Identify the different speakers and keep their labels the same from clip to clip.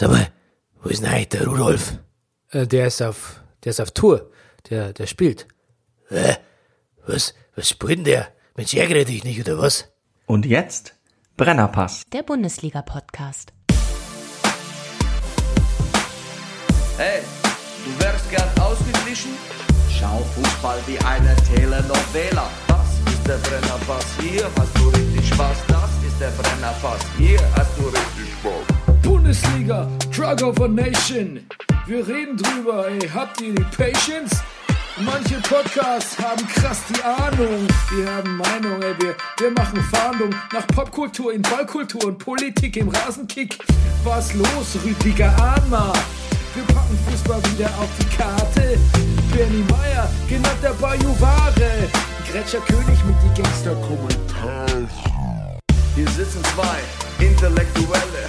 Speaker 1: Sag mal, wo ist denn eigentlich der Rudolf?
Speaker 2: Äh, der ist auf, der ist auf Tour. Der, der spielt.
Speaker 1: Hä? Was, was spielt denn der? Mensch, ärgere dich nicht, oder was?
Speaker 3: Und jetzt Brennerpass.
Speaker 4: Der Bundesliga-Podcast.
Speaker 5: Hey, du wärst gern ausgeglichen? Schau Fußball wie eine Telenovela. Das ist der Brennerpass, hier hast du richtig Spaß. Das ist der Brennerpass, hier hast du richtig Spaß.
Speaker 2: Bundesliga, Drug of a Nation. Wir reden drüber, ey, habt ihr die Patience? Manche Podcasts haben krass die Ahnung, die haben Meinung, ey, wir, wir machen Fahndung nach Popkultur in Ballkultur und Politik im Rasenkick. Was los, Rüdiger Ahnma? Wir packen Fußball wieder auf die Karte. Bernie Meyer, genannt der Bajuware. Gretscher König mit die Gangster-Kommentare.
Speaker 5: Hier sitzen zwei Intellektuelle,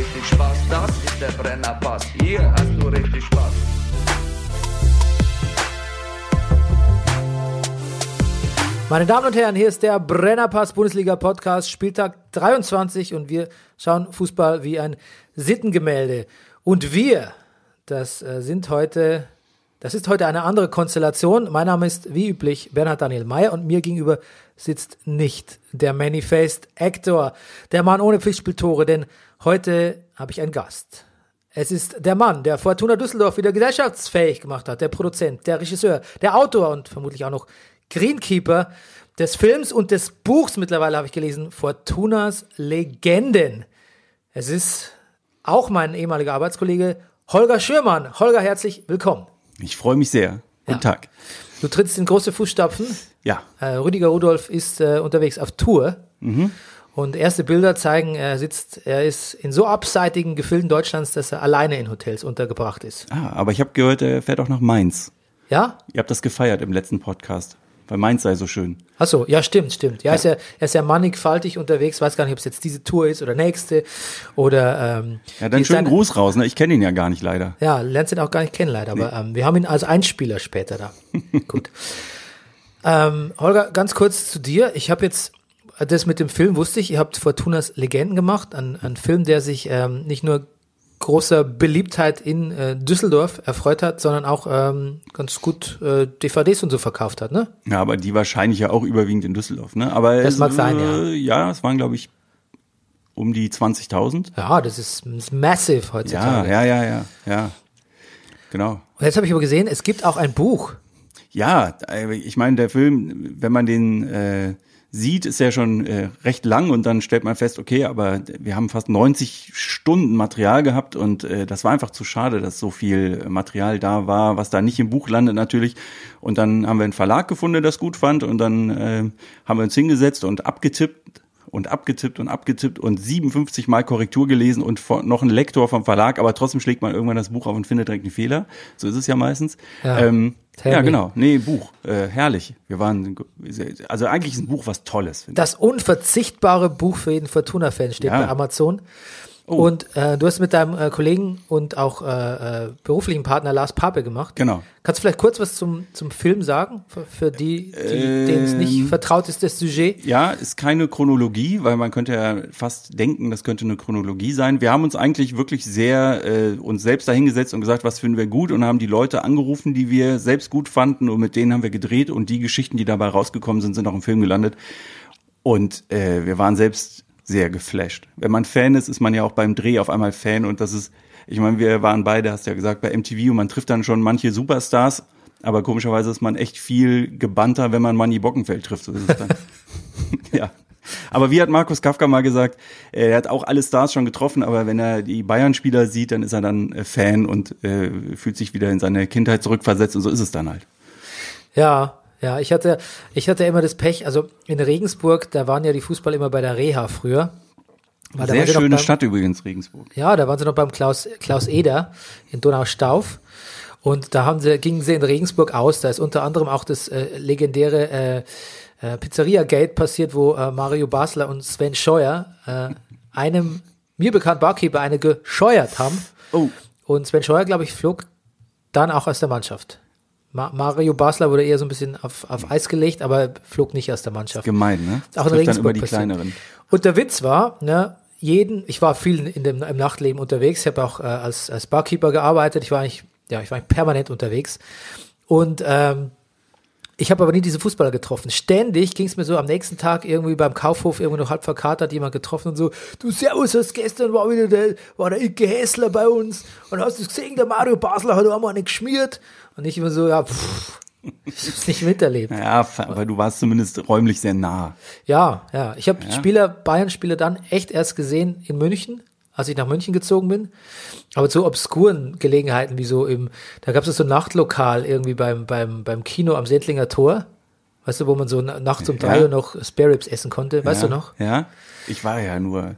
Speaker 5: Spaß. Das ist der Brennerpass, hier hast du richtig Spaß.
Speaker 2: Meine Damen und Herren, hier ist der Brennerpass Bundesliga Podcast, Spieltag 23 und wir schauen Fußball wie ein Sittengemälde. Und wir, das äh, sind heute, das ist heute eine andere Konstellation. Mein Name ist wie üblich Bernhard Daniel Mayer und mir gegenüber sitzt nicht der Many-Faced Actor, der Mann ohne Pflichtspieltore, denn heute habe ich einen Gast. Es ist der Mann, der Fortuna Düsseldorf wieder gesellschaftsfähig gemacht hat, der Produzent, der Regisseur, der Autor und vermutlich auch noch Greenkeeper des Films und des Buchs mittlerweile habe ich gelesen, Fortunas Legenden. Es ist auch mein ehemaliger Arbeitskollege Holger Schürmann. Holger, herzlich willkommen.
Speaker 3: Ich freue mich sehr. Guten
Speaker 2: Ja.
Speaker 3: Tag.
Speaker 2: Du trittst in große Fußstapfen.
Speaker 3: Ja,
Speaker 2: Äh, Rüdiger Rudolf ist äh, unterwegs auf Tour. Und erste Bilder zeigen, er sitzt, er ist in so abseitigen Gefilden Deutschlands, dass er alleine in Hotels untergebracht ist.
Speaker 3: ah, aber ich habe gehört, er fährt auch nach Mainz.
Speaker 2: Ja?
Speaker 3: Ihr habt das gefeiert im letzten Podcast, weil Mainz sei so schön.
Speaker 2: Achso, ja, stimmt, stimmt. Ja, Ist ja, er ist ja mannigfaltig unterwegs, weiß gar nicht, ob es jetzt diese Tour ist oder nächste oder ähm,
Speaker 3: Ja, dann schönen
Speaker 2: deine-
Speaker 3: Gruß raus. Ne? Ich kenne ihn ja gar nicht leider.
Speaker 2: Ja, lernst ihn auch gar nicht kennen, leider, aber ähm, wir haben ihn als Einspieler später da. Gut. Ähm, Holger, ganz kurz zu dir. Ich habe jetzt, das mit dem Film wusste ich, ihr habt Fortunas Legenden gemacht, ein, ein Film, der sich ähm, nicht nur großer Beliebtheit in äh, Düsseldorf erfreut hat, sondern auch ähm, ganz gut äh, DVDs und so verkauft hat, ne?
Speaker 3: Ja, aber die wahrscheinlich ja auch überwiegend in Düsseldorf. Ne? Aber
Speaker 2: Das
Speaker 3: es,
Speaker 2: mag sein, ja.
Speaker 3: äh, Ja, es waren glaube ich um die 20.000.
Speaker 2: Ja, das ist, ist massive
Speaker 3: Ja,
Speaker 2: heutzutage.
Speaker 3: ja, ja, ja, ja. Genau.
Speaker 2: Und jetzt habe ich aber gesehen, es gibt auch ein Buch.
Speaker 3: Ja, äh, ich meine, der Film, wenn man den äh, sieht, ist ja schon äh, recht lang und dann stellt man fest, okay, aber wir haben fast 90 Stunden Material gehabt und äh, das war einfach zu schade, dass so viel Material da war, was da nicht im Buch landet natürlich. Und dann haben wir einen Verlag gefunden, der das gut fand und dann äh, haben wir uns hingesetzt und abgetippt und abgetippt und abgetippt und 57 Mal Korrektur gelesen und noch ein Lektor vom Verlag, aber trotzdem schlägt man irgendwann das Buch auf und findet direkt einen Fehler. So ist es ja meistens.
Speaker 2: Ja.
Speaker 3: Ähm,
Speaker 2: Tell
Speaker 3: ja,
Speaker 2: me.
Speaker 3: genau. Nee, Buch. Äh, herrlich. Wir waren, also eigentlich ist ein Buch was Tolles,
Speaker 2: Das unverzichtbare Buch für jeden Fortuna-Fan steht
Speaker 3: Ja.
Speaker 2: bei Amazon.
Speaker 3: Oh.
Speaker 2: Und äh, du hast mit deinem äh, Kollegen und auch äh, äh, beruflichen Partner Lars Pape gemacht.
Speaker 3: Genau.
Speaker 2: Kannst du vielleicht kurz was zum, zum Film sagen, für, für die, die
Speaker 3: Ähm.
Speaker 2: denen es nicht vertraut ist, das Sujet?
Speaker 3: Ja, ist keine Chronologie, weil man könnte ja fast denken, das könnte eine Chronologie sein. Wir haben uns eigentlich wirklich sehr äh, uns selbst dahingesetzt und gesagt, was finden wir gut und haben die Leute angerufen, die wir selbst gut fanden und mit denen haben wir gedreht und die Geschichten, die dabei rausgekommen sind, sind auch im Film gelandet. Und äh, wir waren selbst sehr geflasht. Wenn man Fan ist, ist man ja auch beim Dreh auf einmal Fan und das ist, ich meine, wir waren beide, hast ja gesagt, bei MTV und man trifft dann schon manche Superstars, aber komischerweise ist man echt viel gebannter, wenn man Manny Bockenfeld trifft. So ist es dann. ja. Aber wie hat Markus Kafka mal gesagt, er hat auch alle Stars schon getroffen, aber wenn er die Bayern-Spieler sieht, dann ist er dann äh, Fan und äh, fühlt sich wieder in seine Kindheit zurückversetzt und so ist es dann halt.
Speaker 2: Ja, ja, ich hatte, ich hatte immer das Pech, also in Regensburg, da waren ja die Fußballer immer bei der Reha früher. Weil
Speaker 3: Sehr schöne
Speaker 2: beim-
Speaker 3: Stadt übrigens, Regensburg.
Speaker 2: Ja, da waren sie noch beim Klaus, Klaus Eder in Donaustauf. Und da haben sie, gingen sie in Regensburg aus. Da ist unter anderem auch das äh, legendäre äh, äh, Pizzeria-Gate passiert, wo äh, Mario Basler und Sven Scheuer äh, einem mir bekannten Barkeeper eine gescheuert haben.
Speaker 3: Oh.
Speaker 2: Und Sven Scheuer, glaube ich, flog dann auch aus der Mannschaft. Ma Mario Basler wurde eher so ein bisschen auf, auf Eis gelegt, aber flog nicht aus der Mannschaft.
Speaker 3: Gemein, ne?
Speaker 2: Auch in
Speaker 3: dann
Speaker 2: Regensburg passiert.
Speaker 3: kleineren.
Speaker 2: Und der Witz war, ne, jeden, ich war viel in dem, im Nachtleben unterwegs, ich habe auch äh, als, als Barkeeper gearbeitet, ich war eigentlich, ja, ich war eigentlich permanent unterwegs. Und ähm, ich habe aber nie diese Fußballer getroffen. Ständig ging es mir so am nächsten Tag irgendwie beim Kaufhof irgendwie noch halb verkatert jemand getroffen und so, du Servus, hast gestern war wieder der, war der Icke Hässler bei uns und hast du gesehen, der Mario Basler hat auch mal eine geschmiert und ich immer so, ja, pff, ich hab's nicht miterlebt.
Speaker 3: Ja, aber du warst zumindest räumlich sehr nah.
Speaker 2: Ja, ja. Ich habe Spieler, Bayern-Spieler dann echt erst gesehen in München, als ich nach München gezogen bin. Aber zu obskuren Gelegenheiten, wie so im, da gab es so ein Nachtlokal irgendwie beim, beim, beim Kino am Sendlinger Tor. Weißt du, wo man so na- nachts um drei
Speaker 3: Ja.
Speaker 2: Uhr noch Spare Ribs essen konnte, weißt
Speaker 3: ja,
Speaker 2: du noch?
Speaker 3: Ja. Ich war ja nur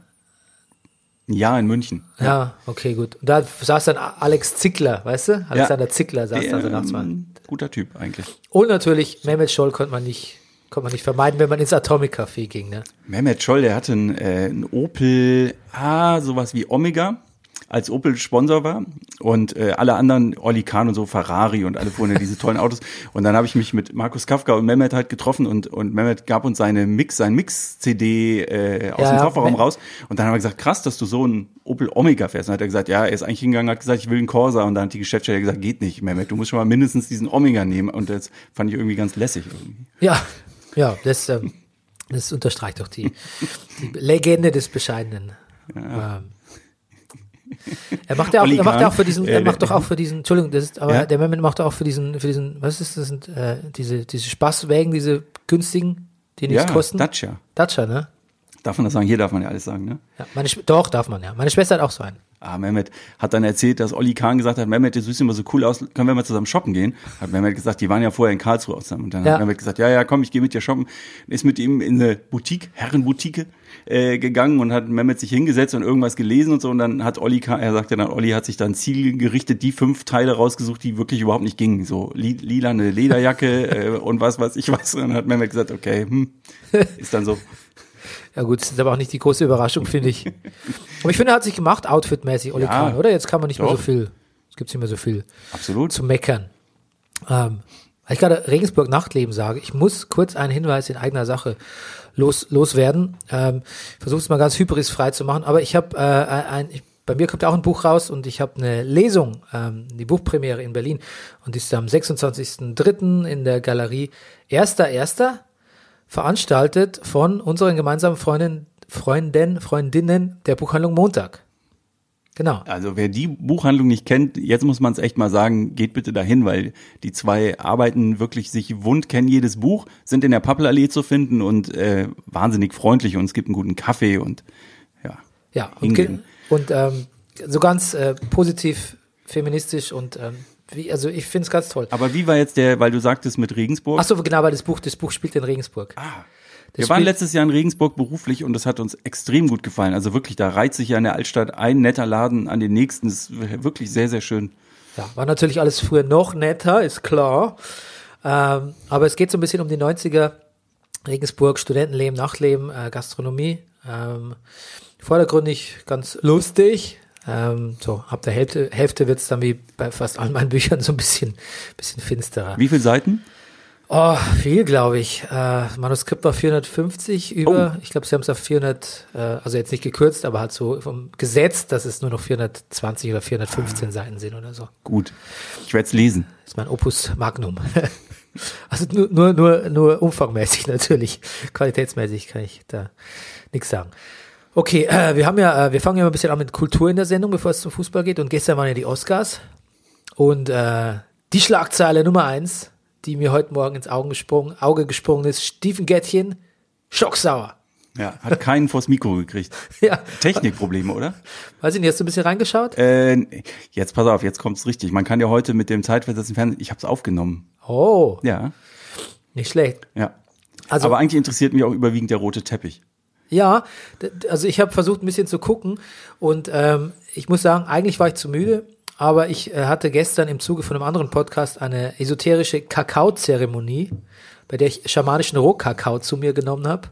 Speaker 3: ein Jahr in München.
Speaker 2: Ja, okay, gut. Und da saß dann Alex Zickler, weißt du? Alexander Zickler saß da so nachts mal.
Speaker 3: Ähm, guter Typ eigentlich.
Speaker 2: Und natürlich, Mehmet Scholl konnte man nicht, konnte man nicht vermeiden, wenn man ins Atomic Café ging, ne?
Speaker 3: Mehmet Scholl, der hatte einen, äh, einen Opel, ah, sowas wie Omega, als Opel Sponsor war und äh, alle anderen, Olli Kahn und so, Ferrari und alle fuhren ja diese tollen Autos. Und dann habe ich mich mit Markus Kafka und Mehmet halt getroffen und, und Mehmet gab uns seine Mix, sein Mix-CD äh, aus
Speaker 2: Ja,
Speaker 3: dem Kofferraum raus. Und dann haben wir gesagt, krass, dass du so einen Opel Omega fährst. Und dann hat er gesagt, ja, er ist eigentlich hingegangen, hat gesagt, ich will einen Corsa. Und dann hat die Geschäftsstelle gesagt, geht nicht, Mehmet, du musst schon mal mindestens diesen Omega nehmen. Und das fand ich irgendwie ganz lässig irgendwie.
Speaker 2: Ja, ja, das, ähm, das unterstreicht doch die, die Legende des Bescheidenen. Ähm, er macht ja auch, er macht ja auch für diesen,
Speaker 3: äh,
Speaker 2: er macht doch auch für diesen, Entschuldigung, das ist, aber
Speaker 3: Ja?
Speaker 2: der Mehmet macht auch für diesen, für diesen, was ist das, sind, äh, diese, diese Spaßwägen, diese günstigen, die nichts
Speaker 3: Ja,
Speaker 2: kosten.
Speaker 3: Dacia.
Speaker 2: Dacia, ne?
Speaker 3: Darf man das sagen? Hier darf man ja alles sagen, ne?
Speaker 2: Ja, meine, doch, darf man ja. Meine Schwester hat auch so einen.
Speaker 3: Ah, Mehmet hat dann erzählt, dass Olli Kahn gesagt hat, Mehmet, du siehst immer so cool aus, können wir mal zusammen shoppen gehen? Hat Mehmet gesagt, die waren ja vorher in Karlsruhe zusammen. Und dann
Speaker 2: Ja.
Speaker 3: hat Mehmet gesagt, ja, ja, komm, ich gehe mit dir shoppen. Ist mit ihm in eine Boutique, Herrenboutique, äh, gegangen und hat Mehmet sich hingesetzt und irgendwas gelesen und so. Und dann hat Olli Kahn, er sagte dann, Olli hat sich dann zielgerichtet die fünf Teile rausgesucht, die wirklich überhaupt nicht gingen. So li lila eine Lederjacke äh, und was weiß ich was. Und dann hat Mehmet gesagt, okay, hm, ist dann so.
Speaker 2: Ja gut, das ist aber auch nicht die große Überraschung, finde ich. Aber ich finde, er hat sich gemacht, outfitmäßig, Oli
Speaker 3: Ja.
Speaker 2: Kahn, oder? Jetzt kann man nicht mehr so
Speaker 3: Doch.
Speaker 2: viel, es gibt nicht mehr so viel
Speaker 3: Absolut.
Speaker 2: zu meckern. Ähm, weil ich gerade Regensburg Nachtleben sage, ich muss kurz einen Hinweis in eigener Sache los, loswerden. Ähm, Versuche es mal ganz hybrisfrei zu machen, aber ich habe äh, ein, ich, bei mir kommt auch ein Buch raus und ich habe eine Lesung, ähm, die Buchpremiere in Berlin und die ist am 26.03. in der Galerie Erster Erster veranstaltet von unseren gemeinsamen Freundin, Freunden, Freundinnen der Buchhandlung Montag. Genau.
Speaker 3: Also wer die Buchhandlung nicht kennt, jetzt muss man es echt mal sagen, geht bitte dahin, weil die zwei arbeiten wirklich sich wund, kennen jedes Buch, sind in der Pappelallee zu finden und äh, wahnsinnig freundlich und es gibt einen guten Kaffee und ja.
Speaker 2: Ja, und, und ähm, so ganz äh, positiv feministisch und ähm, wie, also ich finde es ganz toll.
Speaker 3: Aber wie war jetzt der, weil du sagtest mit Regensburg?
Speaker 2: Achso, genau, weil das Buch, das Buch spielt in Regensburg.
Speaker 3: Ah.
Speaker 2: Das
Speaker 3: Wir waren letztes Jahr in Regensburg beruflich und das hat uns extrem gut gefallen. Also wirklich, da reiht sich ja in der Altstadt ein netter Laden an den nächsten. Das ist wirklich sehr, sehr schön.
Speaker 2: Ja, war natürlich alles früher noch netter, ist klar. Ähm, aber es geht so ein bisschen um die 90er. Regensburg, Studentenleben, Nachtleben, äh, Gastronomie. Ähm, vordergründig ganz lustig. Ähm, so, ab der Hälfte, Hälfte wird's dann wie bei fast allen meinen Büchern so ein bisschen, bisschen finsterer.
Speaker 3: Wie viele Seiten?
Speaker 2: Oh, viel, glaube ich. Äh, Manuskript war 450 über, ich glaube, sie haben es auf 400, äh, also jetzt nicht gekürzt, aber halt so vom Gesetz, dass es nur noch 420 oder 415 Seiten sind oder so.
Speaker 3: Gut. Ich werde es lesen.
Speaker 2: Das ist mein Opus Magnum. also nur, nur, nur, nur umfangmäßig natürlich. Qualitätsmäßig kann ich da nichts sagen. Okay, äh, wir haben ja, äh, wir fangen ja mal ein bisschen an mit Kultur in der Sendung, bevor es zum Fußball geht. Und gestern waren ja die Oscars. Und äh, die Schlagzeile Nummer eins, die mir heute Morgen ins Auge gesprungen, Auge gesprungen ist, Stiefengettchen, schocksauer.
Speaker 3: Ja, hat keinen vors Mikro gekriegt.
Speaker 2: Ja,
Speaker 3: Technikprobleme, oder?
Speaker 2: weiß ich nicht, hast du ein bisschen reingeschaut?
Speaker 3: Äh, jetzt pass auf, jetzt kommt's richtig. Man kann ja heute mit dem zeitversetzten Fernsehen, ich habe es aufgenommen.
Speaker 2: Oh,
Speaker 3: Ja,
Speaker 2: nicht schlecht.
Speaker 3: ja.
Speaker 2: Also,
Speaker 3: Aber eigentlich interessiert mich auch überwiegend der rote Teppich.
Speaker 2: Ja, also ich habe versucht ein bisschen zu gucken und ähm, ich muss sagen, eigentlich war ich zu müde, aber ich äh, hatte gestern im Zuge von einem anderen Podcast eine esoterische Kakaozeremonie, bei der ich schamanischen Rohkakao zu mir genommen habe.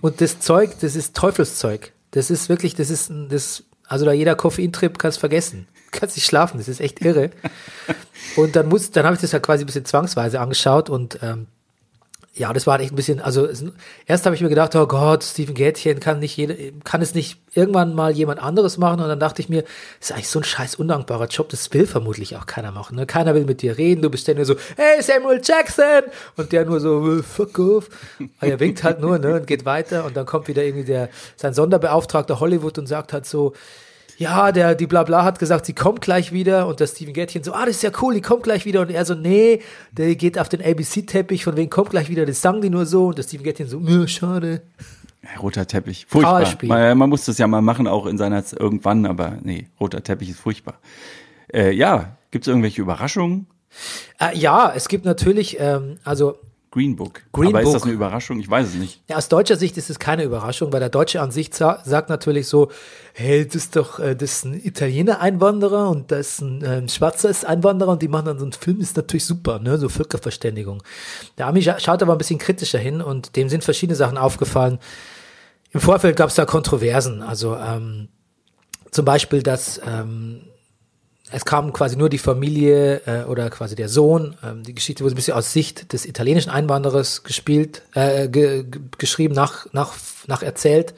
Speaker 2: Und das Zeug, das ist Teufelszeug. Das ist wirklich, das ist, ein- das, also da jeder Koffeintrip kannst vergessen. Kannst nicht schlafen, das ist echt irre. Und dann muss, dann habe ich das ja quasi ein bisschen zwangsweise angeschaut und ähm, ja, das war echt ein bisschen, also es, erst habe ich mir gedacht, oh Gott, Steven Gätchen kann nicht jede, kann es nicht irgendwann mal jemand anderes machen und dann dachte ich mir, ist eigentlich so ein scheiß undankbarer Job, das will vermutlich auch keiner machen. Ne? Keiner will mit dir reden, du bist ständig so, hey Samuel Jackson und der nur so, "Äh, fuck off. Aber er winkt halt nur ne, und geht weiter und dann kommt wieder irgendwie der, sein Sonderbeauftragter Hollywood und sagt halt so, ja, der, die Blabla hat gesagt, sie kommt gleich wieder und der Steven Gätchen so, ah, das ist ja cool, die kommt gleich wieder und er so, nee, der geht auf den ABC-Teppich, von wegen kommt gleich wieder, das sagen die nur so und der Steven Gätchen so, "Mö, schade.
Speaker 3: Roter Teppich. Furchtbar. Man, man muss das ja mal machen, auch in seiner Z- irgendwann, aber nee, roter Teppich ist furchtbar. Äh, ja, gibt es irgendwelche Überraschungen?
Speaker 2: Äh, ja, es gibt natürlich, ähm, also
Speaker 3: Green Book.
Speaker 2: Green
Speaker 3: aber ist
Speaker 2: Book.
Speaker 3: das eine Überraschung? Ich weiß es nicht.
Speaker 2: Ja, aus deutscher Sicht ist es keine Überraschung, weil der Deutsche an sich sa sagt natürlich so, hey, das ist doch, äh, das ist ein Italiener Einwanderer und das ist ein ähm, Schwarzer ist Einwanderer und die machen dann so einen Film, ist natürlich super, ne, so Völkerverständigung. Der Ami scha schaut aber ein bisschen kritischer hin und dem sind verschiedene Sachen aufgefallen. Im Vorfeld gab es da Kontroversen, also ähm, zum Beispiel, dass ähm, es kam quasi nur die Familie äh, oder quasi der Sohn. Ähm, die Geschichte wurde ein bisschen aus Sicht des italienischen Einwanderers gespielt, äh, ge ge geschrieben, nach, nach, nach erzählt.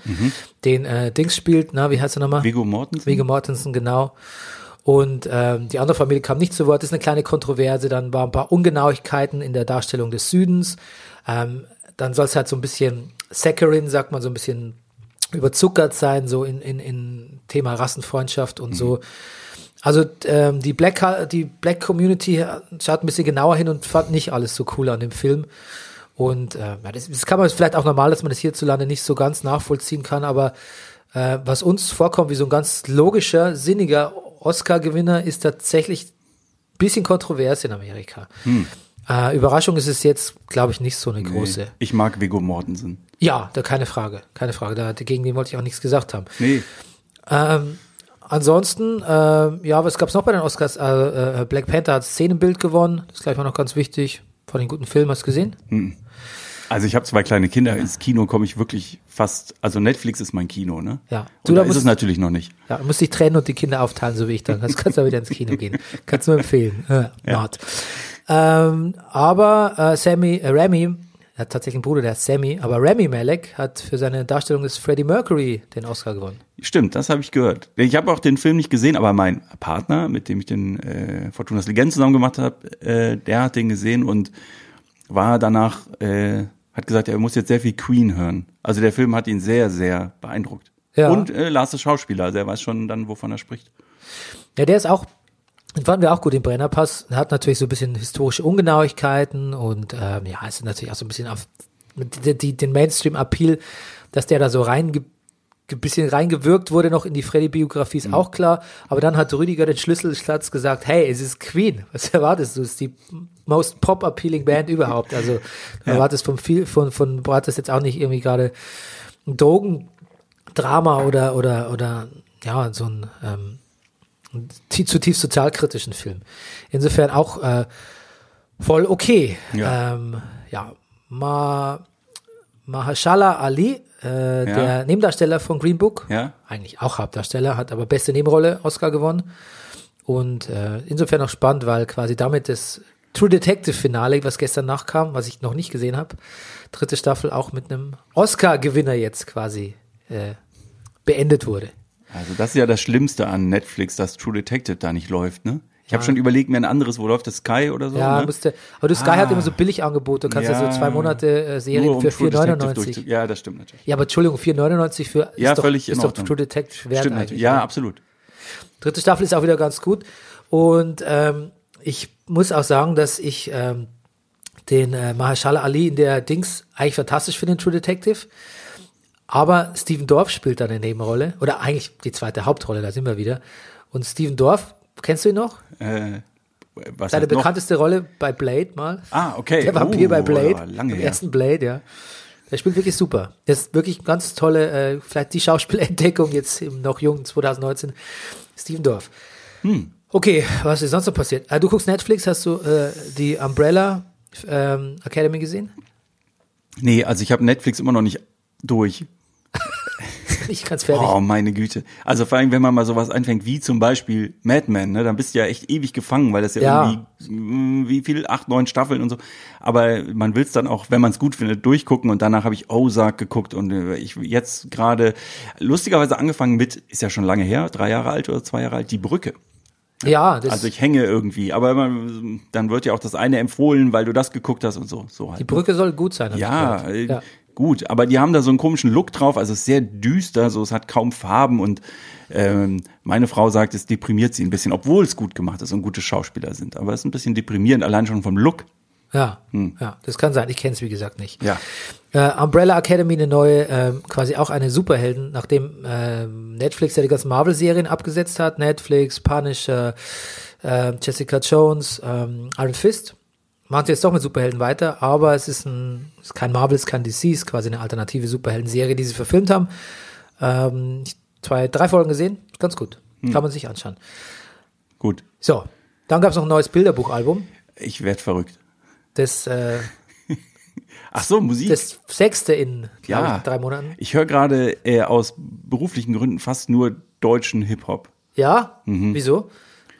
Speaker 2: Den äh, Dings spielt, na, wie heißt er nochmal?
Speaker 3: Viggo Mortensen?
Speaker 2: Viggo Mortensen, genau. Und ähm, die andere Familie kam nicht zu Wort. Das ist eine kleine Kontroverse. Dann waren ein paar Ungenauigkeiten in der Darstellung des Südens. Ähm, dann soll es halt so ein bisschen Saccharin, sagt man, so ein bisschen überzuckert sein, so in, in, in Thema Rassenfreundschaft und so. Also ähm, die Black die Black Community schaut ein bisschen genauer hin und fand nicht alles so cool an dem Film. Und äh, das, das kann man vielleicht auch normal, dass man das hierzulande nicht so ganz nachvollziehen kann, aber äh, was uns vorkommt wie so ein ganz logischer, sinniger Oscar-Gewinner, ist tatsächlich ein bisschen kontrovers in Amerika. Äh, Überraschung ist es jetzt, glaube ich, nicht so eine große.
Speaker 3: Nee, ich mag Viggo Mortensen.
Speaker 2: Ja, da keine Frage, keine Frage. Da, gegen den wollte ich auch nichts gesagt haben.
Speaker 3: Nee,
Speaker 2: Ähm, ansonsten, ähm, ja, was gab's noch bei den Oscars? Äh, äh, Black Panther hat Szenenbild gewonnen. Das ist gleich mal noch ganz wichtig. Von den guten Film hast du gesehen?
Speaker 3: also ich habe zwei kleine Kinder. Ins Kino komme ich wirklich fast. Also Netflix ist mein Kino, ne?
Speaker 2: Ja.
Speaker 3: Du,
Speaker 2: Du, da
Speaker 3: ist
Speaker 2: musst-
Speaker 3: es natürlich noch nicht.
Speaker 2: Ja, du musst dich trennen und die Kinder aufteilen, so wie ich dann. Das kannst du wieder ins Kino gehen. Kannst du nur empfehlen. Äh, not. Ähm, aber äh, Sammy, äh, Remy, er hat tatsächlich einen Bruder, der heißt Sammy, aber Remy Malek hat für seine Darstellung des Freddie Mercury den Oscar gewonnen.
Speaker 3: Stimmt, das habe ich gehört. Ich habe auch den Film nicht gesehen, aber mein Partner, mit dem ich den äh, Fortunas Legend zusammen gemacht habe, äh, der hat den gesehen und war danach, äh, hat gesagt, er muss jetzt sehr viel Queen hören. Also der Film hat ihn sehr, sehr beeindruckt.
Speaker 2: Ja.
Speaker 3: Und äh, Lars ist Schauspieler, also er weiß schon dann, wovon er spricht.
Speaker 2: Ja, der ist auch, den fanden wir auch gut, den Brennerpass. Er hat natürlich so ein bisschen historische Ungenauigkeiten und ähm, ja, es ist natürlich auch so ein bisschen auf die, die, den Mainstream-Appeal, dass der da so rein bisschen reingewirkt wurde noch in die Freddy-Biografie, ist auch klar. Aber dann hat Rüdiger den Schlüsselschlatz gesagt, hey, es ist Queen. Was erwartest du? Es ist die most pop-appealing Band überhaupt. Also du erwartest von viel, von, von, erwartest jetzt auch nicht irgendwie gerade ein Drogendrama oder, oder, oder, ja, so ein, ähm, zutiefst sozialkritischen Film. Insofern auch äh, voll okay.
Speaker 3: Ja.
Speaker 2: Ähm, ja, Ma, Mahashala Ali, äh, der Nebendarsteller von Green Book,
Speaker 3: Ja.
Speaker 2: eigentlich auch Hauptdarsteller, hat aber beste Nebenrolle Oscar gewonnen. Und äh, insofern auch spannend, weil quasi damit das True Detective Finale, was gestern nachkam, was ich noch nicht gesehen habe, dritte Staffel auch mit einem Oscar-Gewinner jetzt quasi äh, beendet wurde.
Speaker 3: Also das ist ja das Schlimmste an Netflix, dass True Detective da nicht läuft, ne? Ich habe schon überlegt, mir ein anderes, wo läuft das Sky oder so?
Speaker 2: Ja,
Speaker 3: ne?
Speaker 2: musste, aber du Sky
Speaker 3: Ah.
Speaker 2: hat immer so Billigangebote. Du kannst ja,
Speaker 3: Ja.
Speaker 2: so zwei Monate äh, Serien für
Speaker 3: True Detective
Speaker 2: 4,99.
Speaker 3: durchzu- Ja, das stimmt natürlich.
Speaker 2: Ja, aber Entschuldigung, 4,99 für
Speaker 3: Ja,
Speaker 2: ist doch,
Speaker 3: völlig in
Speaker 2: ist doch. True Detective wert
Speaker 3: Stimmt
Speaker 2: eigentlich.
Speaker 3: natürlich. Ja,
Speaker 2: ne?
Speaker 3: absolut.
Speaker 2: Dritte Staffel ist auch wieder ganz gut. Und ähm, ich muss auch sagen, dass ich ähm, den äh, Mahershala Ali in der Dings eigentlich fantastisch finde, in True Detective. Aber Steven Dorff spielt da eine Nebenrolle. Oder eigentlich die zweite Hauptrolle, da sind wir wieder. Und Steven Dorff, kennst du ihn noch?
Speaker 3: Äh, was
Speaker 2: Seine
Speaker 3: jetzt noch?
Speaker 2: bekannteste Rolle bei Blade mal.
Speaker 3: Ah, okay.
Speaker 2: Der Vampir
Speaker 3: Oh,
Speaker 2: bei Blade.
Speaker 3: ja, lange her.
Speaker 2: ersten Blade, ja. Der spielt wirklich super. Der ist wirklich ganz tolle, äh, vielleicht die Schauspielentdeckung jetzt im noch jungen 2019. Steven Dorf.
Speaker 3: Hm.
Speaker 2: Okay, was ist sonst noch passiert? Äh, du guckst Netflix, hast du äh, die Umbrella ähm, Academy gesehen?
Speaker 3: Nee, also ich habe Netflix immer noch nicht durch.
Speaker 2: Ich kann's fertig.
Speaker 3: Oh, meine Güte. Also vor allem, wenn man mal sowas anfängt, wie zum Beispiel Mad Men, ne, dann bist du ja echt ewig gefangen, weil das ja,
Speaker 2: Ja.
Speaker 3: irgendwie, mh, wie viel, acht, neun Staffeln und so. Aber man will es dann auch, wenn man es gut findet, durchgucken und danach habe ich Ozark geguckt und äh, ich jetzt gerade lustigerweise angefangen mit, ist ja schon lange her, drei Jahre alt oder zwei Jahre alt, die Brücke.
Speaker 2: ja, das,
Speaker 3: Also ich hänge irgendwie, aber man, dann wird ja auch das eine empfohlen, weil du das geguckt hast und so, so halt.
Speaker 2: die Brücke soll gut sein.
Speaker 3: Ja, äh,
Speaker 2: ja.
Speaker 3: Gut, aber die haben da so einen komischen Look drauf, also es ist sehr düster, so es hat kaum Farben und ähm, meine Frau sagt, es deprimiert sie ein bisschen, obwohl es gut gemacht ist und gute Schauspieler sind, aber es ist ein bisschen deprimierend, allein schon vom Look.
Speaker 2: Ja, ja, das kann sein. Ich kenne es wie gesagt nicht.
Speaker 3: Hm. Ja.
Speaker 2: Äh, Umbrella Academy, eine neue, ähm, quasi auch eine Superhelden, nachdem ähm, Netflix ja die ganzen Marvel-Serien abgesetzt hat. Netflix, Punisher, äh, Jessica Jones, ähm, Iron Fist. Machen sie jetzt doch mit Superhelden weiter, aber es ist, ein, ist kein Marvel, es ist kein DC, es ist quasi eine alternative Superhelden-Serie, die sie verfilmt haben. Ähm, zwei, drei Folgen gesehen, ist ganz gut.
Speaker 3: Hm.
Speaker 2: Kann man sich anschauen.
Speaker 3: Gut,
Speaker 2: So, dann gab es noch ein neues Bilderbuchalbum.
Speaker 3: ich werd verrückt.
Speaker 2: Das, äh,
Speaker 3: Ach so, Musik.
Speaker 2: das sechste in
Speaker 3: ja,
Speaker 2: ich, drei Monaten.
Speaker 3: Ich höre gerade äh, aus beruflichen Gründen fast nur deutschen Hip-Hop.
Speaker 2: Ja?
Speaker 3: Mhm.
Speaker 2: Wieso?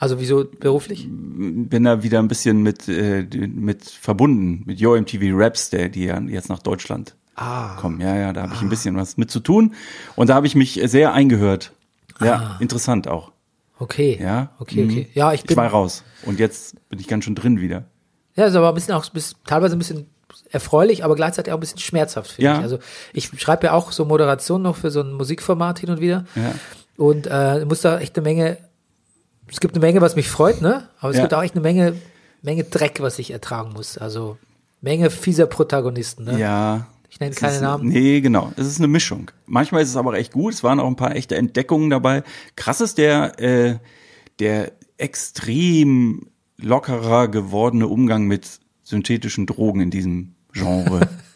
Speaker 2: Also wieso beruflich?
Speaker 3: bin da wieder ein bisschen mit, äh, mit verbunden, mit Yo MTV Raps, der, die ja jetzt nach Deutschland
Speaker 2: Ah.
Speaker 3: kommen. Ja, ja, da habe ich ein bisschen was mit zu tun. Und da habe ich mich sehr eingehört. Ja,
Speaker 2: Ah.
Speaker 3: interessant auch.
Speaker 2: Okay.
Speaker 3: Ja.
Speaker 2: Okay,
Speaker 3: Mhm.
Speaker 2: okay. Ja, ich
Speaker 3: Ich
Speaker 2: bin.
Speaker 3: war raus. Und jetzt bin ich ganz schön drin wieder.
Speaker 2: Ja, ist aber ein bisschen auch bis, teilweise ein bisschen erfreulich, aber gleichzeitig auch ein bisschen schmerzhaft, finde
Speaker 3: Ja.
Speaker 2: ich. Also ich schreibe ja auch so Moderation noch für so ein Musikformat hin und wieder.
Speaker 3: Ja.
Speaker 2: Und äh, muss da echt eine Menge. Es gibt eine Menge, was mich freut, ne? Aber es
Speaker 3: Ja.
Speaker 2: gibt auch echt eine Menge, Menge Dreck, was ich ertragen muss. Also Menge fieser Protagonisten, ne?
Speaker 3: Ja.
Speaker 2: Ich nenne keine
Speaker 3: ist,
Speaker 2: Namen.
Speaker 3: Nee, genau. Es ist eine Mischung. Manchmal ist es aber echt gut. Es waren auch ein paar echte Entdeckungen dabei. Krass ist der, äh, der extrem lockerer gewordene Umgang mit synthetischen Drogen in diesem Genre.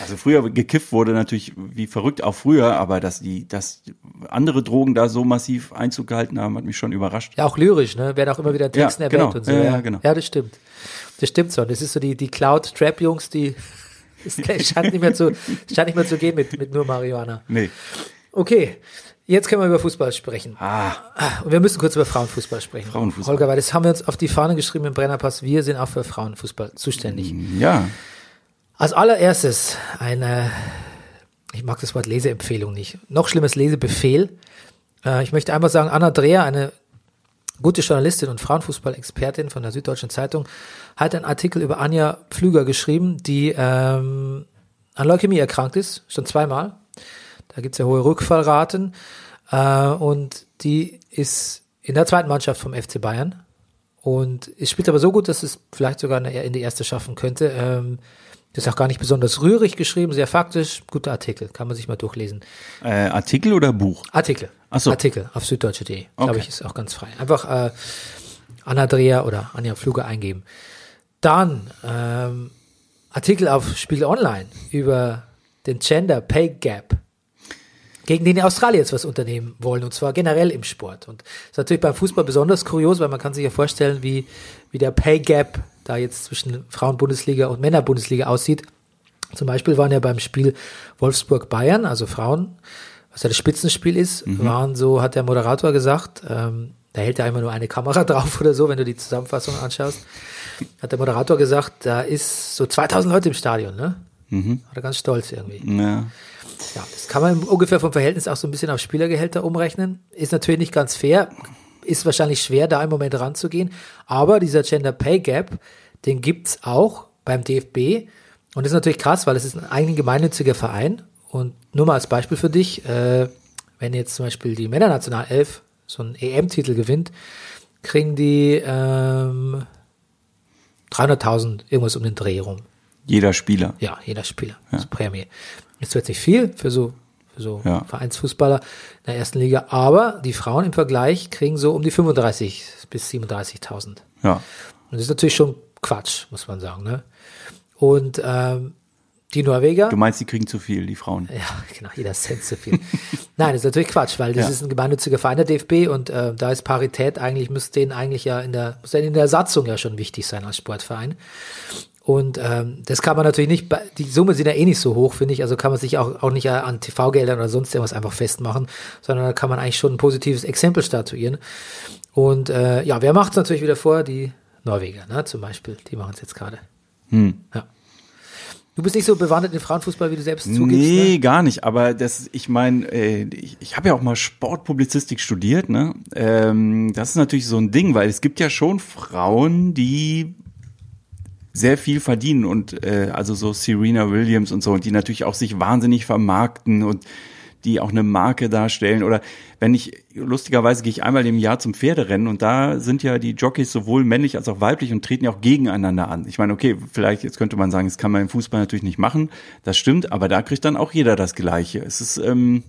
Speaker 3: Also früher gekifft wurde natürlich wie verrückt auch früher, aber dass die, dass andere Drogen da so massiv Einzug gehalten haben, hat mich schon überrascht.
Speaker 2: Ja, auch lyrisch, ne? Werden auch immer wieder in
Speaker 3: Ja,
Speaker 2: Texten erwähnt
Speaker 3: genau.
Speaker 2: und so.
Speaker 3: Ja, ja, genau.
Speaker 2: ja, das stimmt. Das stimmt so. Das ist so die, die Cloud-Trap-Jungs, die es scheint nicht mehr zu, scheint nicht mehr zu gehen mit, mit nur Marihuana.
Speaker 3: Nee.
Speaker 2: Okay. Jetzt können wir über Fußball sprechen.
Speaker 3: Ah,
Speaker 2: Und wir müssen kurz über Frauenfußball sprechen.
Speaker 3: Frauenfußball.
Speaker 2: Holger, weil das haben wir uns auf die Fahne geschrieben im Brennerpass. Wir sind auch für Frauenfußball zuständig.
Speaker 3: ja.
Speaker 2: Als allererstes eine, ich mag das Wort Leseempfehlung nicht, noch schlimmes Lesebefehl. Äh, ich möchte einfach sagen, Anna Dreher, eine gute Journalistin und Frauenfußball-Expertin von der Süddeutschen Zeitung, hat einen Artikel über Anja Pflüger geschrieben, die ähm, an Leukämie erkrankt ist, schon zweimal. Da gibt's ja hohe Rückfallraten. Äh, und die ist in der zweiten Mannschaft vom FC Bayern. Und es spielt aber so gut, dass es vielleicht sogar in die erste schaffen könnte. Ähm, das ist auch gar nicht besonders rührig geschrieben, sehr faktisch. Guter Artikel, kann man sich mal durchlesen.
Speaker 3: Äh, Artikel oder Buch?
Speaker 2: Artikel.
Speaker 3: Ach so.
Speaker 2: Artikel auf süddeutsche.de. Glaube
Speaker 3: Okay.
Speaker 2: ich, ist auch ganz frei. Einfach äh, Anna Dreher oder Anja Fluge eingeben. Dann ähm, Artikel auf Spiegel Online über den Gender Pay Gap, gegen den die Australier jetzt was unternehmen wollen, und zwar generell im Sport. Und das ist natürlich beim Fußball besonders kurios, weil man kann sich ja vorstellen, wie, wie der Pay Gap da jetzt zwischen Frauen-Bundesliga und Männer-Bundesliga aussieht. Zum Beispiel waren ja beim Spiel Wolfsburg-Bayern, also Frauen, was ja das Spitzenspiel ist, waren so, hat der Moderator gesagt, ähm, da hält ja immer nur eine Kamera drauf oder so, wenn du die Zusammenfassung anschaust, hat der Moderator gesagt, da ist so 2000 Leute im Stadion, ne? War er ganz stolz irgendwie.
Speaker 3: Ja.
Speaker 2: Ja, das kann man ungefähr vom Verhältnis auch so ein bisschen auf Spielergehälter umrechnen. Ist natürlich nicht ganz fair, ist wahrscheinlich schwer, da im Moment ranzugehen. Aber dieser Gender Pay Gap, den gibt's auch beim DFB. Und das ist natürlich krass, weil es ist ein eigentlich gemeinnütziger Verein. Und nur mal als Beispiel für dich, äh, wenn jetzt zum Beispiel die Männernationalelf so einen EM-Titel gewinnt, kriegen die ähm, 300.000 irgendwas um den Dreh rum.
Speaker 3: Jeder Spieler.
Speaker 2: Ja, jeder Spieler. Das ist Prämie. Ist zwar jetzt nicht viel für so, so
Speaker 3: Ja.
Speaker 2: Vereinsfußballer in der ersten Liga, aber die Frauen im Vergleich kriegen so um die 35 bis 37.000.
Speaker 3: Ja.
Speaker 2: Und das ist natürlich schon Quatsch, muss man sagen. Ne? Und ähm, Die Norweger.
Speaker 3: Du meinst, die kriegen zu viel, die Frauen?
Speaker 2: Ja, genau, jeder Cent zu viel. Nein, das ist natürlich Quatsch, weil das
Speaker 3: Ja.
Speaker 2: ist ein gemeinnütziger Verein der DFB und äh, da ist Parität eigentlich, müsste denen eigentlich ja in der, muss denen in der Satzung ja schon wichtig sein als Sportverein. Und ähm, das kann man natürlich nicht, die Summen sind ja eh nicht so hoch, finde ich, also kann man sich auch, auch nicht an TV-Geldern oder sonst irgendwas einfach festmachen, sondern da kann man eigentlich schon ein positives Exempel statuieren. Und äh, ja, wer macht es natürlich wieder vor? Die Norweger, ne, zum Beispiel, die machen es jetzt gerade. Ja. Du bist nicht so bewandert in Frauenfußball, wie du selbst zugibst,
Speaker 3: Nee,
Speaker 2: ne?
Speaker 3: gar nicht. Aber das, ich meine, äh, ich, ich habe ja auch mal Sportpublizistik studiert. Ne, ähm, das ist natürlich so ein Ding, weil es gibt ja schon Frauen, die sehr viel verdienen und äh, also so Serena Williams und so und die natürlich auch sich wahnsinnig vermarkten und die auch eine Marke darstellen oder wenn ich lustigerweise gehe ich einmal im Jahr zum Pferderennen und da sind ja die Jockeys sowohl männlich als auch weiblich und treten ja auch gegeneinander an. Ich meine, okay, vielleicht jetzt könnte man sagen, das kann man im Fußball natürlich nicht machen, das stimmt, aber da kriegt dann auch jeder das Gleiche. Es ist ähm,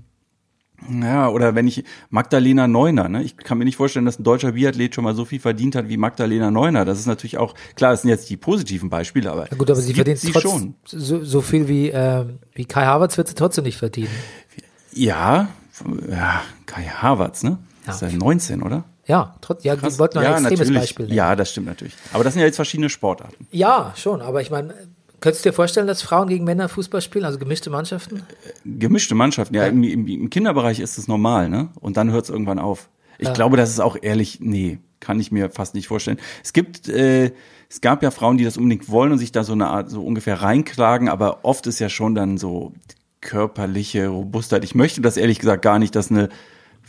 Speaker 3: ja, oder wenn ich Magdalena Neuner, ne? Ich kann mir nicht vorstellen, dass ein deutscher Biathlet schon mal so viel verdient hat wie Magdalena Neuner. Das ist natürlich auch, klar, das sind jetzt die positiven Beispiele, aber
Speaker 2: Ja gut, aber sie verdient
Speaker 3: sie schon.
Speaker 2: So, so viel wie, ähm, wie Kai Havertz wird sie trotzdem nicht verdienen.
Speaker 3: Ja, ja, Kai Havertz, ne?
Speaker 2: Ja.
Speaker 3: Ist ja 19, oder?
Speaker 2: Ja, trotz, ja,
Speaker 3: Krass.
Speaker 2: die wollten noch
Speaker 3: ja,
Speaker 2: ein extremes
Speaker 3: natürlich.
Speaker 2: Beispiel nennen.
Speaker 3: Ja, das stimmt natürlich. Aber das sind ja jetzt verschiedene Sportarten.
Speaker 2: ja, schon, aber ich meine, könntest du dir vorstellen, dass Frauen gegen Männer Fußball spielen, also gemischte Mannschaften?
Speaker 3: Gemischte Mannschaften, ja, Im, im, im Kinderbereich ist es normal, ne? Und dann hört es irgendwann auf. Ich glaube, das ist auch ehrlich, nee, kann ich mir fast nicht vorstellen. Es gibt, äh, es gab ja Frauen, die das unbedingt wollen und sich da so eine Art, so ungefähr reinklagen, aber oft ist ja schon dann so körperliche Robustheit. Ich möchte das ehrlich gesagt gar nicht, dass eine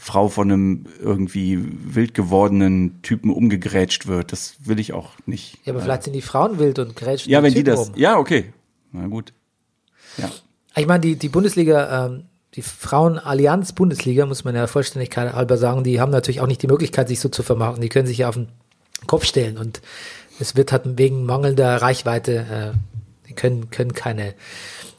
Speaker 3: Frau von einem irgendwie wild gewordenen Typen umgegrätscht wird. Das will ich auch nicht.
Speaker 2: Ja, aber vielleicht sind die Frauen wild und grätschen
Speaker 3: Ja, wenn die
Speaker 2: Typen
Speaker 3: das,
Speaker 2: rum.
Speaker 3: ja, okay. Na gut. Ja.
Speaker 2: Ich meine, die, die Bundesliga, ähm, die Frauenallianz Bundesliga, muss man ja Vollständigkeit halber sagen, die haben natürlich auch nicht die Möglichkeit, sich so zu vermarkten. Die können sich ja auf den Kopf stellen und es wird halt wegen mangelnder Reichweite, äh, die können, können keine,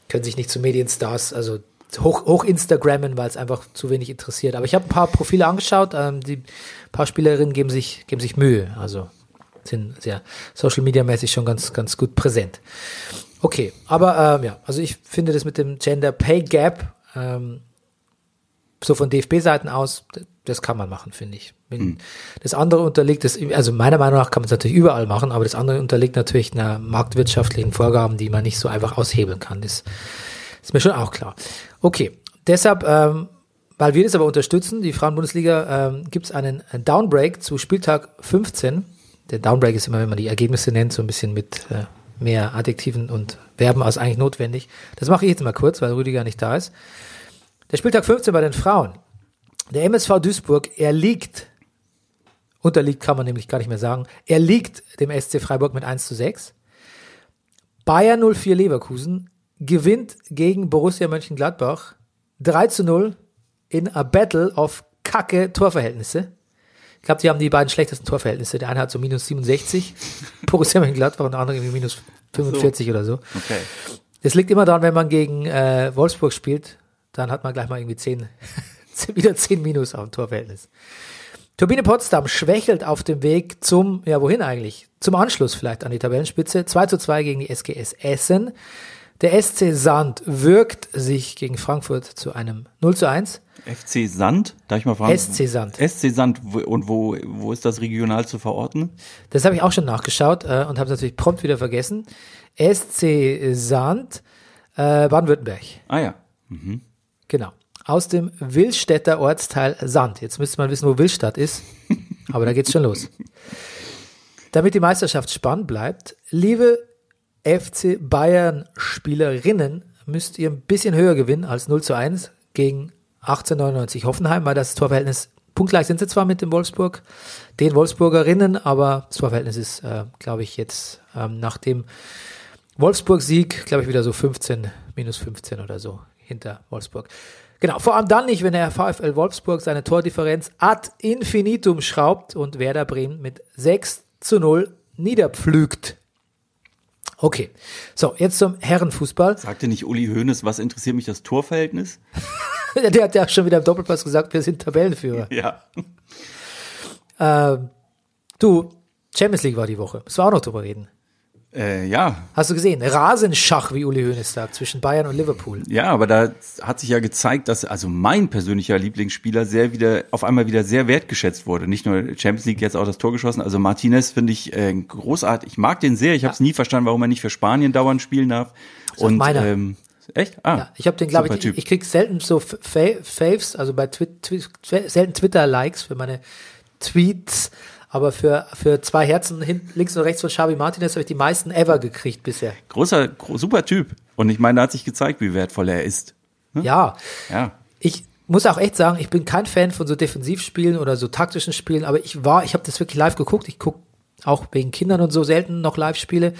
Speaker 2: können sich nicht zu Medienstars, also hoch, hoch Instagrammen, weil es einfach zu wenig interessiert. Aber ich habe ein paar Profile angeschaut, ähm, die paar Spielerinnen geben sich, geben sich Mühe, also sind sehr Social Media mäßig schon ganz, ganz gut präsent. Okay, aber ähm, ja, also ich finde das mit dem Gender Pay Gap ähm, so von DFB-Seiten aus, das kann man machen, finde ich. Wenn Das andere unterliegt, das, also meiner Meinung nach kann man es natürlich überall machen, aber das andere unterliegt natürlich einer marktwirtschaftlichen Vorgaben, die man nicht so einfach aushebeln kann. Das ist mir schon auch klar. Okay, deshalb, ähm, weil wir das aber unterstützen, die Frauenbundesliga, ähm, gibt es einen Downbreak zu Spieltag 15. Der Downbreak ist immer, wenn man die Ergebnisse nennt, so ein bisschen mit äh, mehr Adjektiven und Verben als eigentlich notwendig. Das mache ich jetzt mal kurz, weil Rüdiger nicht da ist. Der Spieltag 15 bei den Frauen. Der MSV Duisburg, er liegt, unterliegt kann man nämlich gar nicht mehr sagen, er liegt dem SC Freiburg mit 1 zu 6. Bayern 04 Leverkusen gewinnt gegen Borussia Mönchengladbach 3 zu 0 in a Battle of kacke Torverhältnisse. Ich glaube, die haben die beiden schlechtesten Torverhältnisse. Der eine hat so minus 67, Borussia Mönchengladbach und der andere irgendwie minus 45 oder so.
Speaker 3: Okay.
Speaker 2: Das liegt immer daran, wenn man gegen äh, Wolfsburg spielt, dann hat man gleich mal irgendwie 10, wieder 10 Minus auf dem Torverhältnis. Turbine Potsdam schwächelt auf dem Weg zum, ja wohin eigentlich? Zum Anschluss vielleicht an die Tabellenspitze. 2 zu 2 gegen die SGS Essen. Der SC Sand wirkt sich gegen Frankfurt zu einem 0 zu 1.
Speaker 3: FC Sand, darf ich mal fragen?
Speaker 2: SC Sand.
Speaker 3: SC Sand, und wo, wo ist das regional zu verorten?
Speaker 2: Das habe ich auch schon nachgeschaut äh, und habe es natürlich prompt wieder vergessen. SC Sand, äh, Baden-Württemberg.
Speaker 3: Ah ja.
Speaker 2: Genau. Aus dem Willstädter Ortsteil Sand. Jetzt müsste man wissen, wo Willstadt ist. Aber da geht's schon los. Damit die Meisterschaft spannend bleibt, liebe FC Bayern Spielerinnen, müsst ihr ein bisschen höher gewinnen als 0 zu 1 gegen 1899 Hoffenheim, weil das Torverhältnis punktgleich sind sie zwar mit dem Wolfsburg, den Wolfsburgerinnen, aber das Torverhältnis ist, äh, glaube ich, jetzt ähm, nach dem Wolfsburg-Sieg, glaube ich, wieder so 15, minus 15 oder so hinter Wolfsburg. Genau, vor allem dann nicht, wenn der VfL Wolfsburg seine Tordifferenz ad infinitum schraubt und Werder Bremen mit 6 zu 0 niederpflügt. Okay, so, jetzt zum Herrenfußball.
Speaker 3: Sagte nicht Uli Hoeneß, was interessiert mich das Torverhältnis?
Speaker 2: Der hat ja schon wieder im Doppelpass gesagt, wir sind Tabellenführer.
Speaker 3: Ja.
Speaker 2: Ähm, du, Champions League war die Woche. Müssen wir auch noch drüber reden.
Speaker 3: Äh, ja,
Speaker 2: Hast du gesehen? Rasenschach, wie Uli Hoeneß sagt, zwischen Bayern und Liverpool.
Speaker 3: Ja, aber da hat sich ja gezeigt, dass also mein persönlicher Lieblingsspieler sehr wieder auf einmal wieder sehr wertgeschätzt wurde. Nicht nur Champions League jetzt auch das Tor geschossen. Also Martinez finde ich äh, großartig. Ich mag den sehr. Ich habe es nie verstanden, warum er nicht für Spanien dauernd spielen darf.
Speaker 2: auch
Speaker 3: Und
Speaker 2: meiner.
Speaker 3: ähm, echt? Ah,
Speaker 2: Ja, ich habe den, glaube ich,
Speaker 3: Typ.
Speaker 2: ich krieg selten so Fa Faves, also bei Twi Twi selten Twitter-Likes für meine Tweets, aber für, für zwei Herzen hin, links und rechts von Xavi Martinez habe ich die meisten ever gekriegt bisher.
Speaker 3: großer, gro super Typ. Und ich meine, da hat sich gezeigt, wie wertvoll er ist.
Speaker 2: Ja,
Speaker 3: Ja.
Speaker 2: ich muss auch echt sagen, ich bin kein Fan von so Defensivspielen oder so taktischen Spielen, aber ich war, ich habe das wirklich live geguckt. Ich gucke auch wegen Kindern und so selten noch Live-Spiele.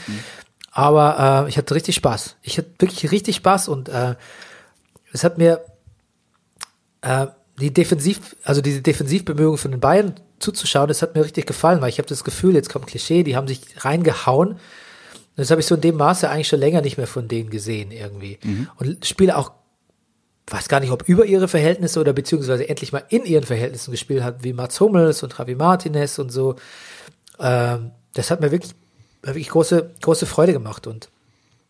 Speaker 2: Aber äh, ich hatte richtig Spaß. Ich hatte wirklich richtig Spaß und äh, es hat mir äh, die Defensiv, also diese Defensivbemühungen von den Bayern zuzuschauen, das hat mir richtig gefallen, weil ich habe das Gefühl, jetzt kommt Klischee, die haben sich reingehauen. Und das habe ich so in dem Maße eigentlich schon länger nicht mehr von denen gesehen irgendwie. Und spiele auch weiß gar nicht, ob über ihre Verhältnisse oder beziehungsweise endlich mal in ihren Verhältnissen gespielt hat, wie Mats Hummels und Javi Martinez und so. Ähm, das hat mir wirklich, wirklich große, große Freude gemacht. Und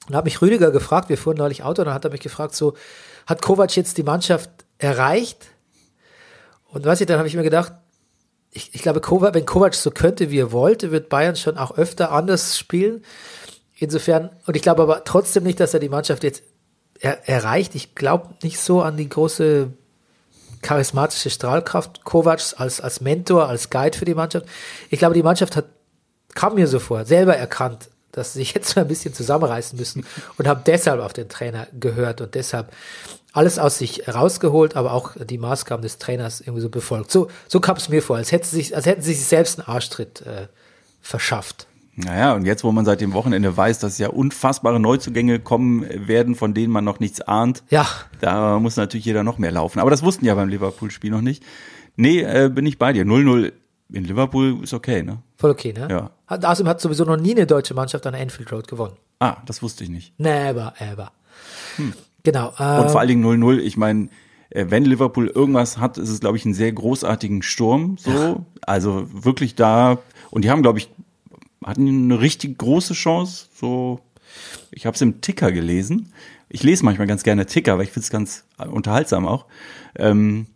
Speaker 2: dann hat mich Rüdiger gefragt, wir fuhren neulich Auto, und dann hat er mich gefragt, so, hat Kovac jetzt die Mannschaft erreicht? Und weiß ich, dann habe ich mir gedacht, ich, ich glaube, Kovac, wenn Kovac so könnte, wie er wollte, wird Bayern schon auch öfter anders spielen. Insofern, und ich glaube aber trotzdem nicht, dass er die Mannschaft jetzt er, erreicht. Ich glaube nicht so an die große charismatische Strahlkraft Kovacs als, als Mentor, als Guide für die Mannschaft. Ich glaube, die Mannschaft hat, kam mir so vor, selber erkannt, dass sie sich jetzt mal ein bisschen zusammenreißen müssen und haben deshalb auf den Trainer gehört und deshalb alles aus sich rausgeholt, aber auch die Maßgaben des Trainers irgendwie so befolgt. So, so kam es mir vor, als hätten sie sich, als hätten sie sich selbst einen Arschtritt äh, verschafft.
Speaker 3: Naja, und jetzt, wo man seit dem Wochenende weiß, dass ja unfassbare Neuzugänge kommen werden, von denen man noch nichts ahnt,
Speaker 2: Ja,
Speaker 3: da muss natürlich jeder noch mehr laufen. Aber das wussten ja beim Liverpool-Spiel noch nicht. Nee, äh, bin ich bei dir. 0-0 in Liverpool ist okay, ne?
Speaker 2: voll okay, ne?
Speaker 3: Ja.
Speaker 2: Außerdem hat sowieso noch nie eine deutsche Mannschaft an Anfield Road gewonnen.
Speaker 3: Ah, das wusste ich nicht.
Speaker 2: Never, ever. Genau. Äh,
Speaker 3: Und vor allen Dingen 0-0, ich meine, äh, wenn Liverpool irgendwas hat, ist es, glaube ich, einen sehr großartigen Sturm. So, also wirklich da. Und die haben, glaube ich, hatten eine richtig große Chance. So, ich habe es im Ticker gelesen. Ich lese manchmal ganz gerne Ticker, weil ich finde es ganz äh, unterhaltsam auch. Ähm,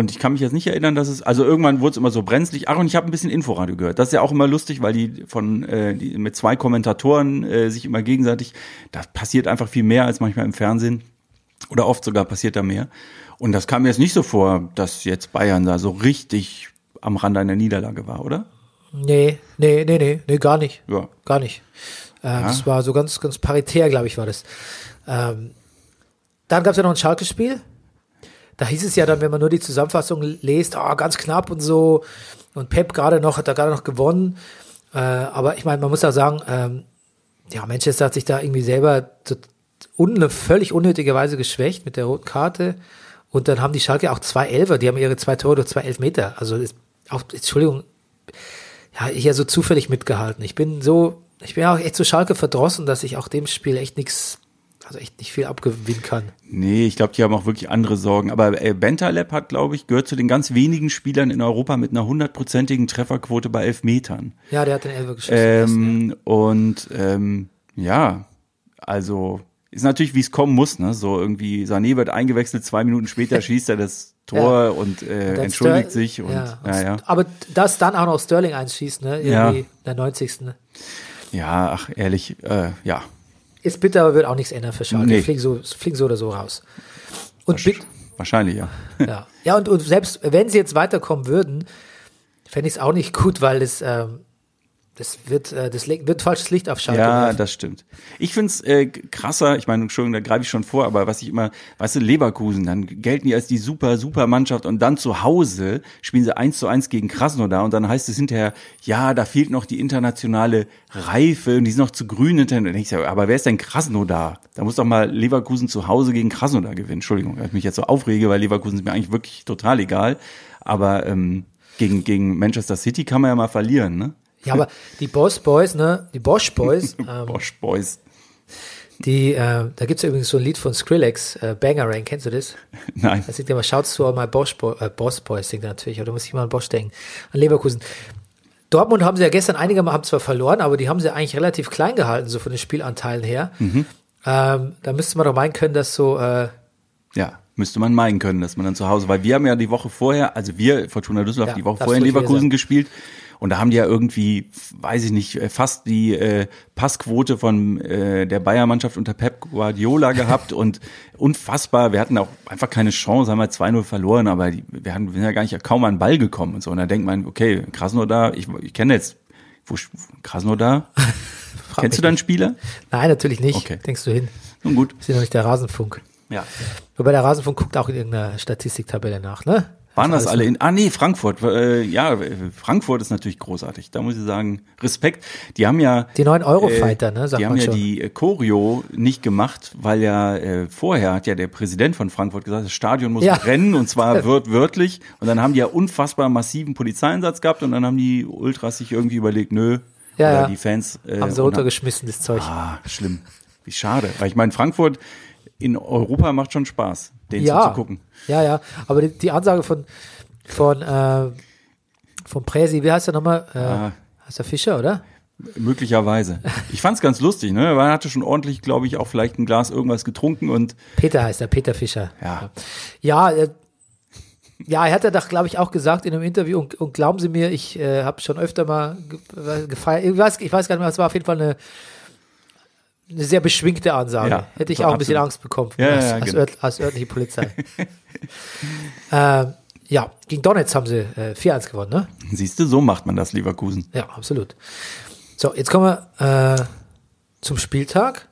Speaker 3: und ich kann mich jetzt nicht erinnern, dass es, also irgendwann wurde es immer so brenzlig. Ach, und ich habe ein bisschen Inforadio gehört. Das ist ja auch immer lustig, weil die von äh, die mit zwei Kommentatoren äh, sich immer gegenseitig, da passiert einfach viel mehr als manchmal im Fernsehen. Oder oft sogar passiert da mehr. Und das kam mir jetzt nicht so vor, dass jetzt Bayern da so richtig am Rand einer Niederlage war, oder?
Speaker 2: nee, nee, nee, nee, nee, gar nicht.
Speaker 3: Ja.
Speaker 2: Gar nicht. Äh, Das war so ganz, ganz paritär, glaube ich, war das. Ähm, dann gab es ja noch ein Schalke-Spiel. Da hieß es ja dann, wenn man nur die Zusammenfassung liest, oh, ganz knapp und so. Und Pep gerade noch, hat da gerade noch gewonnen. Äh, aber ich meine, man muss auch sagen, ähm, ja, Manchester hat sich da irgendwie selber so un völlig unnötigerweise geschwächt mit der roten Karte. Und dann haben die Schalke auch zwei Elfer, die haben ihre zwei Tore durch zwei Elfmeter. Also ist auch, Entschuldigung, ja, hier so zufällig mitgehalten. Ich bin so, ich bin auch echt so Schalke verdrossen, dass ich auch dem Spiel echt nichts, also echt nicht viel abgewinnen kann.
Speaker 3: Nee, ich glaube, die haben auch wirklich andere Sorgen. Aber äh, Bentaleb hat, glaube ich, gehört zu den ganz wenigen Spielern in Europa mit einer hundertprozentigen Trefferquote bei Elfmetern.
Speaker 2: Ja, der hat den Elfer geschossen.
Speaker 3: Ähm, und ähm, ja, also ist natürlich, wie es kommen muss. Ne? So irgendwie, Sané wird eingewechselt, zwei Minuten später schießt er das Tor
Speaker 2: Ja.
Speaker 3: und äh,
Speaker 2: Dann
Speaker 3: entschuldigt
Speaker 2: Ster-
Speaker 3: sich. Und,
Speaker 2: ja,
Speaker 3: ja, ja.
Speaker 2: Aber dass dann auch noch Sterling einschießt, ne? Irgendwie
Speaker 3: Ja.
Speaker 2: der 90. Ne?
Speaker 3: ja, ach ehrlich, äh, ja.
Speaker 2: Ist bitter, aber wird auch nichts ändern für Schalke.
Speaker 3: Nee.
Speaker 2: Fliegen, so, fliegen so oder so raus. Und,
Speaker 3: Wahrscheinlich, ja.
Speaker 2: ja. ja und, und selbst wenn sie jetzt weiterkommen würden, fände ich es auch nicht gut, weil das, ähm, das wird, äh, das wird falsches Licht auf Schalke
Speaker 3: Ja,
Speaker 2: werfen.
Speaker 3: das stimmt. Ich find's äh, krasser, ich meine, Entschuldigung, da greife ich schon vor, aber was ich immer, weißt du, Leverkusen, dann gelten die als die super, super Mannschaft und dann zu Hause spielen sie eins zu eins gegen Krasnodar und dann heißt es hinterher, ja, da fehlt noch die internationale Reife und die sind noch zu grün hinterher. Und ich, aber wer ist denn Krasnodar? Da muss doch mal Leverkusen zu Hause gegen Krasnodar gewinnen. Entschuldigung, dass ich mich jetzt so aufrege, weil Leverkusen ist mir eigentlich wirklich total egal. Aber ähm, gegen, gegen Manchester City kann man ja mal verlieren, ne?
Speaker 2: Ja, aber die Boss Boys, ne, die Bosch Boys, ähm,
Speaker 3: Bosch Boys.
Speaker 2: die, äh, da gibt's ja übrigens so ein Lied von Skrillex, äh, Bangarang, kennst du das?
Speaker 3: Nein.
Speaker 2: Da singt er mal, to all my Bosch Boy, äh, Boss Boys, singt natürlich, oder muss ich mal an Bosch denken, an Leverkusen. Dortmund haben sie ja gestern einige Mal haben zwar verloren, aber die haben sie eigentlich relativ klein gehalten, so von den Spielanteilen her.
Speaker 3: Mhm.
Speaker 2: Ähm, da müsste man doch meinen können, dass so, äh,
Speaker 3: Ja, müsste man meinen können, dass man dann zu Hause, weil wir haben ja die Woche vorher, also wir, Fortuna Düsseldorf,
Speaker 2: Ja,
Speaker 3: die Woche vorher in Leverkusen gespielt. Und da haben die ja irgendwie, weiß ich nicht, äh, fast die äh, Passquote von äh, der Bayern-Mannschaft unter Pep Guardiola gehabt und unfassbar. Wir hatten auch einfach keine Chance, haben wir 2-0 verloren, aber die, wir, hatten, wir sind ja gar nicht kaum an den Ball gekommen und so. Und da denkt man, okay, Krasnodar, ich, ich kenne jetzt, wo Krasnodar? Kennst du da einen Spieler?
Speaker 2: nein, natürlich nicht.
Speaker 3: Okay.
Speaker 2: Denkst du hin?
Speaker 3: Nun gut.
Speaker 2: Ist ja noch nicht der Rasenfunk.
Speaker 3: Ja.
Speaker 2: Wobei der Rasenfunk guckt auch in irgendeiner Statistiktabelle nach, ne?
Speaker 3: Waren das alle in, ah nee, Frankfurt, äh, ja, äh, Frankfurt ist natürlich großartig, da muss ich sagen, Respekt. Die haben ja
Speaker 2: Die neuen Eurofighter, ne, sagt
Speaker 3: die haben ja
Speaker 2: schon.
Speaker 3: die äh, Choreo nicht gemacht, weil ja äh, vorher hat ja der Präsident von Frankfurt gesagt, das Stadion muss
Speaker 2: Ja.
Speaker 3: brennen und zwar wört wörtlich und dann haben die ja unfassbar massiven Polizeieinsatz gehabt und dann haben die Ultras sich irgendwie überlegt, nö,
Speaker 2: Ja, ja.
Speaker 3: die Fans äh,
Speaker 2: haben sie runtergeschmissen, das Zeug.
Speaker 3: Ah, schlimm. Wie schade, weil ich meine, Frankfurt in Europa macht schon Spaß, den
Speaker 2: ja,
Speaker 3: zu gucken.
Speaker 2: ja, ja. Aber die, die Ansage von, von, äh, von Präsi, wie heißt der nochmal? Äh,
Speaker 3: Ah.
Speaker 2: Heißt der Fischer, oder?
Speaker 3: Möglicherweise. Ich fand's ganz lustig, ne? Man hatte schon ordentlich, glaube ich, auch vielleicht ein Glas irgendwas getrunken und
Speaker 2: Peter heißt er, Peter Fischer.
Speaker 3: ja,
Speaker 2: Ja, äh, ja, er hat ja doch, glaube ich, auch gesagt in einem Interview, und, und glauben Sie mir, ich äh, habe schon öfter mal ge- gefeiert, ich weiß, ich weiß gar nicht mehr, es war auf jeden Fall eine, eine sehr beschwingte Ansage.
Speaker 3: Ja,
Speaker 2: Hätte ich
Speaker 3: so
Speaker 2: auch ein bisschen
Speaker 3: absolut.
Speaker 2: Angst bekommen
Speaker 3: Ja,
Speaker 2: als,
Speaker 3: ja,
Speaker 2: als,
Speaker 3: genau.
Speaker 2: ört, als örtliche Polizei. ähm, ja, gegen Donetsk haben sie äh, 4-1 gewonnen, ne?
Speaker 3: siehst du, so macht man das, Leverkusen.
Speaker 2: Ja, absolut. So, jetzt kommen wir äh, zum Spieltag.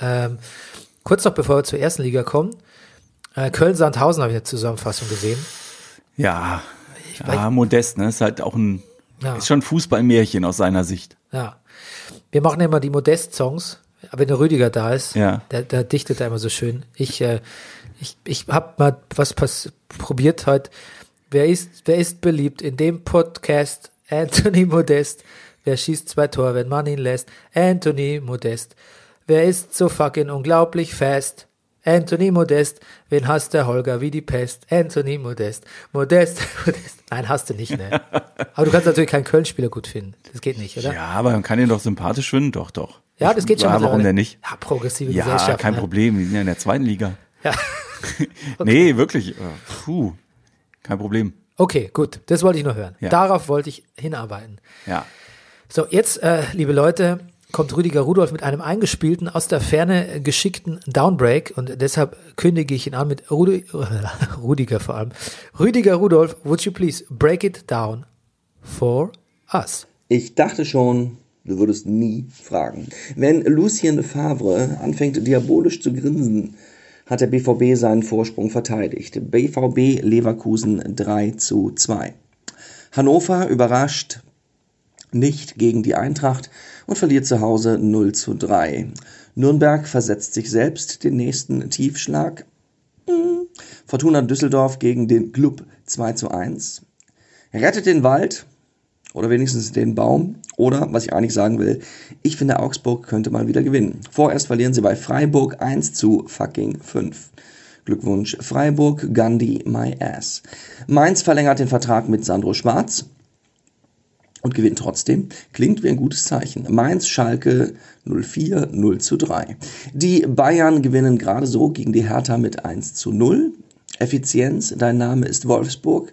Speaker 2: Ähm, kurz noch bevor wir zur ersten Liga kommen. Äh, Köln-Sandhausen habe ich eine Zusammenfassung gesehen.
Speaker 3: Ja,
Speaker 2: weiß-
Speaker 3: ja, modest, ne? Ist halt auch ein,
Speaker 2: Ja.
Speaker 3: ist schon Fußballmärchen aus seiner Sicht.
Speaker 2: Ja. Wir machen immer die Modest-Songs. Wenn der Rüdiger da ist,
Speaker 3: Ja.
Speaker 2: der, der dichtet da immer so schön. Ich, äh, ich, ich habe mal was probiert heute. Wer ist, wer ist beliebt in dem Podcast? Anthony Modest. Wer schießt zwei Tore, wenn man ihn lässt? Anthony Modest. Wer ist so fucking unglaublich fast? Anthony Modest. Wen hasst der Holger wie die Pest? Anthony Modest. Modest, Modest. Nein, hast du nicht, ne? Aber du kannst natürlich keinen Köln-Spieler gut finden. Das geht nicht, oder?
Speaker 3: Ja, aber man kann ihn doch sympathisch finden, doch, doch.
Speaker 2: Ja, das geht schon.
Speaker 3: Ja, warum denn nicht?
Speaker 2: Ja, progressive
Speaker 3: Ja,
Speaker 2: Gesellschaft.
Speaker 3: kein
Speaker 2: ne?
Speaker 3: Problem, die sind ja in der zweiten Liga.
Speaker 2: Ja.
Speaker 3: Nee, wirklich. äh, Puh, kein Problem.
Speaker 2: Okay, gut. Das wollte ich nur hören.
Speaker 3: Ja.
Speaker 2: Darauf wollte ich hinarbeiten.
Speaker 3: Ja.
Speaker 2: So, jetzt, äh, liebe Leute, kommt Rüdiger Rudolph mit einem eingespielten, aus der Ferne geschickten Downbreak und deshalb kündige ich ihn an mit Rudi Rudiger vor allem. Rüdiger Rudolph, would you please break it down for us?
Speaker 6: Ich dachte schon, du würdest nie fragen. Wenn Lucien Favre anfängt diabolisch zu grinsen, hat der BVB seinen Vorsprung verteidigt. BVB Leverkusen 3 zu 2. Hannover überrascht nicht gegen die Eintracht und verliert zu Hause 0 zu 3. Nürnberg versetzt sich selbst den nächsten Tiefschlag. Hm. Fortuna Düsseldorf gegen den Club 2 zu 1. Rettet den Wald oder wenigstens den Baum. Oder, was ich eigentlich sagen will, ich finde, Augsburg könnte mal wieder gewinnen. Vorerst verlieren sie bei Freiburg 1 zu fucking 5. Glückwunsch Freiburg, Gandhi, my ass. Mainz verlängert den Vertrag mit Sandro Schwarz und gewinnt trotzdem. Klingt wie ein gutes Zeichen. Mainz, Schalke 04, 0 zu 3. Die Bayern gewinnen gerade so gegen die Hertha mit 1 zu 0. Effizienz, dein Name ist Wolfsburg.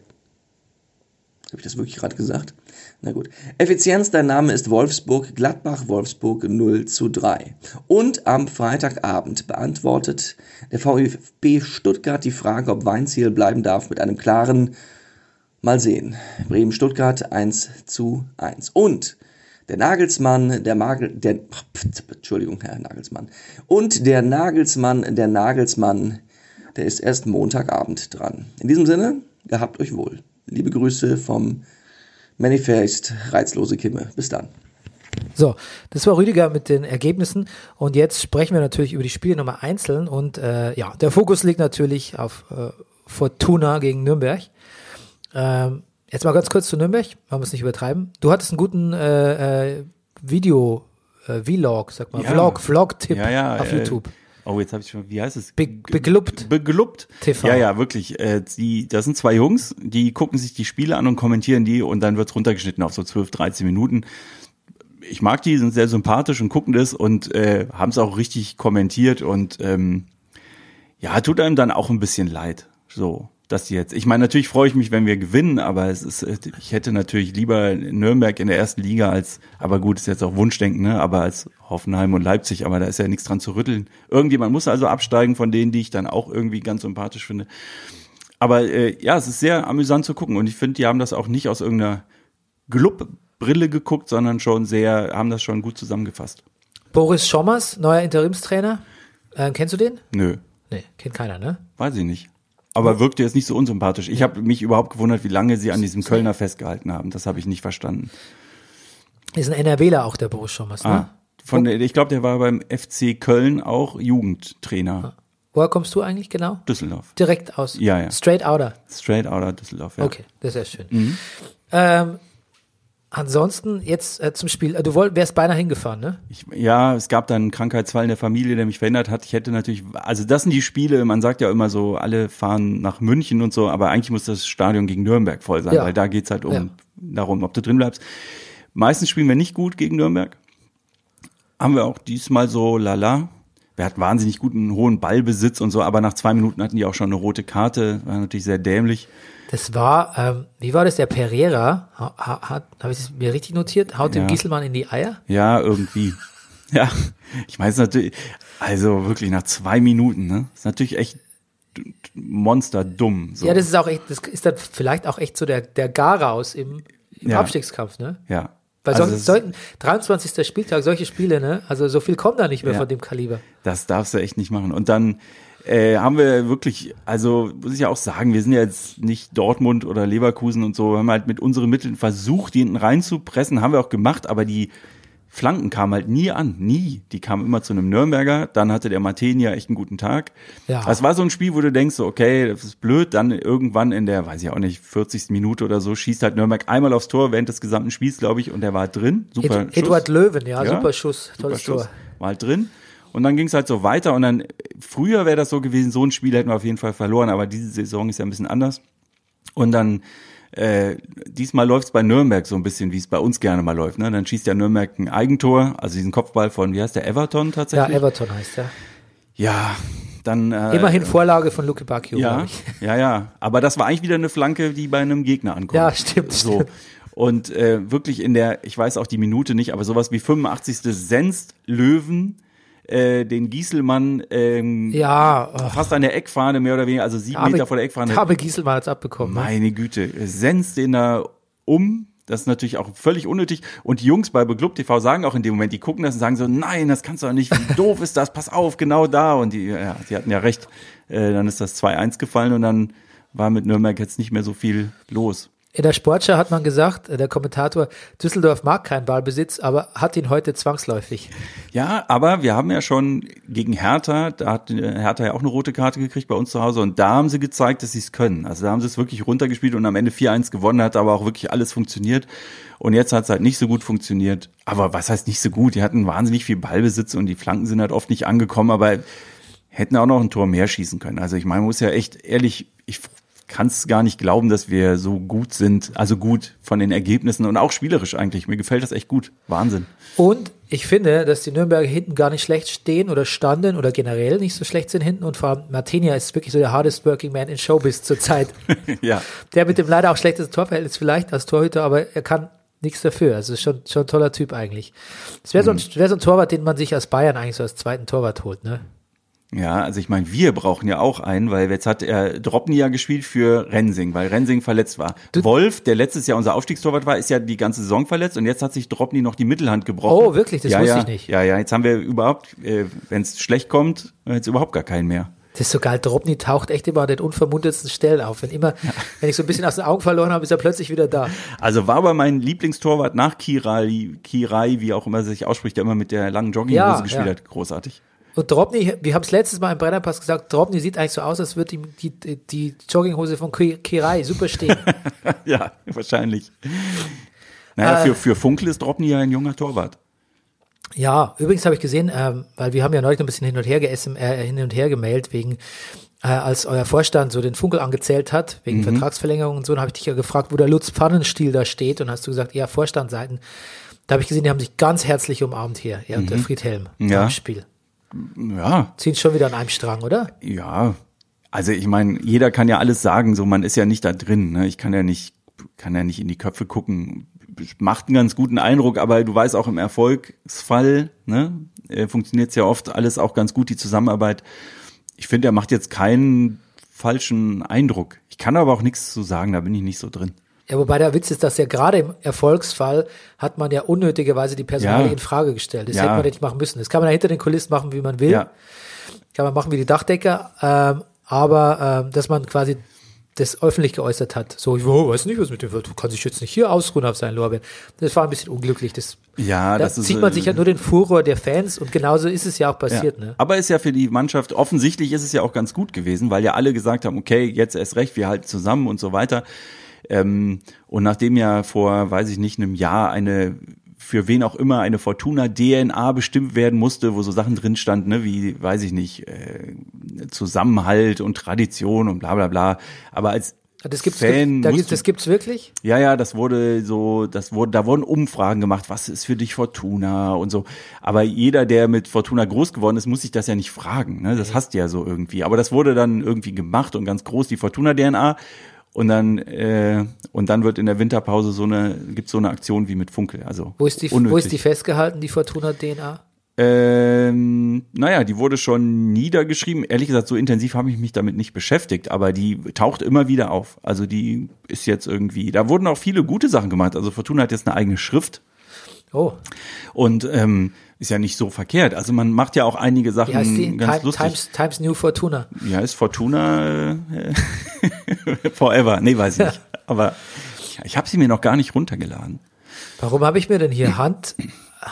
Speaker 6: Habe ich das wirklich gerade gesagt? Na gut. Effizienz, dein Name ist Wolfsburg, Gladbach, Wolfsburg 0 zu 3. Und am Freitagabend beantwortet der VfB Stuttgart die Frage, ob Weinziel bleiben darf mit einem klaren Mal sehen. Bremen-Stuttgart 1 zu 1. Und der Nagelsmann, der Magel, der, Entschuldigung, Herr Nagelsmann. Und der Nagelsmann, der Nagelsmann, der ist erst Montagabend dran. In diesem Sinne, gehabt euch wohl. Liebe Grüße vom Manifest Reizlose Kimme. Bis dann.
Speaker 2: So, das war Rüdiger mit den Ergebnissen und jetzt sprechen wir natürlich über die Spiele nochmal einzeln und äh, ja, der Fokus liegt natürlich auf äh, Fortuna gegen Nürnberg. Ähm, jetzt mal ganz kurz zu Nürnberg, wollen wir es nicht übertreiben. Du hattest einen guten äh, äh, Video, äh, Vlog, sag mal,
Speaker 3: Ja.
Speaker 2: Vlog, Vlog-Tipp
Speaker 3: Ja, ja,
Speaker 2: auf
Speaker 3: äh,
Speaker 2: YouTube.
Speaker 3: Oh, jetzt habe ich schon, wie heißt es?
Speaker 2: Be begluppt.
Speaker 3: Begluppt.
Speaker 2: TV.
Speaker 3: Ja, ja, wirklich. Äh, die, das sind zwei Jungs, die gucken sich die Spiele an und kommentieren die und dann wird's runtergeschnitten auf so 12, 13 Minuten. Ich mag die, sind sehr sympathisch und gucken das und äh, haben es auch richtig kommentiert und ähm, ja, tut einem dann auch ein bisschen leid. So, dass die jetzt. Ich meine, natürlich freue ich mich, wenn wir gewinnen, aber es ist, ich hätte natürlich lieber Nürnberg in der ersten Liga als, aber gut, ist jetzt auch Wunschdenken, ne? Aber als Hoffenheim und Leipzig, aber da ist ja nichts dran zu rütteln. Irgendjemand muss also absteigen von denen, die ich dann auch irgendwie ganz sympathisch finde. Aber äh, ja, es ist sehr amüsant zu gucken und ich finde, die haben das auch nicht aus irgendeiner Glub-Brille geguckt, sondern schon sehr, haben das schon gut zusammengefasst.
Speaker 2: Boris Schommers, neuer Interimstrainer. Äh, kennst du den?
Speaker 3: Nö,
Speaker 2: Nee, kennt keiner, ne?
Speaker 3: weiß ich nicht. Aber wirkte jetzt nicht so unsympathisch. Ich habe mich überhaupt gewundert, wie lange sie an diesem Kölner festgehalten haben. Das habe ich nicht verstanden.
Speaker 2: Ist ein NRWler auch, der Boris Schommers, ne?
Speaker 3: Ah, von, der- ich glaube, der war beim FC Köln auch Jugendtrainer.
Speaker 2: Woher kommst du eigentlich genau?
Speaker 3: Düsseldorf.
Speaker 2: Direkt aus.
Speaker 3: Ja, ja.
Speaker 2: Straight Outer.
Speaker 3: Straight Outer Düsseldorf, ja.
Speaker 2: Okay, das ist ja schön.
Speaker 3: Mhm.
Speaker 2: Ähm, ansonsten jetzt äh, zum Spiel. Äh, Du wollt, wärst beinahe hingefahren, ne?
Speaker 3: Ich, ja, es gab dann einen Krankheitsfall in der Familie, der mich verhindert hat. Ich hätte natürlich, also das sind die Spiele, man sagt ja immer so, alle fahren nach München und so, aber eigentlich muss das Stadion gegen Nürnberg voll sein,
Speaker 2: Ja.
Speaker 3: weil da geht's halt um
Speaker 2: Ja.
Speaker 3: darum, ob du drin bleibst. Meistens spielen wir nicht gut gegen Nürnberg. Haben wir auch diesmal so lala. Wir hatten wahnsinnig guten hohen Ballbesitz und so, aber nach zwei Minuten hatten die auch schon eine rote Karte, war natürlich sehr dämlich.
Speaker 2: Das war, ähm, wie war das? Der Pereira, ha, ha, habe ich das mir richtig notiert? Haut dem
Speaker 3: Ja.
Speaker 2: Gieselmann in die Eier?
Speaker 3: Ja, irgendwie. Ja, ich meine es natürlich, also wirklich nach zwei Minuten, ne? Ist natürlich echt d- monsterdumm. So.
Speaker 2: Ja, das ist auch echt, das ist dann vielleicht auch echt so der, der Garaus im, im
Speaker 3: Ja.
Speaker 2: Abstiegskampf, ne?
Speaker 3: ja.
Speaker 2: Weil
Speaker 3: Also
Speaker 2: so,
Speaker 3: das-
Speaker 2: sollten 23. Spieltag, solche Spiele, ne? Also so viel kommt da nicht mehr
Speaker 3: Ja.
Speaker 2: von dem Kaliber.
Speaker 3: Das darfst du echt nicht machen. Und dann äh, haben wir wirklich, also muss ich ja auch sagen, wir sind ja jetzt nicht Dortmund oder Leverkusen und so, wir haben halt mit unseren Mitteln versucht, die hinten reinzupressen, haben wir auch gemacht, aber die Flanken kamen halt nie an, nie. Die kamen immer zu einem Nürnberger, dann hatte der Martenia echt einen guten Tag.
Speaker 2: Ja.
Speaker 3: Das war so ein Spiel, wo du denkst, so, okay, das ist blöd, dann irgendwann in der, weiß ich auch nicht, 40. Minute oder so, schießt halt Nürnberg einmal aufs Tor während des gesamten Spiels, glaube ich, und der war halt drin. Super
Speaker 2: Ed,
Speaker 3: Schuss.
Speaker 2: Eduard Löwen, ja,
Speaker 3: Ja,
Speaker 2: super Schuss, tolles
Speaker 3: Super Schuss.
Speaker 2: Tor.
Speaker 3: War halt drin. Und dann ging es halt so weiter und dann, früher wäre das so gewesen, so ein Spiel hätten wir auf jeden Fall verloren, aber diese Saison ist ja ein bisschen anders. Und dann, äh, diesmal läuft es bei Nürnberg so ein bisschen, wie es bei uns gerne mal läuft. Ne? Dann schießt ja Nürnberg ein Eigentor, also diesen Kopfball von, wie heißt der, Everton
Speaker 2: Ja,
Speaker 3: tatsächlich?
Speaker 2: Everton heißt er.
Speaker 3: ja dann. Äh,
Speaker 2: Immerhin Vorlage von Luke Bacchio,
Speaker 3: ja,
Speaker 2: ich.
Speaker 3: ja, ja. Aber das war eigentlich wieder eine Flanke, die bei einem Gegner ankommt.
Speaker 2: Ja, stimmt,
Speaker 3: So.
Speaker 2: stimmt.
Speaker 3: Und äh, wirklich in der, ich weiß auch die Minute nicht, aber sowas wie 85. Senst Löwen äh, den Gieselmann ähm,
Speaker 2: Ja, oh,
Speaker 3: fast an der Eckfahne, mehr oder weniger, also sieben Meter vor der Eckfahne.
Speaker 2: Habe Gieselmann hat's abbekommen. ne?
Speaker 3: Meine Güte, senzt den da um. Das ist natürlich auch völlig unnötig. Und die Jungs bei Beglub TV sagen auch in dem Moment, die gucken das und sagen so, nein, das kannst du doch nicht, wie doof ist das, pass auf, genau da. Und die, ja, die hatten ja recht. Äh, dann ist das 2-1 gefallen und dann war mit Nürnberg jetzt nicht mehr so viel los.
Speaker 2: In der Sportschau hat man gesagt, äh, der Kommentator, Düsseldorf mag keinen Ballbesitz, aber hat ihn heute zwangsläufig.
Speaker 3: Ja, aber wir haben ja schon gegen Hertha, da hat äh, Hertha ja auch eine rote Karte gekriegt bei uns zu Hause und da haben sie gezeigt, dass sie es können. Also da haben sie es wirklich runtergespielt und am Ende 4-1 gewonnen, hat aber auch wirklich alles funktioniert. Und jetzt hat es halt nicht so gut funktioniert. Aber was heißt nicht so gut? Die hatten wahnsinnig viel Ballbesitz und die Flanken sind halt oft nicht angekommen, aber hätten auch noch ein Tor mehr schießen können. Also ich meine, man muss ja echt ehrlich, ich kann es gar nicht glauben, dass wir so gut sind, also gut von den Ergebnissen und auch spielerisch eigentlich. Mir gefällt das echt gut. Wahnsinn.
Speaker 2: Und ich finde, dass die Nürnberger hinten gar nicht schlecht stehen oder standen oder generell nicht so schlecht sind hinten. Und vor allem Martinia ist wirklich so der hardest working man in Showbiz zurzeit.
Speaker 3: ja.
Speaker 2: der mit dem leider auch schlechtesten Torverhältnis vielleicht als Torhüter, aber er kann nichts dafür. Also ist schon, schon ein toller Typ eigentlich. Es wäre so, ein- wär so ein Torwart, den man sich als Bayern eigentlich so als zweiten Torwart holt, ne?
Speaker 3: Ja, also ich meine, wir brauchen ja auch einen, weil jetzt hat er Dropny ja gespielt für Rensing, weil Rensing verletzt war. Wolf, der letztes Jahr unser Aufstiegstorwart war, ist ja die ganze Saison verletzt und jetzt hat sich Dropny noch die Mittelhand gebrochen.
Speaker 2: Oh, wirklich? Das
Speaker 3: ja,
Speaker 2: wusste
Speaker 3: ja,
Speaker 2: ich nicht.
Speaker 3: Ja, ja, jetzt haben wir überhaupt, äh, wenn es schlecht kommt, jetzt überhaupt gar keinen mehr.
Speaker 2: Das ist so geil. Dropny taucht echt immer an den unvermutetsten Stellen auf. Wenn immer, wenn ich so ein bisschen aus den Augen verloren habe, ist er plötzlich wieder da.
Speaker 3: Also war aber mein Lieblingstorwart nach Kirai, Kirai, wie auch immer er sich ausspricht, der immer mit der langen Jogginghose
Speaker 2: Ja,
Speaker 3: gespielt
Speaker 2: ja.
Speaker 3: hat. Großartig.
Speaker 2: Und Dropny, wir haben es letztes Mal im Brennerpass gesagt, Dropny sieht eigentlich so aus, als würde ihm die, die, die Jogginghose von Ki- Kirai super stehen.
Speaker 3: ja, wahrscheinlich. Naja,
Speaker 2: Äh.
Speaker 3: für, für Funkel ist Dropny ja ein junger Torwart.
Speaker 2: Ja, übrigens habe ich gesehen, ähm, weil wir haben ja neulich ein bisschen hin und her geessen, äh, hin und her gemailt, wegen, äh, als euer Vorstand so den Funkel angezählt hat, wegen Vertragsverlängerung und so, dann habe ich dich ja gefragt, wo der Lutz Pfannenstiel da steht und hast du gesagt, ja, Vorstandseiten. Da habe ich gesehen, die haben sich ganz herzlich umarmt hier, er und der Friedhelm
Speaker 3: Ja.
Speaker 2: im Spiel.
Speaker 3: Ja,
Speaker 2: Ziehen schon wieder an einem Strang, oder?
Speaker 3: ja. Also ich meine, jeder kann ja alles sagen, so man ist ja nicht da drin. Ne? Ich kann ja nicht, kann ja nicht in die Köpfe gucken. Macht einen ganz guten Eindruck, aber du weißt auch im Erfolgsfall, ne, äh, funktioniert ja oft alles auch ganz gut, die Zusammenarbeit. Ich finde, er macht jetzt keinen falschen Eindruck. Ich kann aber auch nichts zu sagen, da bin ich nicht so drin.
Speaker 2: Ja, wobei der Witz ist, dass ja gerade im Erfolgsfall hat man ja unnötigerweise die Personalie
Speaker 3: Ja.
Speaker 2: in Frage gestellt. Das
Speaker 3: Ja.
Speaker 2: hätte man nicht machen müssen. Das kann man ja hinter den Kulissen machen, wie man will.
Speaker 3: Ja.
Speaker 2: Kann man machen wie die Dachdecker. Ähm, aber ähm, dass man quasi das öffentlich geäußert hat. So, ich oh, weiß nicht, was mit dem wird. Du kannst dich jetzt nicht hier ausruhen auf seinen Lorbeeren. Das war ein bisschen unglücklich. Das,
Speaker 3: Ja,
Speaker 2: da
Speaker 3: das ist,
Speaker 2: zieht man
Speaker 3: äh,
Speaker 2: sich ja nur den Furor der Fans und genauso ist es ja auch passiert.
Speaker 3: Ja.
Speaker 2: Ne?
Speaker 3: Aber ist ja für die Mannschaft, offensichtlich ist es ja auch ganz gut gewesen, weil ja alle gesagt haben, okay, jetzt erst recht, wir halten zusammen und so weiter. Ähm, und nachdem ja vor, weiß ich nicht, einem Jahr eine für wen auch immer eine Fortuna DNA bestimmt werden musste, wo so Sachen drin standen, ne, wie, weiß ich nicht, äh, Zusammenhalt und Tradition und bla bla bla. Aber als
Speaker 2: Das gibt's,
Speaker 3: Fan
Speaker 2: da gibt's, das gibt's wirklich?
Speaker 3: ja, ja, das wurde so, das wurde, da wurden Umfragen gemacht, was ist für dich Fortuna und so. Aber jeder, der mit Fortuna groß geworden ist, muss sich das ja nicht fragen. Ne? Das hast du ja so irgendwie. Aber das wurde dann irgendwie gemacht und ganz groß die Fortuna-DNA. Und dann, äh, und dann wird in der Winterpause so eine, gibt's so eine Aktion wie mit Funkel. Also
Speaker 2: Wo ist die, wo
Speaker 3: unnötig.
Speaker 2: ist die festgehalten, die Fortuna DNA?
Speaker 3: Ähm, naja, die wurde schon niedergeschrieben. Ehrlich gesagt, so intensiv habe ich mich damit nicht beschäftigt, aber die taucht immer wieder auf. Also die ist jetzt irgendwie, da wurden auch viele gute Sachen gemacht. Also Fortuna hat jetzt eine eigene Schrift
Speaker 2: Oh,
Speaker 3: und ähm, ist ja nicht so verkehrt. Also man macht ja auch einige Sachen
Speaker 2: heißt die?
Speaker 3: ganz
Speaker 2: Time,
Speaker 3: lustig.
Speaker 2: Times, Times New Fortuna.
Speaker 3: Ja, ist Fortuna äh, Forever. Nee, weiß ich nicht. Aber ich, ich habe sie mir noch gar nicht runtergeladen.
Speaker 2: Warum habe ich mir denn hier Hand,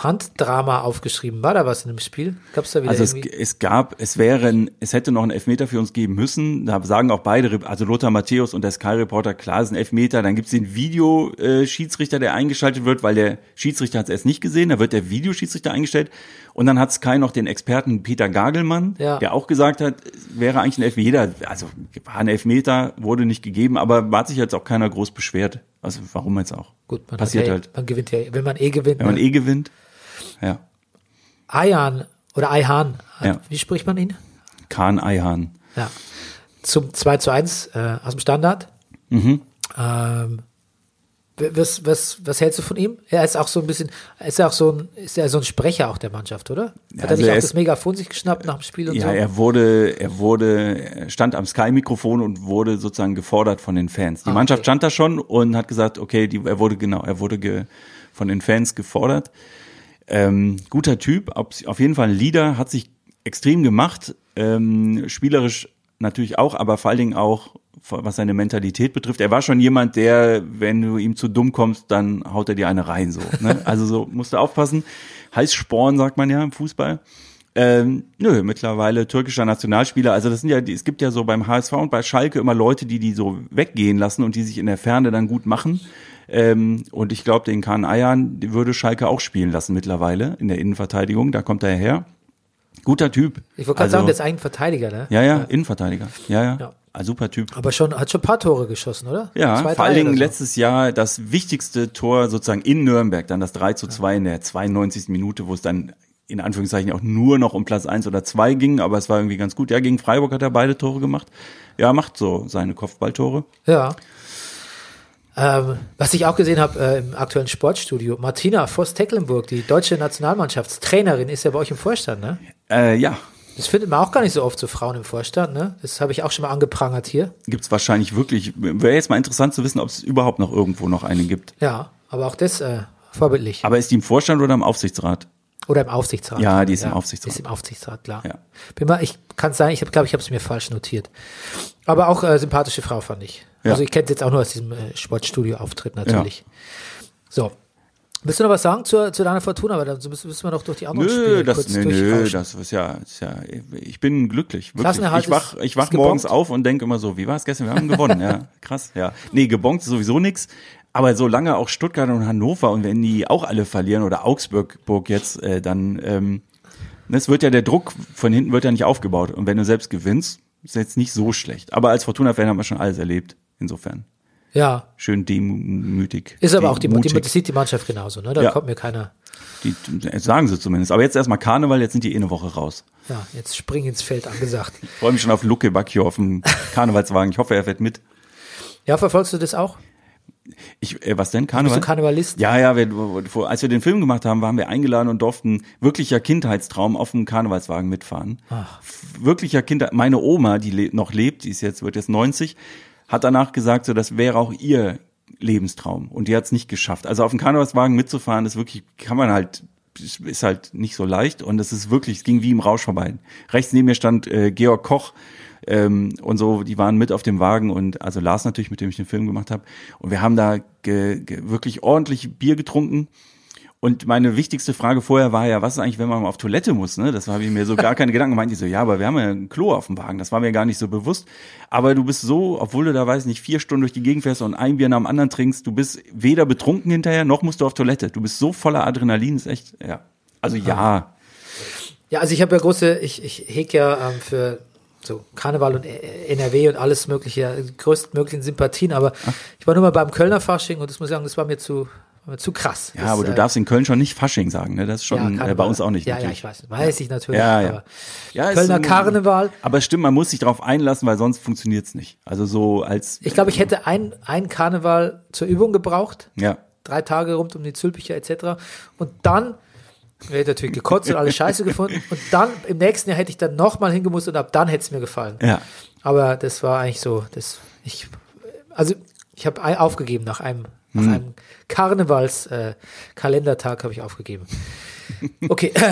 Speaker 2: Handdrama aufgeschrieben? War da was in dem Spiel? Gab's da wieder
Speaker 3: Also es, es gab, es wären, es hätte noch einen Elfmeter für uns geben müssen. Da sagen auch beide, also Lothar Matthäus und der Sky-Reporter, klar, es ist ein Elfmeter. Dann gibt es den Videoschiedsrichter, der eingeschaltet wird, weil der Schiedsrichter hat es erst nicht gesehen. Da wird der Videoschiedsrichter eingestellt. Und dann hat Sky noch den Experten Peter Gagelmann,
Speaker 2: Ja.
Speaker 3: der auch gesagt hat, es wäre eigentlich ein Elfmeter. Also war ein Elfmeter, wurde nicht gegeben, aber hat sich jetzt auch keiner groß beschwert. Also warum jetzt auch?
Speaker 2: Gut, man
Speaker 3: Passiert
Speaker 2: hat ja,
Speaker 3: halt.
Speaker 2: Man gewinnt ja, wenn man eh gewinnt.
Speaker 3: Wenn man
Speaker 2: ne?
Speaker 3: eh gewinnt. Ja.
Speaker 2: Ayan oder Ayhan,
Speaker 3: Ja.
Speaker 2: wie spricht man ihn?
Speaker 3: Kahn Eihan.
Speaker 2: Ja. Zum 2 zu 1 äh, aus dem Standard.
Speaker 3: Mhm.
Speaker 2: Ähm, was, was, was hältst du von ihm? Er ist auch so ein bisschen, ist er auch so ein, ist er so ein Sprecher auch der Mannschaft, oder? Hat er
Speaker 3: also
Speaker 2: nicht
Speaker 3: er
Speaker 2: auch
Speaker 3: ist-
Speaker 2: das Megafon sich geschnappt nach dem Spiel und
Speaker 3: Ja,
Speaker 2: so?
Speaker 3: er wurde, er wurde, er stand am Sky-Mikrofon und wurde sozusagen gefordert von den Fans. Die
Speaker 2: Ah,
Speaker 3: Mannschaft
Speaker 2: okay.
Speaker 3: stand da schon und hat gesagt, okay, die, er wurde genau, er wurde ge, von den Fans gefordert. Ähm, guter Typ, auf, jeden Fall ein Leader, hat sich extrem gemacht, ähm, spielerisch natürlich auch, aber vor allen Dingen auch, was seine Mentalität betrifft. Er war schon jemand, der, wenn du ihm zu dumm kommst, dann haut er dir eine rein, so. Ne? Also so, musst du aufpassen. Heiß Sporn, sagt man ja im Fußball. Ähm, nö, mittlerweile türkischer Nationalspieler. Also das sind ja, es gibt ja so beim HSV und bei Schalke immer Leute, die die so weggehen lassen und die sich in der Ferne dann gut machen. Ähm, und ich glaube, den Kahn die würde Schalke auch spielen lassen mittlerweile in der Innenverteidigung. Da kommt er her. Guter Typ.
Speaker 2: ich wollte gerade
Speaker 3: Also-
Speaker 2: sagen, der ist eigentlich ein Verteidiger, ne?
Speaker 3: Ja, ja, Innenverteidiger. Ja, ja.
Speaker 2: Ja.
Speaker 3: Ah, super Typ.
Speaker 2: Aber schon, hat schon ein paar Tore geschossen, oder?
Speaker 3: Ja,
Speaker 2: Zwei,
Speaker 3: vor allen Dingen
Speaker 2: so.
Speaker 3: letztes Jahr das wichtigste Tor sozusagen in Nürnberg, dann das 3 zu 2 in der 92. Minute, wo es dann in Anführungszeichen auch nur noch um Platz 1 oder 2 ging, aber es war irgendwie ganz gut. Ja, gegen Freiburg hat er beide Tore gemacht. Ja, macht so seine Kopfballtore.
Speaker 2: Ja. Ähm, was ich auch gesehen habe äh, im aktuellen Sportstudio, Martina Voss-Tecklenburg, die deutsche Nationalmannschaftstrainerin, ist ja bei euch im Vorstand, ne?
Speaker 3: Äh, ja,
Speaker 2: Das findet man auch gar nicht so oft so Frauen im Vorstand, ne? Das habe ich auch schon mal angeprangert hier.
Speaker 3: gibt's wahrscheinlich wirklich. Wäre jetzt mal interessant zu wissen, ob es überhaupt noch irgendwo noch eine gibt.
Speaker 2: Ja, aber auch das äh, vorbildlich.
Speaker 3: Aber ist die im Vorstand oder im Aufsichtsrat?
Speaker 2: Oder im Aufsichtsrat.
Speaker 3: Ja, die ist im Aufsichtsrat.
Speaker 2: Ist im Aufsichtsrat, klar.
Speaker 3: Ja.
Speaker 2: Bin mal, ich kann sein, ich glaube, ich habe es mir falsch notiert. Aber auch äh, sympathische Frau fand ich.
Speaker 3: Ja.
Speaker 2: Also ich kenne jetzt auch nur aus diesem äh, Sportstudio-Auftritt natürlich. So. Willst du noch was sagen zu, zu deiner Fortuna? Aber dann müssen, müssen wir noch durch die anderen
Speaker 3: Nö,
Speaker 2: Spiele
Speaker 3: das,
Speaker 2: kurz
Speaker 3: nö, nö, das ist ja, ist ja, ich bin glücklich. Wirklich.
Speaker 2: Klassenerhalt
Speaker 3: Ich wach, ich wach morgens
Speaker 2: gebongt?
Speaker 3: auf und denke immer so, wie war es gestern? Wir haben gewonnen, ja, krass, ja. Nee, gebongt ist sowieso nix, Aber solange auch Stuttgart und Hannover und wenn die auch alle verlieren oder Augsburg Burg jetzt, äh, dann ähm, es wird ja der Druck von hinten wird ja nicht aufgebaut. Und wenn du selbst gewinnst, ist jetzt nicht so schlecht. Aber als Fortuna-Fan haben wir schon alles erlebt. Insofern.
Speaker 2: Ja,
Speaker 3: Schön demütig.
Speaker 2: ist aber auch die, die, sieht die Mannschaft genauso, ne? Da
Speaker 3: Ja.
Speaker 2: kommt mir keiner.
Speaker 3: Die, sagen sie zumindest. Aber jetzt erstmal Karneval, jetzt sind die eh eine Woche raus.
Speaker 2: Ja, jetzt spring ins Feld angesagt.
Speaker 3: Ich freue mich schon auf Luke Bacchio auf dem Karnevalswagen. Ich hoffe, er fährt mit.
Speaker 2: Ja, verfolgst du das auch?
Speaker 3: Ich, äh, was denn?
Speaker 2: Bist
Speaker 3: Karneval?
Speaker 2: du Karnevalist?
Speaker 3: Ja, ja, wir, als wir den Film gemacht haben, waren wir eingeladen und durften wirklicher Kindheitstraum auf dem Karnevalswagen mitfahren. F- Wirklicher Kindheit. Meine Oma, die le noch lebt, die ist jetzt, wird jetzt 90, hat danach gesagt, so, das wäre auch ihr Lebenstraum. Und die hat es nicht geschafft. Also auf dem Karnevalswagen mitzufahren, ist wirklich, kann man halt, ist halt nicht so leicht. Und es ist wirklich, es ging wie im Rausch vorbei. Rechts neben mir stand äh, Georg Koch, ähm, und so, die waren mit auf dem Wagen und also Lars natürlich, mit dem ich den Film gemacht habe. Und wir haben da ge, ge, wirklich ordentlich Bier getrunken. Und meine wichtigste Frage vorher war ja, was ist eigentlich, wenn man mal auf Toilette muss? Ne? Das habe ich mir so gar keine Gedanken gemacht. Die so, ja, aber wir haben ja ein Klo auf dem Wagen. Das war mir gar nicht so bewusst. Aber du bist so, obwohl du da, weiß nicht, vier Stunden durch die Gegend fährst und ein Bier nach dem anderen trinkst, du bist weder betrunken hinterher, noch musst du auf Toilette. Du bist so voller Adrenalin, ist echt, ja. Also ja,
Speaker 2: Ja, also ich habe ja große, ich, ich hege ja ähm, für so Karneval und äh, NRW und alles mögliche, größtmöglichen Sympathien, aber ich war nur mal beim Kölner Fasching und das muss ich sagen, das war mir zu, mir zu krass.
Speaker 3: ja,
Speaker 2: das,
Speaker 3: aber du
Speaker 2: äh,
Speaker 3: darfst in Köln schon nicht Fasching sagen, ne? Das ist schon
Speaker 2: ja,
Speaker 3: äh, bei uns auch nicht.
Speaker 2: Ja, ja,
Speaker 3: natürlich.
Speaker 2: ich weiß, weiß ich natürlich.
Speaker 3: Ja, ja.
Speaker 2: Aber
Speaker 3: Ja,
Speaker 2: Kölner
Speaker 3: so-
Speaker 2: Karneval.
Speaker 3: Aber stimmt, man muss sich darauf einlassen, weil sonst funktioniert's nicht. Also so als
Speaker 2: Ich glaube, ich hätte ein, ein Karneval zur Übung gebraucht,
Speaker 3: ja.
Speaker 2: drei Tage rund um die Zülpicher etc. Und dann hätte ich natürlich gekotzt und alles scheiße gefunden. Und dann im nächsten Jahr hätte ich dann nochmal hingemusst und ab dann hätte es mir gefallen.
Speaker 3: Ja.
Speaker 2: Aber das war eigentlich so, das ich also ich habe aufgegeben nach einem nach
Speaker 3: Hm.
Speaker 2: einem Karnevals äh, habe ich aufgegeben. Okay.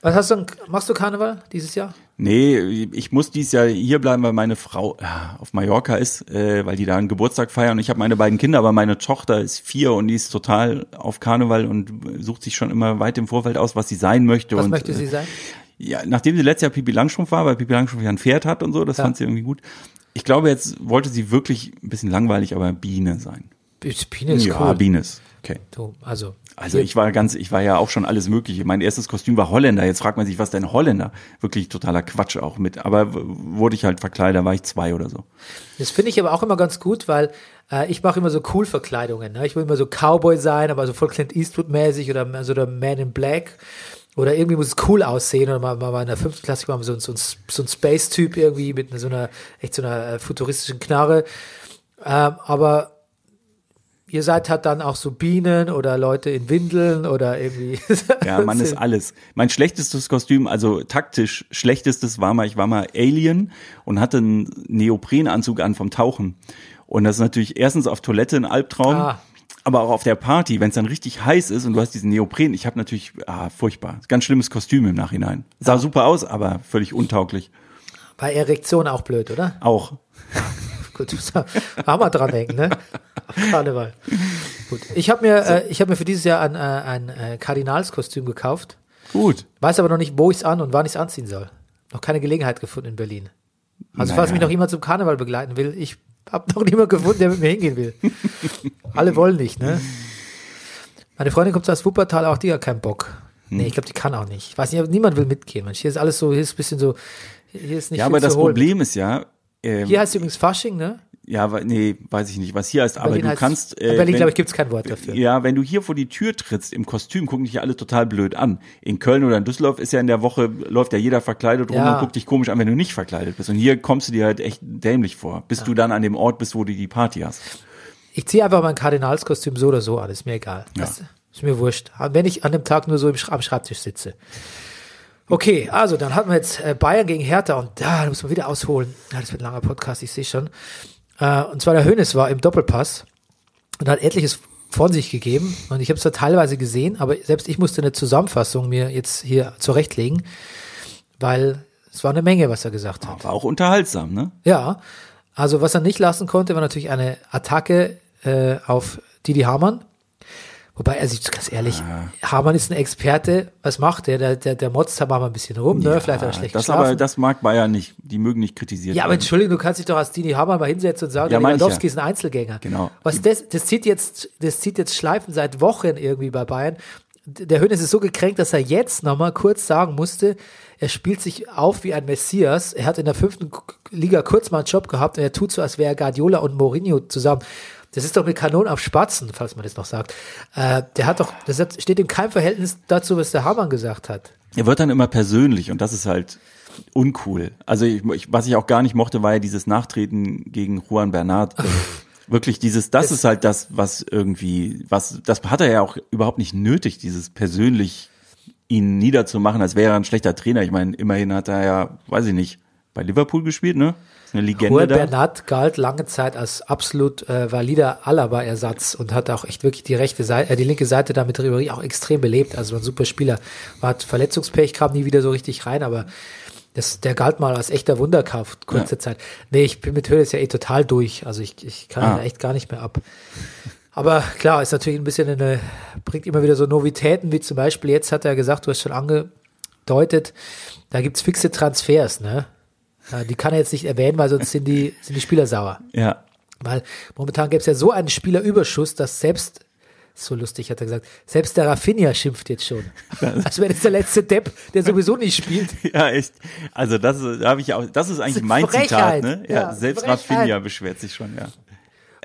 Speaker 2: Was hast du denn, machst du Karneval dieses Jahr?
Speaker 3: Nee, ich muss dies Jahr hier bleiben, weil meine Frau ja, auf Mallorca ist, äh, weil die da einen Geburtstag feiern. Und ich habe meine beiden Kinder, aber meine Tochter ist vier und die ist total auf Karneval und sucht sich schon immer weit im Vorfeld aus, was sie sein möchte.
Speaker 2: Was
Speaker 3: und,
Speaker 2: möchte sie
Speaker 3: äh,
Speaker 2: sein?
Speaker 3: Ja, nachdem sie letztes Jahr Pipi Langstrumpf war, weil Pipi Langstrumpf ja ein Pferd hat und so, das
Speaker 2: Ja.
Speaker 3: fand sie irgendwie gut. Ich glaube, jetzt wollte sie wirklich ein bisschen langweilig, aber Biene sein.
Speaker 2: Biene ist
Speaker 3: ja,
Speaker 2: cool.
Speaker 3: Biene ist okay.
Speaker 2: Du, also,
Speaker 3: Also ich war ganz, ich war ja auch schon alles Mögliche. Mein erstes Kostüm war Holländer. Jetzt fragt man sich, was denn Holländer? Wirklich totaler Quatsch auch mit. Aber wurde ich halt verkleidet, da war ich zwei oder so.
Speaker 2: Das finde ich aber auch immer ganz gut, weil äh, ich mache immer so cool Verkleidungen. Ne? Ich will immer so Cowboy sein, aber so voll Clint Eastwood-mäßig oder so der Man in Black. Oder irgendwie muss es cool aussehen. Oder mal, mal in der fünften Klasse war so, ein- so, so ein Space-Typ irgendwie mit so einer, echt so einer äh, futuristischen Knarre. Ähm, aber ihr seid halt dann auch so Bienen oder Leute in Windeln oder irgendwie.
Speaker 3: Ja, man ist alles. Mein schlechtestes Kostüm, also taktisch schlechtestes war mal, ich war mal Alien und hatte einen Neoprenanzug an vom Tauchen. Und das ist natürlich erstens auf Toilette ein Albtraum.
Speaker 2: Ah.
Speaker 3: Aber auch auf der Party, wenn es dann richtig heiß ist und du hast diesen Neopren, ich habe natürlich, ah, furchtbar, ganz schlimmes Kostüm im Nachhinein. Sah super aus, aber völlig untauglich.
Speaker 2: Bei Erektion auch blöd, oder?
Speaker 3: Auch.
Speaker 2: Gut, haben wir dran denken, ne? Auf Karneval. Gut. Ich habe mir, äh, ich habe mir für dieses Jahr ein, äh, ein äh, Kardinalskostüm gekauft.
Speaker 3: Gut.
Speaker 2: Weiß aber noch nicht, wo ich es an und wann ich es anziehen soll. Noch keine Gelegenheit gefunden in Berlin. Also falls
Speaker 3: Naja.
Speaker 2: mich noch jemand zum Karneval begleiten will, ich habe noch niemand gefunden, der mit mir hingehen will. Alle wollen nicht, ne? Meine Freundin kommt aus Wuppertal, auch die hat keinen Bock.
Speaker 3: Hm.
Speaker 2: Nee, ich glaube, die kann auch nicht. Ich weiß nicht, niemand will mitgehen. Mensch, hier ist alles so, hier ist ein bisschen so, hier ist nicht
Speaker 3: Ja, aber das. Problem ist ja, ähm,
Speaker 2: Hier heißt übrigens Fasching, ne?
Speaker 3: ja, nee, weiß ich nicht, was hier heißt, aber
Speaker 2: Berlin
Speaker 3: du
Speaker 2: heißt-
Speaker 3: kannst.
Speaker 2: in Berlin, glaube ich, gibt es kein Wort dafür.
Speaker 3: Ja, wenn du hier vor die Tür trittst im Kostüm, gucken dich ja alle total blöd an. In Köln oder in Düsseldorf ist ja in der Woche, läuft ja jeder verkleidet rum
Speaker 2: Ja.
Speaker 3: und guckt dich komisch an, wenn du nicht verkleidet bist. Und hier kommst du dir halt echt dämlich vor, bis du dann an dem Ort bist, wo du die Party hast.
Speaker 2: Ich ziehe einfach mein Kardinalskostüm so oder so an, ist mir egal. Das ist mir wurscht. Wenn ich an dem Tag nur so am Schreibtisch sitze. Okay, also dann hatten wir jetzt äh, Bayern gegen Hertha und da muss man wieder ausholen. Ja, das wird ein langer Podcast, ich sehe schon. Äh, und zwar der Hönes war im Doppelpass und hat etliches von sich gegeben und ich habe es da teilweise gesehen, aber selbst ich musste eine Zusammenfassung mir jetzt hier zurechtlegen, weil es war eine Menge, was er gesagt hat.
Speaker 3: War auch unterhaltsam, ne?
Speaker 2: Ja, also was er nicht lassen konnte, war natürlich eine Attacke äh, auf Didi Hamann. Wobei, also ich- ganz ehrlich, Hamann ist ein Experte. Was macht der? Der, der, der motzt da mal ein bisschen rum, ne? Vielleicht hat er schlecht
Speaker 3: das
Speaker 2: geschlafen.
Speaker 3: aber, das mag Bayern nicht. Die mögen nicht kritisiert
Speaker 2: ja, aber
Speaker 3: werden.
Speaker 2: Entschuldigung, du kannst dich doch als Dini Hamann mal hinsetzen und sagen,
Speaker 3: Ja,
Speaker 2: der Lewandowski
Speaker 3: ja.
Speaker 2: ist ein Einzelgänger.
Speaker 3: Genau.
Speaker 2: Was das, das zieht jetzt, das zieht jetzt Schleifen seit Wochen irgendwie bei Bayern. Der Hönes ist so gekränkt, dass er jetzt nochmal kurz sagen musste, er spielt sich auf wie ein Messias. Er hat in der fünften Liga kurz mal einen Job gehabt und er tut so, als wäre Guardiola und Mourinho zusammen. Das ist doch mit Kanonen auf Spatzen, falls man das noch sagt. Äh, der hat doch, das steht in keinem Verhältnis dazu, was der Hamann gesagt hat.
Speaker 3: Er wird dann immer persönlich und das ist halt uncool. Also ich, ich, was ich auch gar nicht mochte, war ja dieses Nachtreten gegen Juan Bernat. Wirklich dieses, das ist halt das, was irgendwie, was, das hat er ja auch überhaupt nicht nötig, dieses persönlich ihn niederzumachen, als wäre er ein schlechter Trainer. Ich meine, immerhin hat er ja, weiß ich nicht, bei Liverpool gespielt, ne? Eine Legende
Speaker 2: Juan. Bernat galt lange Zeit als absolut äh, valider Alaba-Ersatz und hat auch echt wirklich die rechte Seite, äh, die linke Seite da mit Ribéry auch extrem belebt. Also war ein super Spieler. War hat Verletzungspech, kam nie wieder so richtig rein, aber das, der galt mal als echter Wunderkauf kurze Zeit. Nee, ich bin mit Hönes ja eh total durch. Also ich, ich kann
Speaker 3: Ah.
Speaker 2: da echt gar nicht mehr ab. Aber klar, ist natürlich ein bisschen eine, bringt immer wieder so Novitäten, wie zum Beispiel jetzt hat er gesagt, du hast schon angedeutet, da gibt's fixe Transfers, ne? Ja, Die kann er jetzt nicht erwähnen, weil sonst sind die, sind die Spieler sauer.
Speaker 3: Ja.
Speaker 2: Weil momentan gäbe es ja so einen Spielerüberschuss, dass selbst, so lustig hat er gesagt, selbst der Rafinha schimpft jetzt schon. Als wäre das der letzte Depp, der sowieso nicht spielt.
Speaker 3: Ja, echt. Also das ist- da habe ich auch, das ist eigentlich
Speaker 2: Das ist
Speaker 3: mein
Speaker 2: Frechheit.
Speaker 3: Zitat, ne? Ja,
Speaker 2: Ja,
Speaker 3: selbst
Speaker 2: Frechheit.
Speaker 3: Rafinha beschwert sich schon, ja.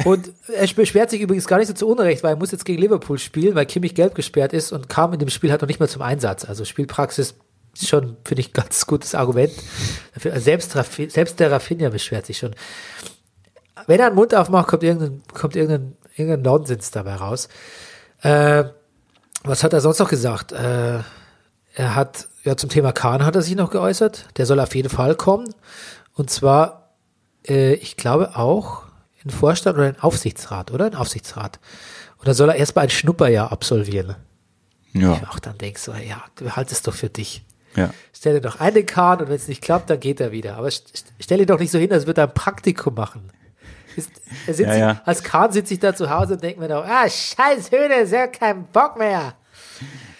Speaker 2: Und er beschwert sich übrigens gar nicht so zu Unrecht, weil er muss jetzt gegen Liverpool spielen, weil Kimmich gelb gesperrt ist und kam in dem Spiel halt noch nicht mal zum Einsatz. Also Spielpraxis schon, finde ich, ein ganz gutes Argument. Dafür, also selbst, Raffi- selbst der Rafinha beschwert sich schon. Wenn er einen Mund aufmacht, kommt irgendein, kommt irgendein, irgendein Nonsens dabei raus. Äh, was hat er sonst noch gesagt? Äh, er hat, ja, zum Thema Kahn hat er sich noch geäußert. Der soll auf jeden Fall kommen. Und zwar, äh, ich glaube auch in Vorstand oder in Aufsichtsrat, oder? In Aufsichtsrat. Und dann soll er erstmal ein Schnupperjahr absolvieren.
Speaker 3: Ja,
Speaker 2: Ich auch dann denkst so, ja, du haltest es doch für dich.
Speaker 3: Ja.
Speaker 2: Stell dir doch einen Kahn und wenn es nicht klappt, dann geht er wieder. Aber st- st- stell dir doch nicht so hin, als würde er ein Praktikum machen. Ist, er sitzt
Speaker 3: Ja, ja.
Speaker 2: Als Kahn sitze ich da zu Hause und denke mir doch, ah, scheiß Höhne, ist ja kein Bock mehr.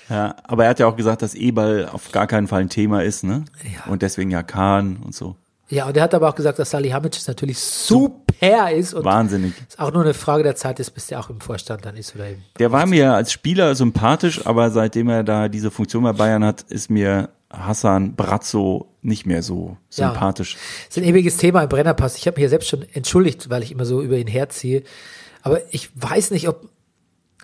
Speaker 3: Ja, aber er hat ja auch gesagt, dass E-Ball auf gar keinen Fall ein Thema ist, ne?
Speaker 2: Ja.
Speaker 3: Und deswegen ja Kahn und so.
Speaker 2: Ja, und er hat aber auch gesagt, dass Salihamidzic natürlich super ist und
Speaker 3: Wahnsinnig.
Speaker 2: es auch nur eine Frage der Zeit ist, bis der auch im Vorstand dann ist oder im
Speaker 3: Der war mir als Spieler sympathisch, aber seitdem er da diese Funktion bei Bayern hat, ist mir Hassan Brazzo nicht mehr so
Speaker 2: Ja.
Speaker 3: sympathisch.
Speaker 2: Das ist ein ewiges Thema im Brennerpass. Ich habe mich ja selbst schon entschuldigt, weil ich immer so über ihn herziehe. Aber ich weiß nicht, ob,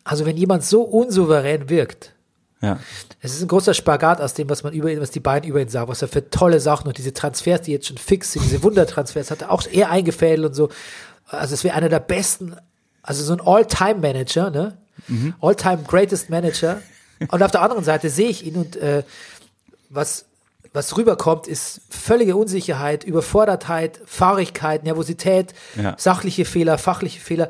Speaker 2: also wenn jemand so unsouverän wirkt,
Speaker 3: Ja.
Speaker 2: es ist ein großer Spagat aus dem, was man über ihn, was die beiden über ihn sagen, was er für tolle Sachen und diese Transfers, die jetzt schon fix sind, diese Wundertransfers, hat er auch eher eingefädelt und so. Also es wäre einer der besten, also so ein All-Time-Manager, ne? All-Time Greatest Manager. Und auf der anderen Seite sehe ich ihn und äh, was, was rüberkommt, ist völlige Unsicherheit, Überfordertheit, Fahrigkeit, Nervosität,
Speaker 3: Ja.
Speaker 2: sachliche Fehler, fachliche Fehler.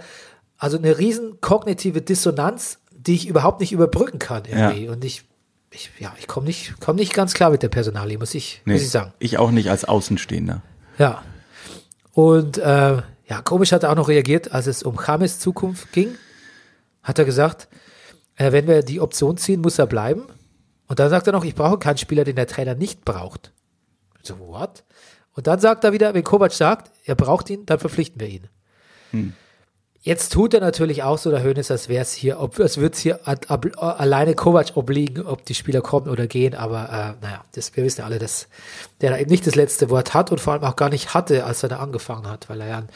Speaker 2: Also eine riesen kognitive Dissonanz, die ich überhaupt nicht überbrücken kann irgendwie. Und ich, ich ja, ich komme nicht, komm nicht ganz klar mit der Personalie, muss ich,
Speaker 3: Nee,
Speaker 2: muss ich sagen.
Speaker 3: Ich auch nicht als Außenstehender.
Speaker 2: Ja. Und äh, ja, komisch hat er auch noch reagiert, als es um James Zukunft ging. Hat er gesagt, äh, wenn wir die Option ziehen, muss er bleiben. Und dann sagt er noch, ich brauche keinen Spieler, den der Trainer nicht braucht. So, what? Und dann sagt er wieder, wenn Kovac sagt, er braucht ihn, dann verpflichten wir ihn. Jetzt tut er natürlich auch so, der Hönes, als wäre es hier, ob, es hier ad, ab, alleine Kovac obliegen, ob die Spieler kommen oder gehen, aber äh, naja, das, wir wissen ja alle, dass der da eben nicht das letzte Wort hat und vor allem auch gar nicht hatte, als er da angefangen hat, weil er ja einen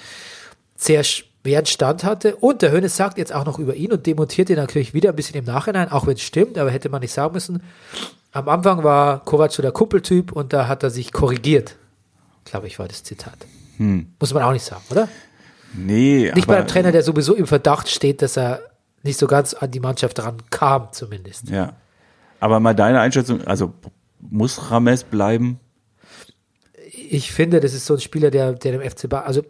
Speaker 2: sehr schweren Stand hatte. Und der Hönes sagt jetzt auch noch über ihn und demontiert ihn natürlich wieder ein bisschen im Nachhinein, auch wenn es stimmt, aber hätte man nicht sagen müssen. Am Anfang war Kovac so der Kumpeltyp und da hat er sich korrigiert. Glaube ich, war das Zitat. Muss man auch nicht sagen, oder?
Speaker 3: Nee,
Speaker 2: Nicht bei
Speaker 3: aber,
Speaker 2: einem Trainer, der sowieso im Verdacht steht, dass er nicht so ganz an die Mannschaft dran kam, zumindest.
Speaker 3: Ja. Aber mal deine Einschätzung, also muss Rames bleiben?
Speaker 2: Ich finde, das ist so ein Spieler, der, der dem FC Bayern, also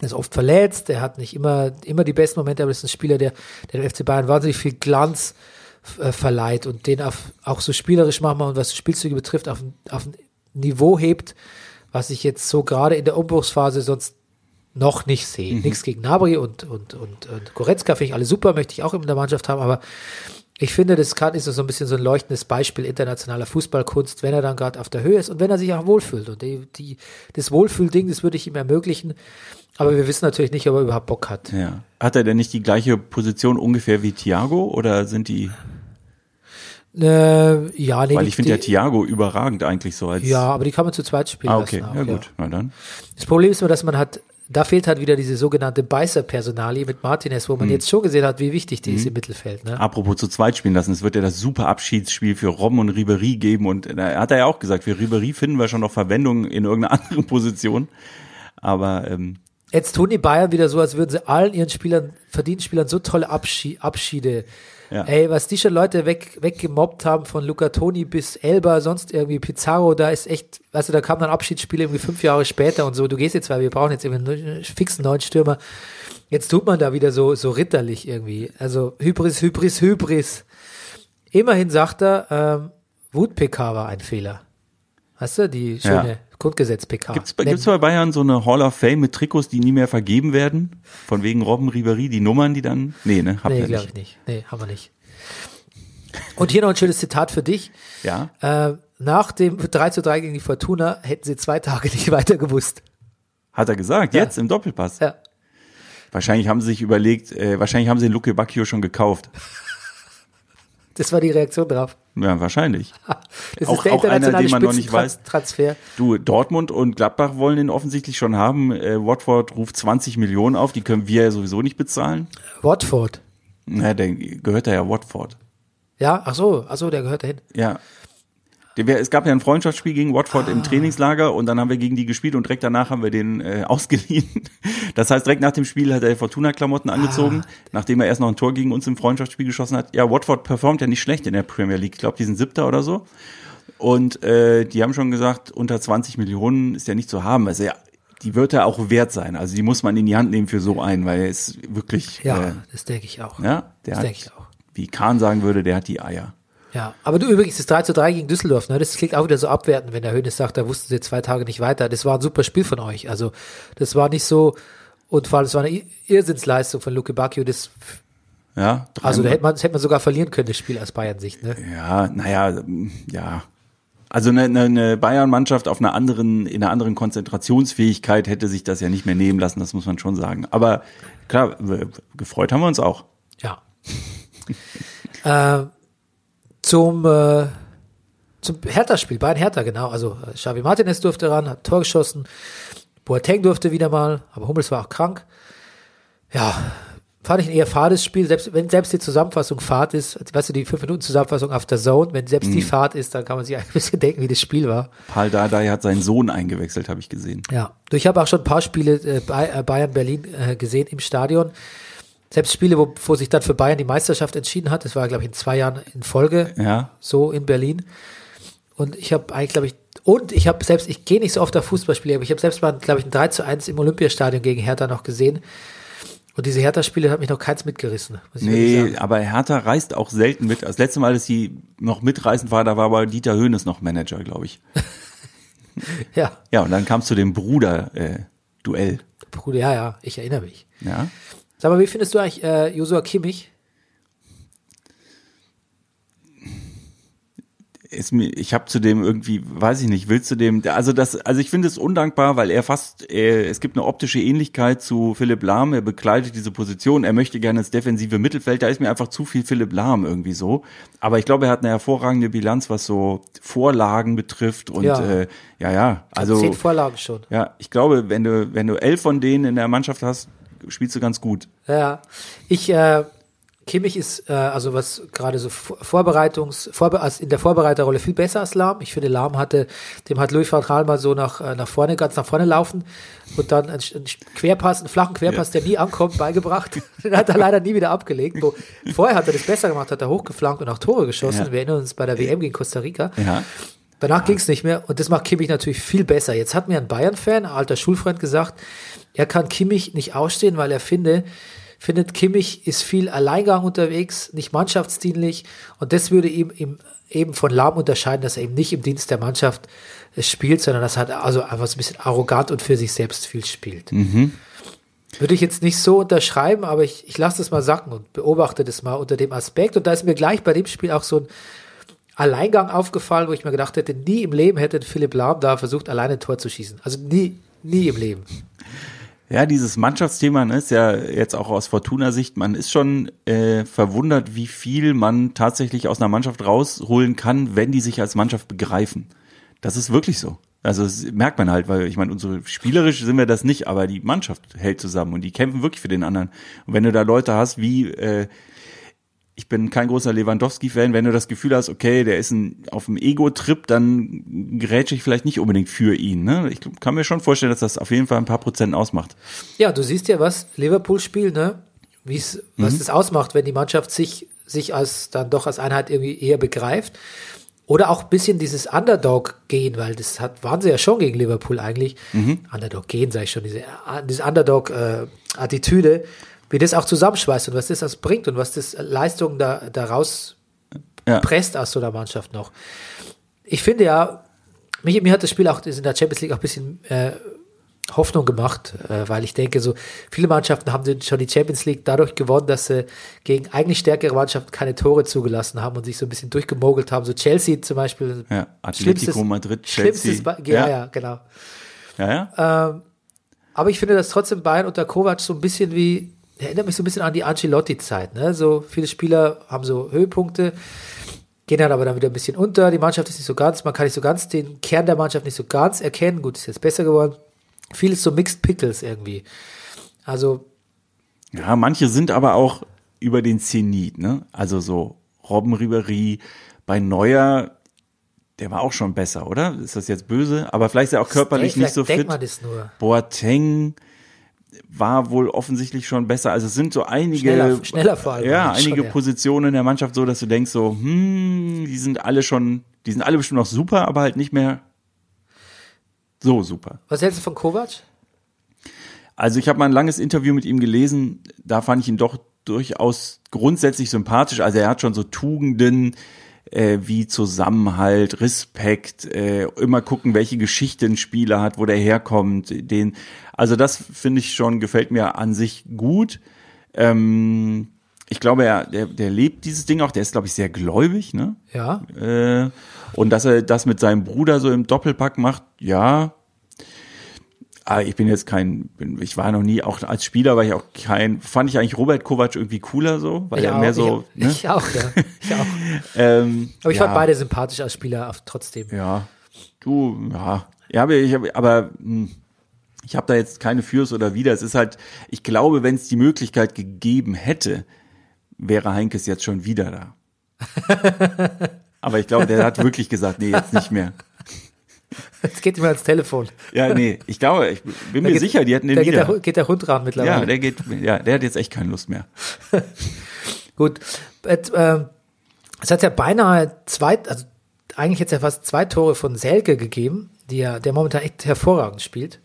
Speaker 2: ist oft verletzt, er hat nicht immer, immer die besten Momente, aber das ist ein Spieler, der, der dem FC Bayern wahnsinnig viel Glanz äh, verleiht und den auf, auch so spielerisch manchmal und was Spielzüge betrifft, auf, ein- auf ein Niveau hebt, was ich jetzt so gerade in der Umbruchsphase sonst noch nicht sehe.
Speaker 3: Mhm.
Speaker 2: Nichts gegen Nabri und, und, und, und Goretzka finde ich alle super, möchte ich auch in der Mannschaft haben, aber ich finde, das kann, ist so ein bisschen so ein leuchtendes Beispiel internationaler Fußballkunst, wenn er dann gerade auf der Höhe ist und wenn er sich auch wohlfühlt. Und die, die, das Wohlfühlding, das würde ich ihm ermöglichen. Aber wir wissen natürlich nicht, ob er überhaupt Bock hat.
Speaker 3: Ja. Hat er denn nicht die gleiche Position ungefähr wie Thiago oder sind die,
Speaker 2: Äh, ja, nee,
Speaker 3: weil ich finde ja Thiago überragend eigentlich so als.
Speaker 2: Ja, aber die kann man zu zweit spielen
Speaker 3: Ah, okay,
Speaker 2: lassen.
Speaker 3: ja
Speaker 2: auch,
Speaker 3: gut, na dann.
Speaker 2: Das Problem ist nur, dass man hat, da fehlt halt wieder diese sogenannte Beißer-Personalie mit Martinez,
Speaker 3: Mhm.
Speaker 2: wo man jetzt schon gesehen hat, wie wichtig die ist im Mittelfeld. Ne?
Speaker 3: Apropos zu zweit spielen lassen, es wird ja das super Abschiedsspiel für Robben und Ribery geben und da hat er ja auch gesagt, für Ribery finden wir schon noch Verwendung in irgendeiner anderen Position. Aber ähm,
Speaker 2: Jetzt tun die Bayern wieder so, als würden sie allen ihren Spielern, verdienten Spielern so tolle Abschi Abschiede.
Speaker 3: Ja.
Speaker 2: Ey, was die schon Leute weg, weggemobbt haben, von Luca Toni bis Elba, sonst irgendwie Pizarro, da ist echt, du, da kam dann Abschiedsspiele irgendwie fünf Jahre später und so, du gehst jetzt, weil wir brauchen jetzt irgendwie einen fixen neuen Stürmer. Jetzt tut man da wieder so, so ritterlich irgendwie. Also Hybris, Hybris, Hybris. Immerhin sagt er, ähm, Wut-PK war ein Fehler. Weißt du, die schöne
Speaker 3: Ja.
Speaker 2: Grundgesetz-PK.
Speaker 3: gibt's bei, gibt's bei Bayern so eine Hall of Fame mit Trikots, die nie mehr vergeben werden? Von wegen Robben, Ribery, die Nummern, die dann. Nee, ne? Habt
Speaker 2: Nee,
Speaker 3: ihr
Speaker 2: glaube ich nicht. Nee, haben wir nicht. Und hier noch ein schönes Zitat für dich.
Speaker 3: Ja.
Speaker 2: Äh, nach dem 3 zu 3 gegen die Fortuna hätten sie zwei Tage nicht weiter gewusst.
Speaker 3: Hat er gesagt, jetzt im Doppelpass.
Speaker 2: Ja.
Speaker 3: Wahrscheinlich haben sie sich überlegt, äh, wahrscheinlich haben sie den Luke Bacchio schon gekauft.
Speaker 2: Das war die Reaktion drauf.
Speaker 3: Ja, wahrscheinlich.
Speaker 2: Das
Speaker 3: Auch- auch einer, den man noch nicht weiß.
Speaker 2: Transfer.
Speaker 3: Du, Dortmund und Gladbach wollen den offensichtlich schon haben. Äh, Watford ruft 20 Millionen auf, die können wir ja sowieso nicht bezahlen.
Speaker 2: Watford.
Speaker 3: Na, der gehört da ja Watford.
Speaker 2: Ja, ach so, ach so, der gehört dahin.
Speaker 3: Ja. Es gab ja ein Freundschaftsspiel gegen Watford
Speaker 2: Ah.
Speaker 3: im Trainingslager und dann haben wir gegen die gespielt und direkt danach haben wir den äh, ausgeliehen. Das heißt, direkt nach dem Spiel hat er Fortuna-Klamotten angezogen,
Speaker 2: Ah.
Speaker 3: nachdem er erst noch ein Tor gegen uns im Freundschaftsspiel geschossen hat. Ja, Watford performt ja nicht schlecht in der Premier League. Ich glaube, die sind Siebter oder so. Und äh, die haben schon gesagt, unter 20 Millionen ist ja nicht zu haben. Also ja, die wird er auch wert sein. Also die muss man in die Hand nehmen für so einen, weil er ist wirklich,
Speaker 2: Ja,
Speaker 3: äh,
Speaker 2: das denke ich auch.
Speaker 3: ja, der
Speaker 2: das
Speaker 3: hat,
Speaker 2: denke ich auch.
Speaker 3: wie Kahn sagen würde, der hat die Eier.
Speaker 2: Ja, aber du übrigens, das 3 zu 3 gegen Düsseldorf, ne, das klingt auch wieder so abwertend, wenn der Hönes sagt, da wussten sie zwei Tage nicht weiter. Das war ein super Spiel von euch. Also, das war nicht so, und vor allem, das war eine Ir- Irrsinnsleistung von Luke Bacchio. Das,
Speaker 3: Ja,
Speaker 2: also, da hätte man, das hätte man sogar verlieren können, das Spiel aus Bayern-Sicht, ne?
Speaker 3: Ja, naja, ja. Also eine, eine, Bayern-Mannschaft auf einer anderen, in einer anderen Konzentrationsfähigkeit hätte sich das ja nicht mehr nehmen lassen, das muss man schon sagen. Aber klar, gefreut haben wir uns auch.
Speaker 2: Ja. äh, zum, äh, zum Hertha-Spiel, Bayern Hertha, genau. Also äh, Xavi Martinez durfte ran, hat Tor geschossen. Boateng durfte wieder mal, aber Hummels war auch krank. Ja, fand ich ein eher fades Spiel. Selbst wenn selbst die Zusammenfassung fad ist, weißt du, die 5-Minuten-Zusammenfassung auf der Zone, wenn selbst die fad ist, dann kann man sich ein bisschen denken, wie das Spiel war.
Speaker 3: Paul Dardai hat seinen Sohn eingewechselt, habe ich gesehen.
Speaker 2: Ja, ich habe auch schon ein paar Spiele äh, bei äh, Bayern Berlin äh, gesehen im Stadion. Selbst Spiele, wo, wo sich dann für Bayern die Meisterschaft entschieden hat. Das war, glaube ich, in zwei Jahren in Folge
Speaker 3: Ja.
Speaker 2: so in Berlin. Und ich habe eigentlich, glaube ich, und ich habe selbst, ich gehe nicht so oft auf Fußballspiele, aber ich habe selbst mal, glaube ich, ein 3 zu 1 im Olympiastadion gegen Hertha noch gesehen. Und diese Hertha-Spiele hat mich noch keins mitgerissen.
Speaker 3: Nee, aber Hertha reist auch selten mit. Das letzte Mal, dass sie noch mitreisend war, da war aber Dieter Höhnes noch Manager, glaube ich.
Speaker 2: Ja,
Speaker 3: Ja, und dann kam es zu dem Bruder-Duell.
Speaker 2: Bruder, ja, ja, ich erinnere mich.
Speaker 3: ja.
Speaker 2: Sag mal, wie findest du eigentlich äh, Josua Kimmich?
Speaker 3: ist mir, ich habe zu dem irgendwie, weiß ich nicht, willst du dem, also das, also ich finde es undankbar, weil er fast, äh, es gibt eine optische Ähnlichkeit zu Philipp Lahm, er bekleidet diese Position, er möchte gerne ins defensive Mittelfeld, da ist mir einfach zu viel Philipp Lahm irgendwie so. Aber ich glaube, er hat eine hervorragende Bilanz, was so Vorlagen betrifft und
Speaker 2: Ja.
Speaker 3: äh, ja, ja, also
Speaker 2: Zehn Vorlagen schon.
Speaker 3: ja, ich glaube, wenn du, wenn du elf von denen in der Mannschaft hast, spielst du ganz gut.
Speaker 2: Ja, ich, äh, Kimmich ist, äh, also was gerade so Vor- Vorbereitungs, Vorbe also in der Vorbereiterrolle viel besser als Lahm. Ich finde, Lahm hatte, dem hat Louis van Gaal mal so nach, äh, nach vorne, ganz nach vorne laufen und dann einen, einen Querpass, einen flachen Querpass, der nie ankommt, beigebracht. Den hat er leider nie wieder abgelegt. Wo, vorher hat er das besser gemacht, hat er hochgeflankt und auch Tore geschossen.
Speaker 3: Ja.
Speaker 2: Wir erinnern uns bei der WM gegen Costa Rica.
Speaker 3: Ja.
Speaker 2: Danach ging es nicht mehr und das macht Kimmich natürlich viel besser. Jetzt hat mir ein Bayern-Fan, ein alter Schulfreund, gesagt, er kann Kimmich nicht ausstehen, weil er finde, findet, Kimmich ist viel Alleingang unterwegs, nicht mannschaftsdienlich und das würde ihm, ihm eben von Lahm unterscheiden, dass er eben nicht im Dienst der Mannschaft äh, spielt, sondern dass er halt also einfach ein bisschen arrogant und für sich selbst viel spielt. Würde ich jetzt nicht so unterschreiben, aber ich, ich lasse das mal sacken und beobachte das mal unter dem Aspekt. Und da ist mir gleich bei dem Spiel auch so ein Alleingang aufgefallen, wo ich mir gedacht hätte, nie im Leben hätte Philipp Lahm da versucht, alleine ein Tor zu schießen. Also nie, nie im Leben.
Speaker 3: Ja, dieses Mannschaftsthema ne, ist ja jetzt auch aus Fortuna-Sicht, man ist schon äh, verwundert, wie viel man tatsächlich aus einer Mannschaft rausholen kann, wenn die sich als Mannschaft begreifen. Das ist wirklich so. Also das merkt man halt, weil ich meine, unsere spielerisch sind wir das nicht, aber die Mannschaft hält zusammen und die kämpfen wirklich für den anderen. Und wenn du da Leute hast wie äh, ich bin kein großer Lewandowski-Fan. Wenn du das Gefühl hast, okay, der ist ein, auf dem Ego-Trip, dann grätsche ich vielleicht nicht unbedingt für ihn. Ne? Ich kann mir schon vorstellen, dass das auf jeden Fall ein paar Prozent ausmacht.
Speaker 2: Ja, du siehst ja, was Liverpool spielt, ne? Wie es, was
Speaker 3: Mhm.
Speaker 2: das ausmacht, wenn die Mannschaft sich, sich als dann doch als Einheit irgendwie eher begreift. Oder auch ein bisschen dieses Underdog gehen, weil das hat, waren sie ja schon gegen Liverpool eigentlich.
Speaker 3: Mhm.
Speaker 2: Underdog gehen, sage ich schon, diese, diese Underdog äh, wie das auch zusammenschweißt und was das das bringt und was das Leistungen da daraus
Speaker 3: Ja.
Speaker 2: presst aus so einer Mannschaft noch. Ich finde ja, mich, mir hat das Spiel auch in der Champions League auch ein bisschen äh, Hoffnung gemacht, äh, weil ich denke, so viele Mannschaften haben schon die Champions League dadurch gewonnen, dass sie gegen eigentlich stärkere Mannschaften keine Tore zugelassen haben und sich so ein bisschen durchgemogelt haben. So Chelsea zum Beispiel.
Speaker 3: Ja, Atletico Madrid, Chelsea.
Speaker 2: Schlimmstes, ja,
Speaker 3: Ja.
Speaker 2: ja, genau.
Speaker 3: Ja, ja.
Speaker 2: Aber ich finde, dass trotzdem Bayern unter Kovac so ein bisschen wie, erinnert mich so ein bisschen an die Ancelotti-Zeit. Ne? So viele Spieler haben so Höhepunkte, gehen dann aber dann wieder ein bisschen unter. Die Mannschaft ist nicht so ganz, man kann nicht so ganz den Kern der Mannschaft nicht so ganz erkennen. Gut, ist jetzt besser geworden. Vieles so Mixed Pickles irgendwie. Also,
Speaker 3: Ja, manche sind aber auch über den Zenit, ne? Also so Robben Ribery bei Neuer, der war auch schon besser, oder? Ist das jetzt böse? Aber vielleicht ist er auch körperlich nicht so fit.
Speaker 2: man das nur.
Speaker 3: Boateng war wohl offensichtlich schon besser. Also es sind so einige,
Speaker 2: Schneller- schneller vor allem
Speaker 3: ja,
Speaker 2: schon,
Speaker 3: einige
Speaker 2: ja.
Speaker 3: Positionen in der Mannschaft so, dass du denkst so, hm, die sind alle schon, die sind alle bestimmt noch super, aber halt nicht mehr so super.
Speaker 2: Was hältst du von Kovac?
Speaker 3: Also ich habe mal ein langes Interview mit ihm gelesen, da fand ich ihn doch durchaus grundsätzlich sympathisch. Also er hat schon so Tugenden äh, wie Zusammenhalt, Respekt, äh, immer gucken, welche Geschichte ein Spieler hat, wo der herkommt. Den, also das finde ich schon, gefällt mir an sich gut. Ähm, ich glaube, er, der, der lebt dieses Ding auch, der ist, glaube ich, sehr gläubig, ne?
Speaker 2: Ja.
Speaker 3: Äh, und dass er das mit seinem Bruder so im Doppelpack macht, ja. Aber ich bin jetzt kein, bin, ich war noch nie, auch als Spieler war ich auch kein, fand ich eigentlich Robert Kovac irgendwie cooler so, weil
Speaker 2: ich
Speaker 3: er
Speaker 2: auch,
Speaker 3: mehr so,
Speaker 2: ich,
Speaker 3: ne?
Speaker 2: ich auch, ja. Ich auch.
Speaker 3: ähm,
Speaker 2: Aber ich
Speaker 3: ja,
Speaker 2: fand beide sympathisch als Spieler trotzdem.
Speaker 3: Ja, du, ja, ja, aber ich habe, aber hm, ich habe da jetzt keine Fürs oder Wider. Es ist halt, ich glaube, wenn es die Möglichkeit gegeben hätte, wäre Heinkes jetzt schon wieder da. aber ich glaube, der hat wirklich gesagt, nee, jetzt nicht mehr.
Speaker 2: Jetzt geht immer ans Telefon.
Speaker 3: Ja, nee, ich glaube, ich bin
Speaker 2: Da
Speaker 3: mir
Speaker 2: geht-
Speaker 3: sicher, die hätten den
Speaker 2: Da geht
Speaker 3: wieder.
Speaker 2: der, geht der Hund ran mittlerweile.
Speaker 3: ja, der geht, ja, der hat jetzt echt keine Lust mehr.
Speaker 2: Gut. Et, ähm, es hat ja beinahe zwei, also eigentlich jetzt ja fast zwei Tore von Selke gegeben, die ja, der momentan echt hervorragend spielt.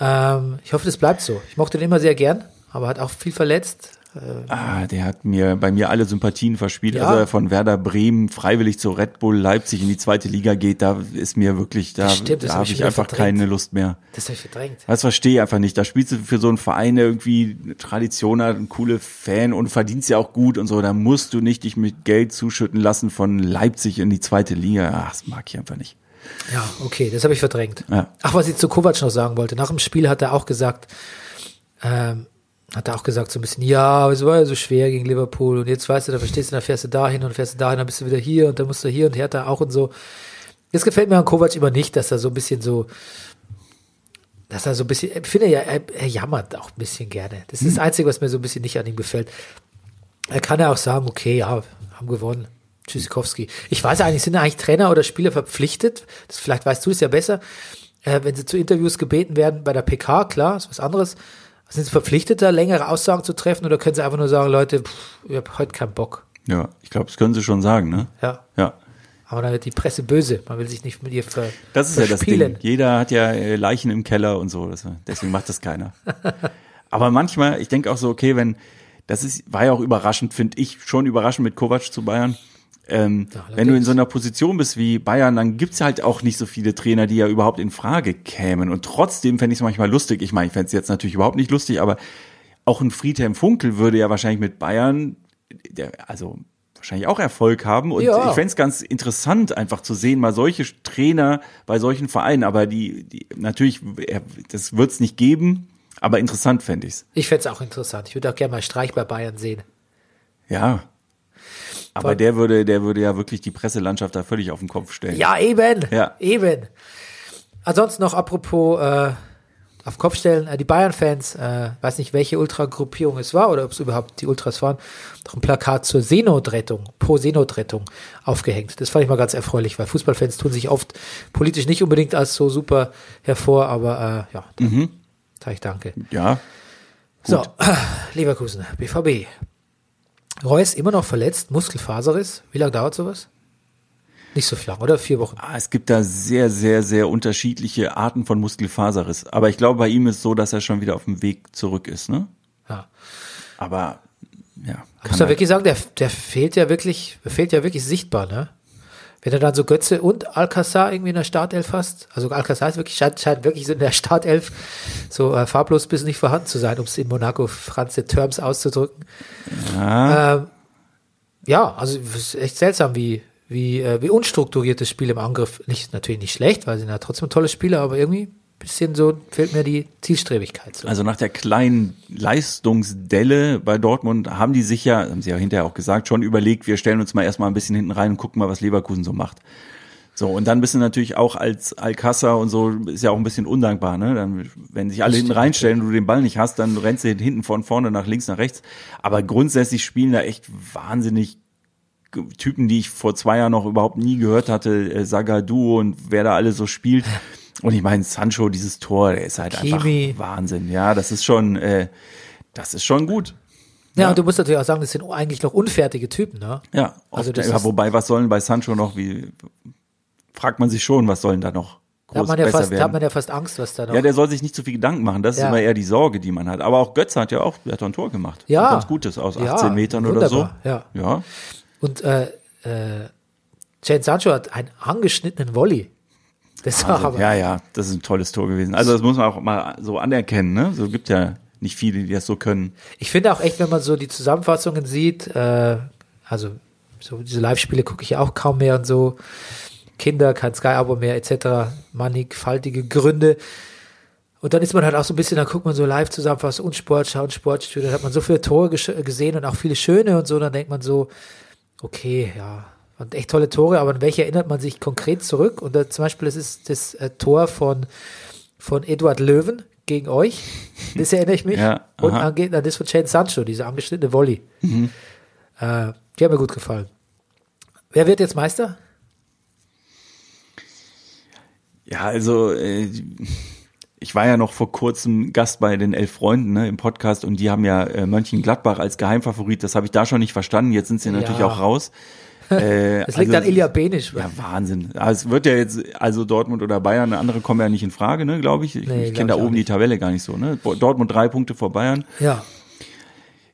Speaker 2: Ähm, ich hoffe, das bleibt so. Ich mochte den immer sehr gern, aber hat auch viel verletzt.
Speaker 3: Ah, der hat mir bei mir alle Sympathien verspielt.
Speaker 2: Ja.
Speaker 3: Also er von Werder Bremen freiwillig zu Red Bull Leipzig in die zweite Liga geht, da ist mir wirklich, da,
Speaker 2: stimmt,
Speaker 3: da
Speaker 2: hab
Speaker 3: habe
Speaker 2: ich
Speaker 3: ich
Speaker 2: wieder
Speaker 3: einfach
Speaker 2: verdrängt.
Speaker 3: keine Lust mehr.
Speaker 2: Das habe ich verdrängt.
Speaker 3: Das verstehe ich einfach nicht. Da spielst du für so einen Verein, der irgendwie Tradition hat, ein coole Fan und verdienst ja auch gut und so. Da musst du nicht dich mit Geld zuschütten lassen von Leipzig in die zweite Liga. Ach, das mag ich einfach nicht.
Speaker 2: Ja, okay, das habe ich verdrängt.
Speaker 3: Ja.
Speaker 2: Ach, was ich zu Kovac noch sagen wollte. Nach dem Spiel hat er auch gesagt, ähm, hat er auch gesagt so ein bisschen, ja, es war ja so schwer gegen Liverpool und jetzt weißt du, da verstehst du, dann fährst du dahin und fährst du dahin, dann bist du wieder hier und dann musst du hier und Hertha auch und so. Das gefällt mir an Kovac immer nicht, dass er so ein bisschen so, dass er so ein bisschen, ich finde ja, er, er jammert auch ein bisschen gerne. Das ist das Einzige, was mir so ein bisschen nicht an ihm gefällt. Er kann ja auch sagen, okay, ja, haben gewonnen. Tschüssikowski. Ich weiß eigentlich, sind eigentlich Trainer oder Spieler verpflichtet? Das, vielleicht weißt du das ja besser. Äh, wenn sie zu Interviews gebeten werden bei der PK, klar, ist was anderes. Sind sie verpflichtet, da längere Aussagen zu treffen oder können sie einfach nur sagen, Leute, pff, ich habe heute keinen Bock.
Speaker 3: Ja, ich glaube, das können sie schon sagen, ne?
Speaker 2: Ja.
Speaker 3: Ja.
Speaker 2: Aber dann wird die Presse böse. Man will sich nicht mit ihr ver
Speaker 3: Das ist ja das
Speaker 2: verspielen.
Speaker 3: Ding. Jeder hat ja äh, Leichen im Keller und so. Deswegen macht das keiner. Aber manchmal, ich denke auch so, okay, wenn, das ist, war ja auch überraschend, finde ich, schon überraschend mit Kovac zu Bayern. Ähm, wenn du in so einer Position bist wie Bayern, dann gibt's halt auch nicht so viele Trainer, die ja überhaupt in Frage kämen. Und trotzdem fände ich es manchmal lustig. Ich meine, ich fände es jetzt natürlich überhaupt nicht lustig, aber auch ein Friedhelm Funkel würde ja wahrscheinlich mit Bayern, der, also wahrscheinlich auch Erfolg haben. Und
Speaker 2: Ja.
Speaker 3: ich fände es ganz interessant, einfach zu sehen, mal solche Trainer bei solchen Vereinen. Aber die, die natürlich, er- das wird's nicht geben, aber interessant fände ich's.
Speaker 2: Ich fände es auch interessant. Ich würde auch gerne mal Streich bei Bayern sehen.
Speaker 3: Ja. Aber der würde, der würde ja wirklich die Presselandschaft da völlig auf den Kopf stellen.
Speaker 2: Ja, eben.
Speaker 3: Ja.
Speaker 2: Eben. Ansonsten noch apropos äh, auf Kopf stellen, äh, die Bayern-Fans, äh, weiß nicht, welche Ultragruppierung es war oder ob es überhaupt die Ultras waren, doch ein Plakat zur Seenotrettung, pro Seenotrettung aufgehängt. Das fand ich mal ganz erfreulich, weil Fußballfans tun sich oft politisch nicht unbedingt als so super hervor, aber äh, ja, da sag ich danke.
Speaker 3: Ja.
Speaker 2: So, Leverkusen, BVB. Reus immer noch verletzt, Muskelfaserriss. Wie lange dauert sowas? Nicht so lang, oder? Vier Wochen.
Speaker 3: Ah, Es gibt da sehr, sehr, sehr unterschiedliche Arten von Muskelfaserriss. Aber ich glaube, bei ihm ist so, dass er schon wieder auf dem Weg zurück ist, ne?
Speaker 2: Ja.
Speaker 3: Aber, ja.
Speaker 2: Muss ja wirklich sagen, der, der fehlt ja wirklich, fehlt ja wirklich sichtbar, ne? Wenn er dann so Götze und Alcazar irgendwie in der Startelf hast, also Alcazar ist wirklich, scheint, scheint wirklich so in der Startelf so äh, farblos bis nicht vorhanden zu sein, um es in Monaco Franze Terms auszudrücken.
Speaker 3: Ja.
Speaker 2: Ähm, ja, also es ist echt seltsam, wie, wie, äh, wie unstrukturiert das Spiel im Angriff. Nicht, natürlich nicht schlecht, weil sie sind ja trotzdem tolle Spieler, aber irgendwie bisschen so fehlt mir die Zielstrebigkeit. So.
Speaker 3: Also nach der kleinen Leistungsdelle bei Dortmund haben die sich ja, haben sie ja hinterher auch gesagt, schon überlegt, wir stellen uns mal erstmal ein bisschen hinten rein und gucken mal, was Leverkusen so macht. So, und dann bist du natürlich auch als Alcázar und so, ist ja auch ein bisschen undankbar, ne? Dann, wenn sich alle hinten reinstellen und du den Ball nicht hast, dann rennst du hinten von vorne nach links, nach rechts. Aber grundsätzlich spielen da echt wahnsinnig Typen, die ich vor zwei Jahren noch überhaupt nie gehört hatte, äh, Sagadu und wer da alle so spielt. Und ich meine, Sancho, dieses Tor, der ist halt
Speaker 2: Kimi.
Speaker 3: einfach Wahnsinn. Ja, das ist schon, äh, das ist schon gut.
Speaker 2: ja, und du musst natürlich auch sagen, das sind eigentlich noch unfertige Typen, ne?
Speaker 3: Ja,
Speaker 2: Also das
Speaker 3: ja
Speaker 2: ist-
Speaker 3: wobei, was sollen bei Sancho noch, wie, fragt man sich schon, was sollen da noch groß
Speaker 2: Da hat man, ja
Speaker 3: besser
Speaker 2: fast, da hat
Speaker 3: werden?
Speaker 2: man ja fast Angst, was da noch.
Speaker 3: ja, der soll sich nicht zu viel Gedanken machen. Das ist
Speaker 2: Ja.
Speaker 3: immer eher die Sorge, die man hat. Aber auch Götze hat ja auch, der hat ein Tor gemacht.
Speaker 2: Ja.
Speaker 3: Ein ganz gutes aus
Speaker 2: Ja,
Speaker 3: 18 Metern oder so.
Speaker 2: ja.
Speaker 3: Ja.
Speaker 2: Und äh, äh, Jane Sancho hat einen angeschnittenen Volley. Das war
Speaker 3: Also,
Speaker 2: aber.
Speaker 3: ja, ja, das ist ein tolles Tor gewesen. Also das muss man auch mal so anerkennen, ne? So gibt ja nicht viele, die das so können.
Speaker 2: Ich finde auch echt, wenn man so die Zusammenfassungen sieht, äh, also so diese Live-Spiele gucke ich ja auch kaum mehr und so. Kinder, kein Sky-Abo mehr, etc. Mannigfaltige Gründe. Und dann ist man halt auch so ein bisschen, dann guckt man so Live-Zusammenfassung und Sportschau und Sportstudio, dann hat man so viele Tore gesehen und auch viele schöne und so, dann denkt man so, okay, ja, und echt tolle Tore, aber an welche erinnert man sich konkret zurück? Und da, zum Beispiel, das ist das äh, Tor von, von Eduard Löwen gegen euch, das erinnere ich mich.
Speaker 3: Ja,
Speaker 2: und an, an das von Shane Sancho, diese angeschnittene Volley.
Speaker 3: Mhm.
Speaker 2: Äh, die haben mir gut gefallen. Wer wird jetzt Meister?
Speaker 3: Ja, also äh, ich war ja noch vor kurzem Gast bei den Elf Freunden ne, im Podcast und die haben ja äh, Mönchengladbach als Geheimfavorit. Das habe ich da schon nicht verstanden. Jetzt sind sie natürlich
Speaker 2: Ja.
Speaker 3: auch raus. Äh,
Speaker 2: Das liegt
Speaker 3: also,
Speaker 2: an Ilja Benisch.
Speaker 3: Ja, Wahnsinn. Also es wird ja jetzt, also Dortmund oder Bayern, andere kommen ja nicht in Frage, ne, glaube ich. Ich,
Speaker 2: Nee,
Speaker 3: ich kenne da oben die
Speaker 2: nicht.
Speaker 3: Tabelle gar nicht so, ne? Dortmund drei Punkte vor Bayern.
Speaker 2: ja.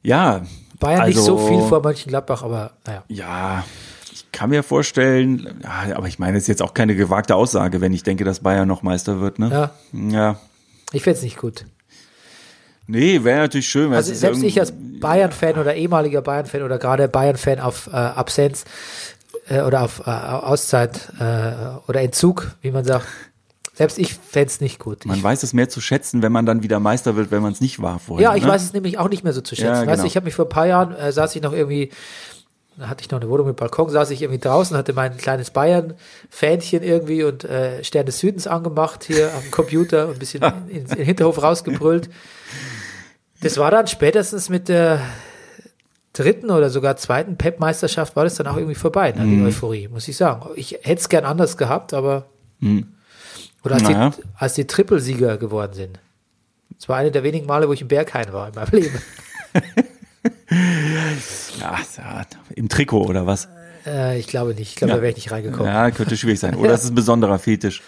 Speaker 3: Ja.
Speaker 2: Bayern nicht
Speaker 3: also,
Speaker 2: so viel vor Mönchengladbach, aber naja.
Speaker 3: Ja, ich kann mir vorstellen, ja, aber ich meine, es ist jetzt auch keine gewagte Aussage, wenn ich denke, dass Bayern noch Meister wird, ne?
Speaker 2: Ja.
Speaker 3: Ja.
Speaker 2: Ich finde es nicht gut.
Speaker 3: Nee, wäre natürlich schön,
Speaker 2: Also selbst ich als Bayern-Fan oder ehemaliger Bayern-Fan oder gerade Bayern-Fan auf äh, Absenz äh, oder auf äh, Auszeit äh, oder Entzug, wie man sagt, selbst ich fände es nicht gut.
Speaker 3: Man
Speaker 2: ich,
Speaker 3: weiß es mehr zu schätzen, wenn man dann wieder Meister wird, wenn man es nicht war vorher.
Speaker 2: ja, ich
Speaker 3: ne?
Speaker 2: weiß es nämlich auch nicht mehr so zu schätzen.
Speaker 3: Ja,
Speaker 2: Weißt
Speaker 3: genau.
Speaker 2: du, ich habe mich vor ein paar Jahren, äh, saß ich noch irgendwie, da hatte ich noch eine Wohnung mit Balkon, saß ich irgendwie draußen, hatte mein kleines Bayern-Fähnchen irgendwie und äh, Stern des Südens angemacht hier am Computer und ein bisschen in, in den Hinterhof rausgebrüllt. Das war dann spätestens mit der dritten oder sogar zweiten Pep-Meisterschaft war das dann auch irgendwie vorbei, ne,
Speaker 3: Mhm.
Speaker 2: die Euphorie, muss ich sagen. Ich hätte es gern anders gehabt, aber oder als,
Speaker 3: Mhm. Naja.
Speaker 2: die, als die Trippelsieger geworden sind. Das war eine der wenigen Male, wo ich im Berghain war in meinem Leben.
Speaker 3: Ja, ja, im Trikot oder was?
Speaker 2: Äh, ich glaube nicht. Ich glaube,
Speaker 3: Ja.
Speaker 2: da wäre ich nicht reingekommen.
Speaker 3: Ja, könnte schwierig sein. Oder es ist ein besonderer Fetisch.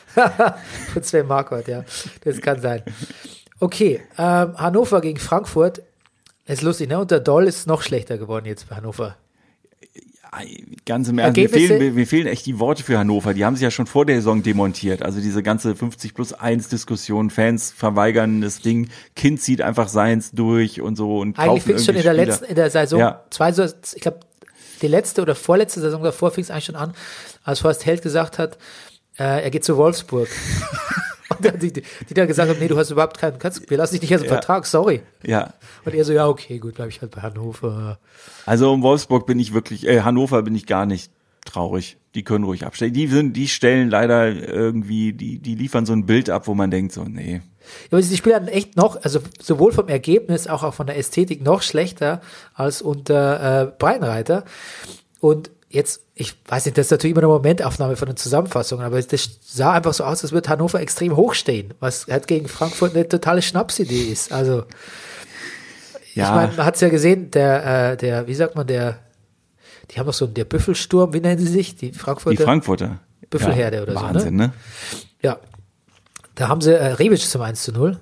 Speaker 2: Von Sven Marquardt, ja. Das kann sein. Okay, ähm, Hannover gegen Frankfurt. Ist lustig, ne? Und der Doll ist noch schlechter geworden jetzt bei Hannover.
Speaker 3: Ganz im Ernst, mir fehlen, mir, fehlen echt die Worte für Hannover. Die haben sich ja schon vor der Saison demontiert. Also diese ganze 50 plus 1 Diskussion, Fans verweigern das Ding, Kind zieht einfach seins durch und so und
Speaker 2: Eigentlich fing es schon in der
Speaker 3: irgendwie
Speaker 2: letzten, in der Saison,
Speaker 3: Ja.
Speaker 2: zwei, ich glaube, die letzte oder vorletzte Saison davor fing es eigentlich schon an, als Horst Held gesagt hat, äh, er geht zu Wolfsburg. Und dann die, die, die dann gesagt haben, nee, du hast überhaupt keinen, kannst, wir lassen dich nicht aus dem
Speaker 3: Ja.
Speaker 2: Vertrag, sorry.
Speaker 3: Ja,
Speaker 2: Und er so, ja, okay, gut, bleib ich halt bei Hannover.
Speaker 3: also um Wolfsburg bin ich wirklich, äh, Hannover bin ich gar nicht traurig. Die können ruhig abstellen. Die sind, die stellen leider irgendwie, die, die liefern so ein Bild ab, wo man denkt so, nee.
Speaker 2: Ja, aber die Spieler hatten echt noch, also sowohl vom Ergebnis, auch, auch von der Ästhetik noch schlechter als unter äh, Breitenreiter. Und jetzt, ich weiß nicht, das ist natürlich immer eine Momentaufnahme von den Zusammenfassungen, aber das sah einfach so aus, als würde Hannover extrem hochstehen, was halt gegen Frankfurt eine totale Schnapsidee ist. Also,
Speaker 3: Ja,
Speaker 2: ich meine, man hat es ja gesehen, der, äh, der, wie sagt man, der, die haben doch so der Büffelsturm, wie nennen sie sich? Die Frankfurter.
Speaker 3: die Frankfurter.
Speaker 2: Büffelherde oder so,
Speaker 3: Wahnsinn, ne?
Speaker 2: Ja. Da haben sie äh, Rebic zum 1 zu 0.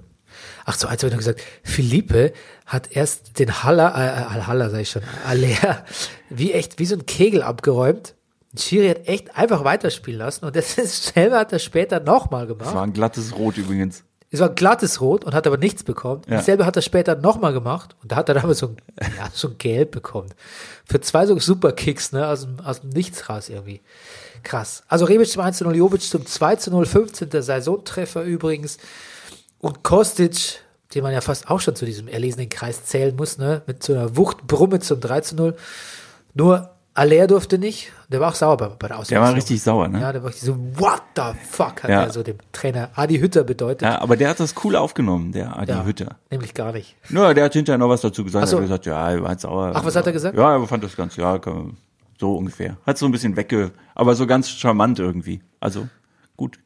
Speaker 2: Ach, zu 1 habe ich noch gesagt, Philippe hat erst den Haller, äh, äh, Haller sag ich schon, Aller, wie echt, wie so ein Kegel abgeräumt. Schiri hat echt einfach weiterspielen lassen und das ist selber hat er später nochmal gemacht.
Speaker 3: war ein glattes Rot übrigens.
Speaker 2: Es war ein glattes Rot und hat aber nichts bekommen.
Speaker 3: Ja.
Speaker 2: Dasselbe hat er später nochmal gemacht und da hat er dann aber so ein, ja, so ein Gelb bekommen. Für zwei so Superkicks, ne, aus dem, aus dem Nichts raus irgendwie. Krass. Also Rebic zum 1 zu 0, Jovic zum 2 zu 0, 15. Saisontreffer übrigens. Und Kostic, den man ja fast auch schon zu diesem erlesenen Kreis zählen muss, ne, mit so einer Wuchtbrumme zum 3 zu 0. Nur Aller durfte nicht. Der war auch sauer bei, bei der Auswechslung.
Speaker 3: Der war richtig sauer, ne?
Speaker 2: Ja, der war richtig so, what the fuck, hat
Speaker 3: Ja.
Speaker 2: er so dem Trainer Adi Hütter bedeutet.
Speaker 3: Ja, aber der hat das cool aufgenommen, der Adi
Speaker 2: Ja,
Speaker 3: Hütter.
Speaker 2: Nämlich gar nicht.
Speaker 3: Nur, der hat hinterher noch was dazu gesagt.
Speaker 2: Ach so.
Speaker 3: Er hat gesagt, ja, er war jetzt sauer.
Speaker 2: Ach, was hat er gesagt?
Speaker 3: Ja, er fand das ganz, ja, so ungefähr. Hat so ein bisschen wegge, aber so ganz charmant irgendwie. Also, gut.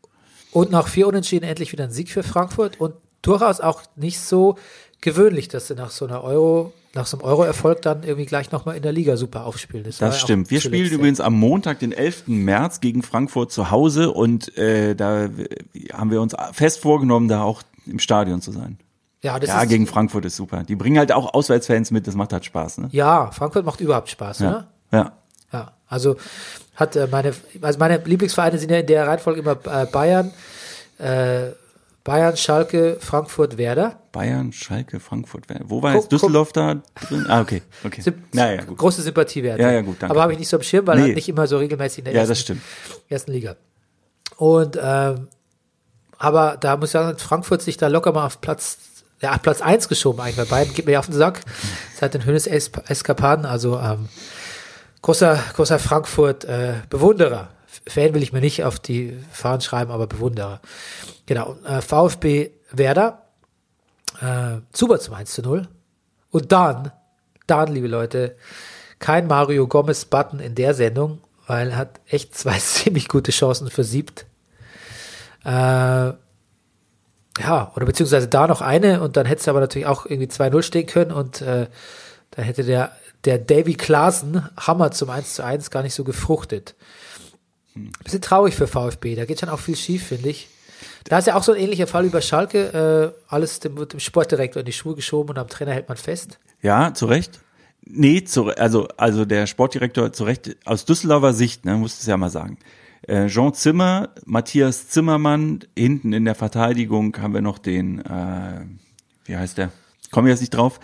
Speaker 2: Und nach vier Unentschieden endlich wieder ein Sieg für Frankfurt und durchaus auch nicht so gewöhnlich, dass sie nach so einer Euro, nach so einem Euro-Erfolg dann irgendwie gleich nochmal in der Liga super aufspielen.
Speaker 3: Das
Speaker 2: auch
Speaker 3: stimmt. Wir spielen übrigens am Montag, den 11. März gegen Frankfurt zu Hause und äh, da haben wir uns fest vorgenommen, da auch im Stadion zu sein.
Speaker 2: Ja, das
Speaker 3: ja,
Speaker 2: ist,
Speaker 3: gegen Frankfurt ist super. Die bringen halt auch Auswärtsfans mit, das macht halt Spaß, ne?
Speaker 2: ja, Frankfurt macht überhaupt Spaß?
Speaker 3: Ja. ja.
Speaker 2: Ja, also hat äh, meine, also meine Lieblingsvereine sind ja in der Reihenfolge immer äh, Bayern, äh, Bayern, Schalke, Frankfurt, Werder.
Speaker 3: Bayern, Schalke, Frankfurt. wer- Wo war
Speaker 2: Guck,
Speaker 3: jetzt Düsseldorf da drin? Ah, okay. okay.
Speaker 2: Symp-
Speaker 3: Naja, gut.
Speaker 2: Große Sympathiewerte.
Speaker 3: Ja, ja, gut, danke.
Speaker 2: Aber habe ich nicht so am Schirm, weil
Speaker 3: Nee.
Speaker 2: halt nicht immer so regelmäßig in der
Speaker 3: Ja,
Speaker 2: ersten,
Speaker 3: das stimmt.
Speaker 2: ersten Liga. Und ähm, aber da muss ich sagen, hat Frankfurt sich da locker mal auf Platz, ja, auf Platz 1 geschoben eigentlich. Bei beiden geht mir ja auf den Sack. Seit den Hönes Eskapaden. Also ähm, großer, großer Frankfurt äh, Bewunderer. Fan will ich mir nicht auf die Fahnen schreiben, aber Bewunderer. Genau. Äh, VfB Werder. Äh, super zum 1 zu 0. Und dann, dann, liebe Leute, kein Mario Gomez Button in der Sendung, weil er hat echt zwei ziemlich gute Chancen versiebt. Äh, ja, oder beziehungsweise da noch eine und dann hätte es aber natürlich auch irgendwie 2-0 stehen können und äh, da hätte der, der Davy Klaassen Hammer zum 1 zu 1 gar nicht so gefruchtet. Bisschen traurig für VfB, da geht schon auch viel schief, finde ich. Da ist ja auch so ein ähnlicher Fall über Schalke, äh, alles dem, wird dem Sportdirektor in die Schuhe geschoben und am Trainer hält man fest.
Speaker 3: Ja, zu Recht. Nee, zu, also, also der Sportdirektor zu Recht, aus Düsseldorfer Sicht, ne, muss es ja mal sagen. Äh, Jean Zimmer, Matthias Zimmermann, hinten in der Verteidigung haben wir noch den, äh, wie heißt der? Komme jetzt nicht drauf.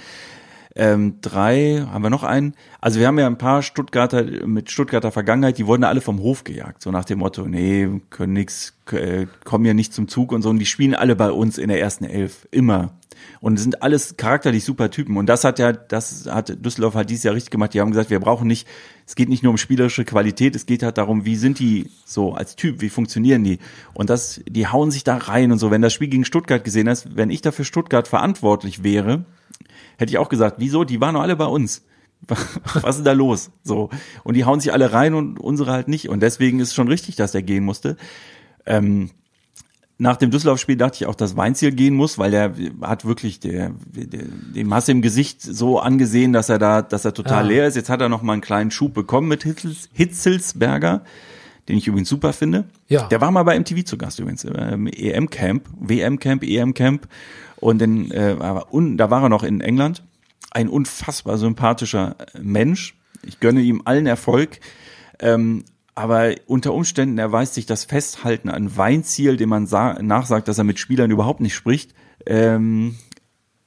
Speaker 3: Ähm, drei, haben wir noch einen? Also wir haben ja ein paar Stuttgarter mit Stuttgarter Vergangenheit, die wurden alle vom Hof gejagt, so nach dem Motto, nee, können nix, äh, kommen ja nicht zum Zug und so. Und die spielen alle bei uns in der ersten Elf, immer. Und sind alles charakterlich super Typen. Und das hat ja, das hat Düsseldorf halt dieses Jahr richtig gemacht. Die haben gesagt, wir brauchen nicht, es geht nicht nur um spielerische Qualität, es geht halt darum, wie sind die so als Typ, wie funktionieren die? Und das, die hauen sich da rein und so. Wenn das Spiel gegen Stuttgart gesehen hast, wenn ich dafür Stuttgart verantwortlich wäre, hätte ich auch gesagt, wieso? Die waren doch alle bei uns. Was ist da los? So. Und die hauen sich alle rein und unsere halt nicht. Und deswegen ist schon richtig, dass der gehen musste. Ähm, nach dem Düsseldorf-Spiel dachte ich auch, dass Weinziel gehen muss, weil er hat wirklich der, der, den Masse im Gesicht so angesehen, dass er da, dass er total
Speaker 2: Ja.
Speaker 3: leer ist. Jetzt hat er noch mal einen kleinen Schub bekommen mit Hitzels, Hitzelsberger. den ich übrigens super finde.
Speaker 2: Ja.
Speaker 3: Der war mal bei MTV zu Gast übrigens, ähm, EM-Camp, WM-Camp, EM-Camp. Und dann, äh, und da war er noch in England. Ein unfassbar sympathischer Mensch. Ich gönne ihm allen Erfolg. Ähm, aber unter Umständen erweist sich das Festhalten an Weinziel, dem man sa- nachsagt, dass er mit Spielern überhaupt nicht spricht, ähm,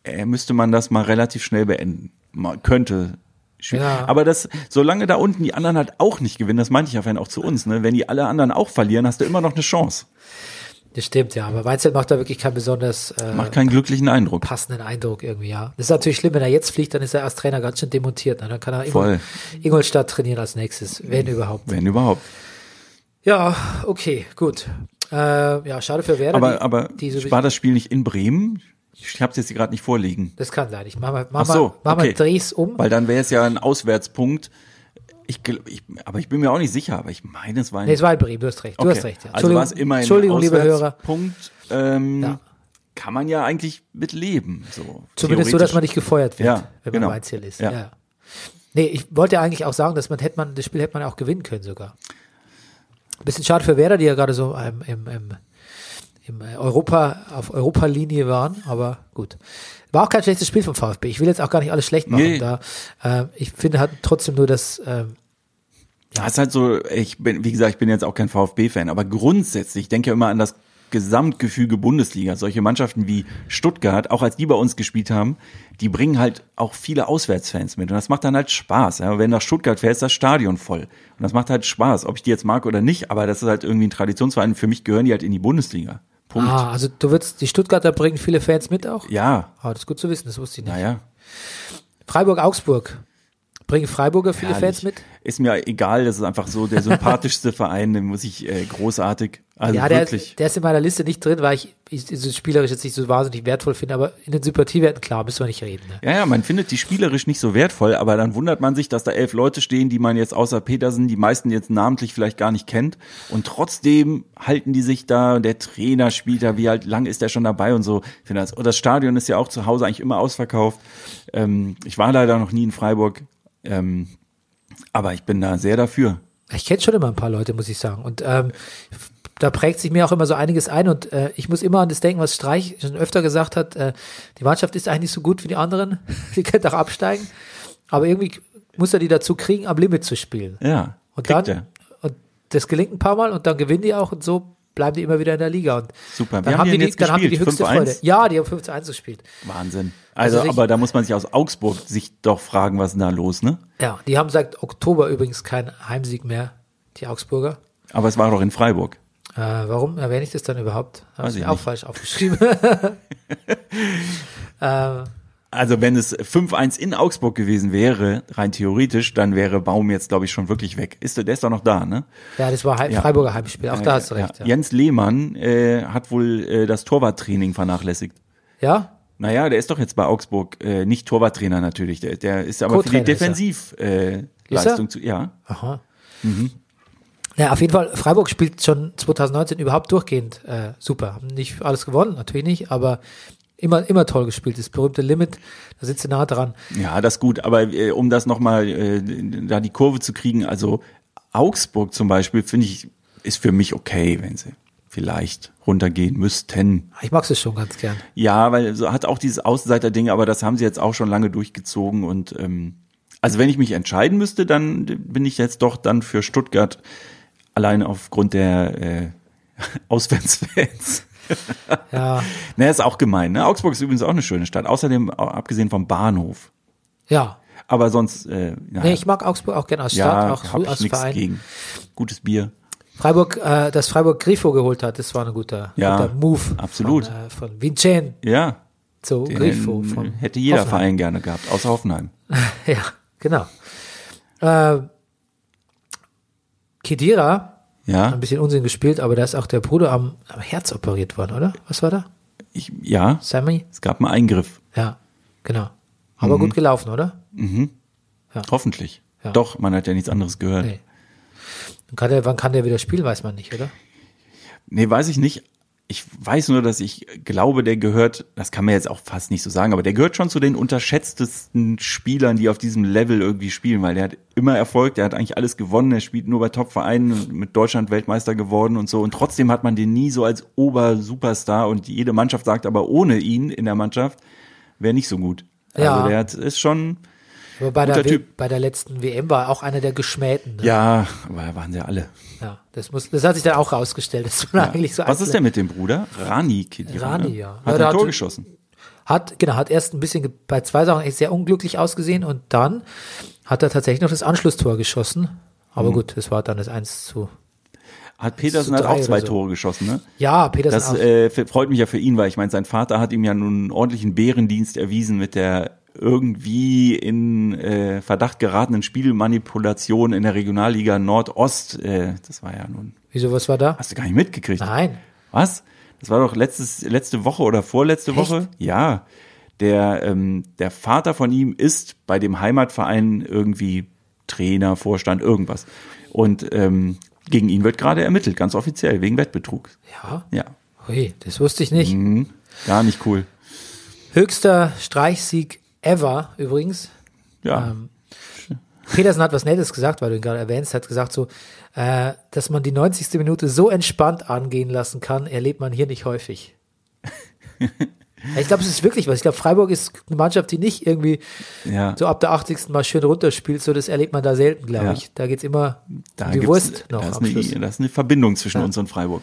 Speaker 3: äh, müsste man das mal relativ schnell beenden. Man könnte.
Speaker 2: Ja.
Speaker 3: Aber das, solange da unten die anderen halt auch nicht gewinnen, das meinte ich ja vorhin auch zu uns, ne? Wenn die alle anderen auch verlieren, hast du immer noch eine Chance.
Speaker 2: Das stimmt, ja. Aber Weinzel macht da wirklich keinen besonders äh,
Speaker 3: Macht keinen glücklichen Eindruck.
Speaker 2: passenden Eindruck irgendwie, ja. Das ist natürlich schlimm, wenn er jetzt fliegt, dann ist er als Trainer ganz schön demontiert. Ne? Dann kann er. Ingol, Ingolstadt trainieren als nächstes, wenn überhaupt.
Speaker 3: Wenn überhaupt.
Speaker 2: Ja, okay, gut. Äh, ja, schade für Werder.
Speaker 3: Aber,
Speaker 2: die,
Speaker 3: aber
Speaker 2: die
Speaker 3: war das Spiel nicht in Bremen? Ich habe es jetzt gerade nicht vorliegen.
Speaker 2: das kann sein. Ich mach mal, mach
Speaker 3: Ach so,
Speaker 2: mal, mach mal
Speaker 3: okay.
Speaker 2: Dreh's um.
Speaker 3: Weil dann wäre es ja ein Auswärtspunkt. Ich, ich, aber ich bin mir auch nicht sicher, aber ich meine, es war ein
Speaker 2: Nee, es war Bremen, du hast recht. Du
Speaker 3: Okay.
Speaker 2: hast recht, ja.
Speaker 3: Also war es immer ein
Speaker 2: Entschuldigung, liebe Hörer.
Speaker 3: Auswärtspunkt. Ähm,
Speaker 2: Ja.
Speaker 3: Kann man ja eigentlich mit leben. So,
Speaker 2: Zumindest so, dass man nicht gefeuert wird,
Speaker 3: Ja,
Speaker 2: wenn
Speaker 3: genau.
Speaker 2: man Weinziel ist.
Speaker 3: Ja.
Speaker 2: Ja. Nee, ich wollte eigentlich auch sagen, dass man hätte man, das Spiel hätte man auch gewinnen können sogar. Ein bisschen schade für Werder, die ja gerade so ähm, im, im, im äh, Europa, auf Europa-Linie waren, aber gut. War auch kein schlechtes Spiel vom VfB. Ich will jetzt auch gar nicht alles schlecht machen.
Speaker 3: Nee.
Speaker 2: Da, äh, ich finde halt trotzdem nur, dass ähm,
Speaker 3: Ja, ist halt so, ich bin, wie gesagt, ich bin jetzt auch kein VfB-Fan, aber grundsätzlich, ich denke ja immer an das Gesamtgefüge Bundesliga. Solche Mannschaften wie Stuttgart, auch als die bei uns gespielt haben, die bringen halt auch viele Auswärtsfans mit. Und das macht dann halt Spaß. Ja. Wenn nach Stuttgart fährst, ist das Stadion voll. Und das macht halt Spaß, ob ich die jetzt mag oder nicht, aber das ist halt irgendwie ein Traditionsverein. Für mich gehören die halt in die Bundesliga. Punkt.
Speaker 2: ah, also du würdest, die Stuttgarter bringen viele Fans mit auch?
Speaker 3: Ja,
Speaker 2: Ah, das ist gut zu wissen, das wusste ich nicht.
Speaker 3: naja.
Speaker 2: Freiburg-Augsburg. Bringen Freiburger viele
Speaker 3: Herrlich.
Speaker 2: Fans mit?
Speaker 3: Ist mir egal, das ist einfach so der sympathischste Verein, den muss ich äh, großartig. Also
Speaker 2: ja, der,
Speaker 3: wirklich.
Speaker 2: der ist in meiner Liste nicht drin, weil ich, ich so spielerisch jetzt nicht so wahnsinnig wertvoll finde, aber in den Sympathiewerten, klar, müssen wir nicht reden. Ne?
Speaker 3: Ja, ja, man findet die spielerisch nicht so wertvoll, aber dann wundert man sich, dass da elf Leute stehen, die man jetzt außer Petersen, die meisten jetzt namentlich vielleicht gar nicht kennt. Und trotzdem halten die sich da, und der Trainer spielt da, wie halt lang ist der schon dabei und so. Ich finde das, und das Stadion ist ja auch zu Hause eigentlich immer ausverkauft. Ähm, ich war leider noch nie in Freiburg, ähm, aber ich bin da sehr dafür.
Speaker 2: Ich kenne schon immer ein paar Leute, muss ich sagen. Und ähm, da prägt sich mir auch immer so einiges ein und äh, ich muss immer an das denken, was Streich schon öfter gesagt hat. Äh, die Mannschaft ist eigentlich so gut wie die anderen. Sie könnte auch absteigen. Aber irgendwie muss er die dazu kriegen, am Limit zu spielen.
Speaker 3: Ja,
Speaker 2: Und dann,
Speaker 3: er.
Speaker 2: und das gelingt ein paar Mal und dann gewinnen die auch und so bleiben die immer wieder in der Liga. Und
Speaker 3: Super.
Speaker 2: Dann
Speaker 3: haben
Speaker 2: haben,
Speaker 3: die jetzt
Speaker 2: dann haben die die höchste
Speaker 3: 5-1?
Speaker 2: Freude. Ja, die haben 5 zu 1 gespielt.
Speaker 3: Wahnsinn. Also,
Speaker 2: Also ich-
Speaker 3: aber da muss man sich aus Augsburg sich doch fragen, was ist denn da los, ne?
Speaker 2: Ja, die haben seit Oktober übrigens keinen Heimsieg mehr, die Augsburger.
Speaker 3: Aber es war doch in Freiburg.
Speaker 2: Äh, warum erwähne ich das dann überhaupt? Habe ich auch
Speaker 3: nicht.
Speaker 2: falsch aufgeschrieben. ähm,
Speaker 3: Also wenn es 5-1 in Augsburg gewesen wäre, rein theoretisch, dann wäre Baum jetzt, glaube ich, schon wirklich weg. Ist der, der ist doch noch da, ne?
Speaker 2: ja, das war Heim,
Speaker 3: Ja.
Speaker 2: Freiburger Heimspiel. Auch da hast du
Speaker 3: Ja,
Speaker 2: recht. Ja,
Speaker 3: Jens Lehmann äh, hat wohl äh, das Torwarttraining vernachlässigt.
Speaker 2: ja?
Speaker 3: Naja, der ist doch jetzt bei Augsburg äh, nicht Torwarttrainer natürlich. Der, der ist aber für die. Defensivleistung äh, zu. Ja.
Speaker 2: Aha.
Speaker 3: Mhm.
Speaker 2: Ja, auf jeden Fall, Freiburg spielt schon 2019 überhaupt durchgehend äh, super. Haben nicht alles gewonnen, natürlich nicht, aber immer, immer toll gespielt. Das berühmte Limit, da sind sie nah dran.
Speaker 3: Ja, das ist gut. Aber äh, um das nochmal, äh, da die Kurve zu kriegen, also Augsburg zum Beispiel, finde ich, ist für mich okay, wenn sie vielleicht runtergehen müssten.
Speaker 2: Ich mag es schon ganz gern.
Speaker 3: Ja, weil so hat auch dieses Außenseiter-Ding, aber das haben sie jetzt auch schon lange durchgezogen und ähm, also wenn ich mich entscheiden müsste, dann bin ich jetzt doch dann für Stuttgart allein aufgrund der äh, Auswärtsfans.
Speaker 2: Ja,
Speaker 3: Ne, ist auch gemein. Ne? Augsburg ist übrigens auch eine schöne Stadt. Außerdem auch abgesehen vom Bahnhof.
Speaker 2: ja.
Speaker 3: Aber sonst, äh, ja,
Speaker 2: Nee, ich mag Augsburg auch gerne als Stadt,
Speaker 3: ja,
Speaker 2: auch
Speaker 3: hab
Speaker 2: als
Speaker 3: ich
Speaker 2: Verein.
Speaker 3: gegen. Gutes Bier.
Speaker 2: Freiburg, äh, dass Freiburg Grifo geholt hat, das war ein guter,
Speaker 3: Ja,
Speaker 2: guter Move.
Speaker 3: absolut.
Speaker 2: Von, äh, von Vincenzo
Speaker 3: Ja,
Speaker 2: Grifo.
Speaker 3: den
Speaker 2: Von
Speaker 3: hätte jeder
Speaker 2: Hoffenheim.
Speaker 3: Verein gerne gehabt, außer Hoffenheim.
Speaker 2: Ja, genau. Äh, Kedira,
Speaker 3: Ja,
Speaker 2: ein bisschen Unsinn gespielt, aber da ist auch der Bruder am, am Herz operiert worden, oder? Was war da?
Speaker 3: ich, ja,
Speaker 2: Sammy?
Speaker 3: es gab einen Eingriff.
Speaker 2: Ja, genau. Aber
Speaker 3: Mhm.
Speaker 2: gut gelaufen, oder?
Speaker 3: Hoffentlich.
Speaker 2: Ja.
Speaker 3: Doch, man hat ja nichts anderes gehört.
Speaker 2: Nee. Kann der, wann kann der wieder spielen, weiß man nicht, oder?
Speaker 3: Nee, weiß ich nicht. Ich weiß nur, dass ich glaube, der gehört, das kann man jetzt auch fast nicht so sagen, aber der gehört schon zu den unterschätztesten Spielern, die auf diesem Level irgendwie spielen, weil der hat immer Erfolg, der hat eigentlich alles gewonnen, er spielt nur bei Top-Vereinen, mit Deutschland Weltmeister geworden und so und trotzdem hat man den nie so als Ober-Superstar und jede Mannschaft sagt aber ohne ihn in der Mannschaft wäre nicht so gut. Also
Speaker 2: Ja.
Speaker 3: der hat, ist schon,
Speaker 2: Aber bei, der,
Speaker 3: Typ.
Speaker 2: bei der letzten WM war er auch einer der Geschmähten. Ne?
Speaker 3: ja, aber waren sie alle.
Speaker 2: Ja, das, muss, das hat sich dann auch rausgestellt. Das war eigentlich so
Speaker 3: Was ist denn mit dem Bruder? Rani Kedira,
Speaker 2: Rani,
Speaker 3: ne?
Speaker 2: ja. Ja,
Speaker 3: Hat
Speaker 2: der
Speaker 3: ein Tor
Speaker 2: hatte-
Speaker 3: geschossen.
Speaker 2: Hat, genau, hat erst ein bisschen bei zwei Sachen echt sehr unglücklich ausgesehen und dann hat er tatsächlich noch das Anschlusstor geschossen.
Speaker 3: Mhm.
Speaker 2: Aber gut, das war dann das 1 zu.
Speaker 3: Hat Petersen hat auch zwei
Speaker 2: so.
Speaker 3: Tore geschossen, ne?
Speaker 2: Ja, Petersen
Speaker 3: Das
Speaker 2: auch.
Speaker 3: äh, freut mich ja für ihn, weil ich meine, sein Vater hat ihm ja nun einen ordentlichen Bärendienst erwiesen mit der irgendwie in äh, Verdacht geratenen Spielmanipulation in der Regionalliga Nordost. Äh, das war ja nun,
Speaker 2: Wieso, was war da?
Speaker 3: hast du gar nicht mitgekriegt.
Speaker 2: Nein.
Speaker 3: Was? Das war doch letztes, letzte Woche oder vorletzte
Speaker 2: Echt?
Speaker 3: Woche? Ja. Der, ähm, der Vater von ihm ist bei dem Heimatverein irgendwie Trainer, Vorstand, irgendwas. Und ähm, gegen ihn wird gerade ermittelt, ganz offiziell, wegen Wettbetrug.
Speaker 2: Ja.
Speaker 3: Ja.
Speaker 2: Ui, das wusste ich nicht.
Speaker 3: Mhm. Gar nicht cool.
Speaker 2: Höchster Streichsieg ever übrigens.
Speaker 3: Ja.
Speaker 2: Ähm, Petersen hat was Nettes gesagt, weil du ihn gerade erwähnst, hat gesagt so, äh, dass man die 90. Minute so entspannt angehen lassen kann, erlebt man hier nicht häufig. Ja, ich glaube, es ist wirklich was. Ich glaube, Freiburg ist eine Mannschaft, die nicht irgendwie
Speaker 3: ja.
Speaker 2: so ab der 80. mal schön runterspielt. So, das erlebt man da selten, glaube
Speaker 3: Ja.
Speaker 2: ich. Da geht's immer
Speaker 3: Da
Speaker 2: um die
Speaker 3: gibt's-
Speaker 2: Wurst noch
Speaker 3: da ist, eine, da ist eine Verbindung zwischen uns und Freiburg.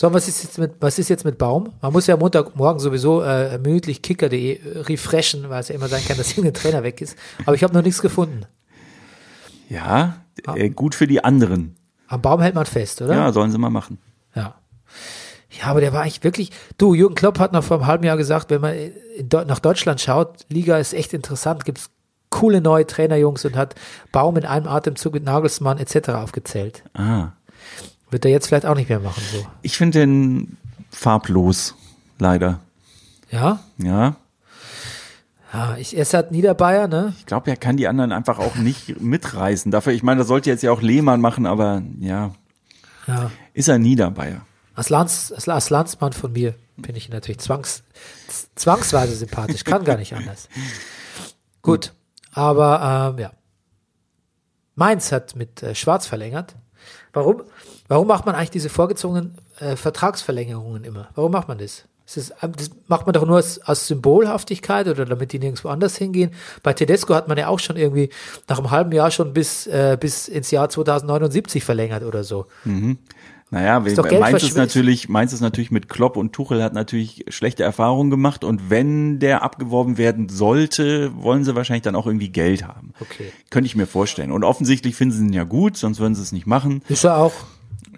Speaker 2: So, was ist jetzt mit, was ist jetzt mit Baum? Man muss ja Montagmorgen sowieso äh, minütlich kicker.de refreshen, weil es ja immer sein kann, dass irgendein Trainer weg ist. Aber ich habe noch nichts gefunden.
Speaker 3: Ja,
Speaker 2: Ah.
Speaker 3: äh, gut für die anderen.
Speaker 2: Am Baum hält man fest, oder?
Speaker 3: Ja, sollen sie mal machen.
Speaker 2: Ja. Ja, aber der war eigentlich wirklich. Du, Jürgen Klopp hat noch vor einem halben Jahr gesagt, wenn man nach Deutschland schaut, Liga ist echt interessant, gibt's coole neue Trainerjungs und hat Baum in einem Atemzug mit Nagelsmann etc. aufgezählt.
Speaker 3: Ah.
Speaker 2: Wird er jetzt vielleicht auch nicht mehr machen, so.
Speaker 3: Ich finde den farblos, leider.
Speaker 2: Ja?
Speaker 3: Ja.
Speaker 2: Ja, ich, er ist halt Niederbayer, ne?
Speaker 3: Ich glaube, er kann die anderen einfach auch nicht mitreißen. Dafür, ich meine, das sollte jetzt ja auch Lehmann machen, aber ja,
Speaker 2: Ja.
Speaker 3: ist er Niederbayer.
Speaker 2: Als, Lands, als, Landsmann von mir bin ich ihn natürlich zwangs, zwangsweise sympathisch, kann gar nicht anders. Gut, aber ähm, ja. Mainz hat mit äh, Schwarz verlängert. Warum? Warum macht man eigentlich diese vorgezogenen äh, Vertragsverlängerungen immer? Warum macht man das? Das, ähm, das macht man doch nur aus, aus Symbolhaftigkeit oder damit die nirgendwo anders hingehen. Bei Tedesco hat man ja auch schon irgendwie nach einem halben Jahr schon bis, äh, bis ins Jahr 2079 verlängert oder so.
Speaker 3: Naja,
Speaker 2: doch Geld
Speaker 3: Mainz ist natürlich, Mainz ist natürlich mit Klopp und Tuchel hat natürlich schlechte Erfahrungen gemacht und wenn der abgeworben werden sollte, wollen sie wahrscheinlich dann auch irgendwie Geld haben.
Speaker 2: Okay.
Speaker 3: Könnte ich mir vorstellen. Und offensichtlich finden sie ihn ja gut, sonst würden sie es nicht machen.
Speaker 2: Ist er auch.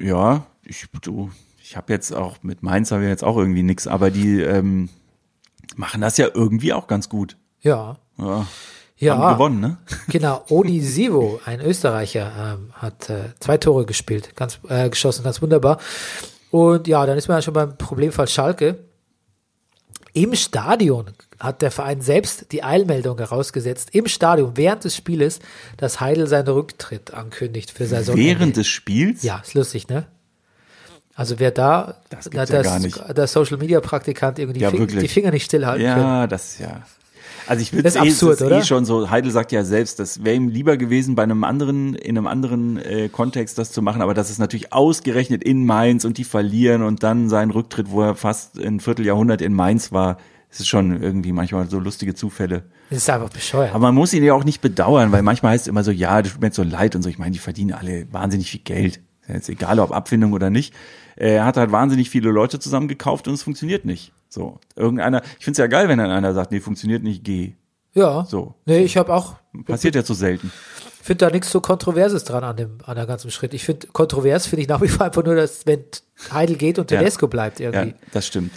Speaker 3: Ja, ich, du, ich habe jetzt auch mit Mainz habe ich jetzt auch irgendwie nix, aber die ähm, machen das ja irgendwie auch ganz gut.
Speaker 2: Ja.
Speaker 3: Ja,
Speaker 2: Ja.
Speaker 3: haben gewonnen, ne?
Speaker 2: Genau, Odi Sivo, ein Österreicher, ähm, hat äh, zwei Tore gespielt, ganz äh, geschossen, ganz wunderbar. Und ja, dann ist man ja schon beim Problemfall Schalke. Im Stadion hat der Verein selbst die Eilmeldung herausgesetzt, im Stadion, während des Spieles, dass Heidel seinen Rücktritt ankündigt für Saison.
Speaker 3: Während des Spiels?
Speaker 2: Ja, ist lustig, ne? Also wer da,
Speaker 3: Das
Speaker 2: da der,
Speaker 3: ja
Speaker 2: der Social Media Praktikant irgendwie die,
Speaker 3: Ja,
Speaker 2: Fing- die Finger nicht stillhalten können.
Speaker 3: Ja, das ist ja. Also ich will
Speaker 2: Das
Speaker 3: es eh,
Speaker 2: absurd,
Speaker 3: ist eh schon so. Heidel sagt ja selbst, das wäre ihm lieber gewesen, bei einem anderen, in einem anderen äh, Kontext das zu machen, aber das ist natürlich ausgerechnet in Mainz und die verlieren und dann sein Rücktritt, wo er fast ein Vierteljahrhundert in Mainz war. Es ist schon irgendwie manchmal so lustige Zufälle.
Speaker 2: Das ist einfach bescheuert.
Speaker 3: Aber man muss ihn ja auch nicht bedauern, weil manchmal heißt es immer so, ja, das tut mir jetzt so leid und so. Ich meine, die verdienen alle wahnsinnig viel Geld. Ja Jetzt egal, ob Abfindung oder nicht. Er hat halt wahnsinnig viele Leute zusammengekauft und es funktioniert nicht. So. Irgendeiner, ich finde es ja geil, wenn dann einer sagt, nee, funktioniert nicht, geh.
Speaker 2: ja.
Speaker 3: So.
Speaker 2: Nee, ich habe auch
Speaker 3: Passiert ja zu selten.
Speaker 2: finde da nichts so Kontroverses dran an dem an der ganzen Schritt. Ich finde kontrovers finde ich nach wie vor einfach nur, dass wenn Heidel geht und
Speaker 3: Ja.
Speaker 2: Tedesco bleibt
Speaker 3: Ja,
Speaker 2: irgendwie.
Speaker 3: das stimmt.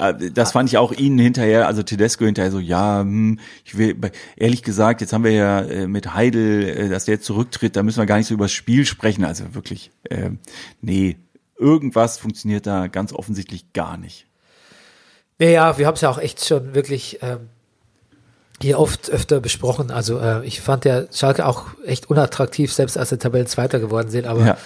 Speaker 3: Äh, Das fand ich auch ihnen hinterher, also Tedesco hinterher so, ja, hm, ich will, ehrlich gesagt, jetzt haben wir ja äh, mit Heidel, äh, dass der jetzt zurücktritt, da müssen wir gar nicht so über das Spiel sprechen, also wirklich, äh, nee, irgendwas funktioniert da ganz offensichtlich gar nicht.
Speaker 2: Ja, ja, wir haben es ja auch echt schon wirklich ähm, hier oft öfter besprochen. Also äh, ich fand ja Schalke auch echt unattraktiv, selbst als sie Tabellenzweiter geworden sind. Aber
Speaker 3: Ja.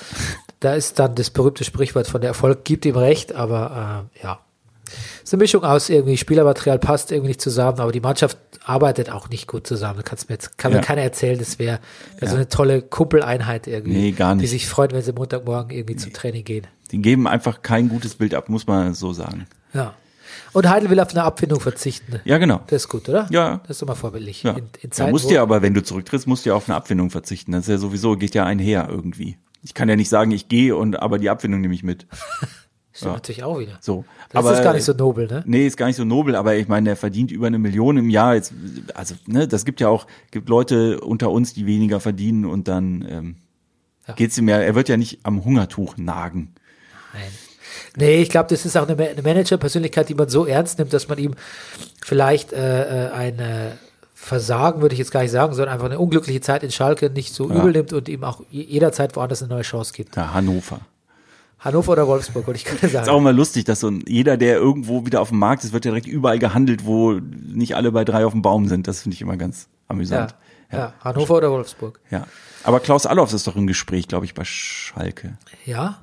Speaker 2: da ist dann das berühmte Sprichwort von der Erfolg gibt ihm recht, aber äh, ja. Es ist eine Mischung aus irgendwie, Spielermaterial passt irgendwie nicht zusammen, aber die Mannschaft arbeitet auch nicht gut zusammen. Da kann's mir jetzt, kann mir
Speaker 3: Ja.
Speaker 2: keiner erzählen, das wäre wär so eine tolle Kumpeleinheit irgendwie.
Speaker 3: Nee, gar
Speaker 2: Die
Speaker 3: nicht.
Speaker 2: sich freuen, wenn sie Montagmorgen irgendwie zum Training gehen.
Speaker 3: Die geben einfach kein gutes Bild ab, muss man so sagen.
Speaker 2: Ja. Und Heidel will auf eine Abfindung verzichten.
Speaker 3: Ja, genau.
Speaker 2: Das ist gut, oder?
Speaker 3: Ja.
Speaker 2: Das ist mal vorbildlich.
Speaker 3: Ja.
Speaker 2: In, in Zeiten,
Speaker 3: musst du ja aber, wenn du zurücktrittst, musst du ja auf eine Abfindung verzichten. Das ist ja sowieso, geht ja einher irgendwie. Ich kann ja nicht sagen, ich gehe und aber die Abfindung nehme ich mit.
Speaker 2: Stimmt
Speaker 3: Ja.
Speaker 2: natürlich auch wieder.
Speaker 3: So.
Speaker 2: Das
Speaker 3: aber,
Speaker 2: ist gar nicht so nobel, ne?
Speaker 3: Nee, ist gar nicht so nobel, aber ich meine, der verdient über eine Million im Jahr. Jetzt, also, ne, das gibt ja auch, gibt Leute unter uns, die weniger verdienen und dann ähm,
Speaker 2: Ja.
Speaker 3: geht's ihm ja, er wird ja nicht am Hungertuch nagen.
Speaker 2: Nein. Nee, ich glaube, das ist auch eine, eine Manager-Persönlichkeit, die man so ernst nimmt, dass man ihm vielleicht äh, äh, ein äh, Versagen, würde ich jetzt gar nicht sagen, sondern einfach eine unglückliche Zeit in Schalke nicht so
Speaker 3: Ja.
Speaker 2: übel nimmt und ihm auch je- jederzeit woanders eine neue Chance gibt.
Speaker 3: Ja, Hannover.
Speaker 2: Hannover oder Wolfsburg, wollte ich gerade
Speaker 3: Ist auch
Speaker 2: sagen.
Speaker 3: immer lustig, dass so jeder, der irgendwo wieder auf dem Markt ist, wird ja direkt überall gehandelt, wo nicht alle bei drei auf dem Baum sind. Das finde ich immer ganz
Speaker 2: Ja,
Speaker 3: amüsant.
Speaker 2: ja. Hannover oder Wolfsburg.
Speaker 3: Ja. Aber Klaus Allofs ist doch im Gespräch, glaube ich, bei Schalke.
Speaker 2: Ja,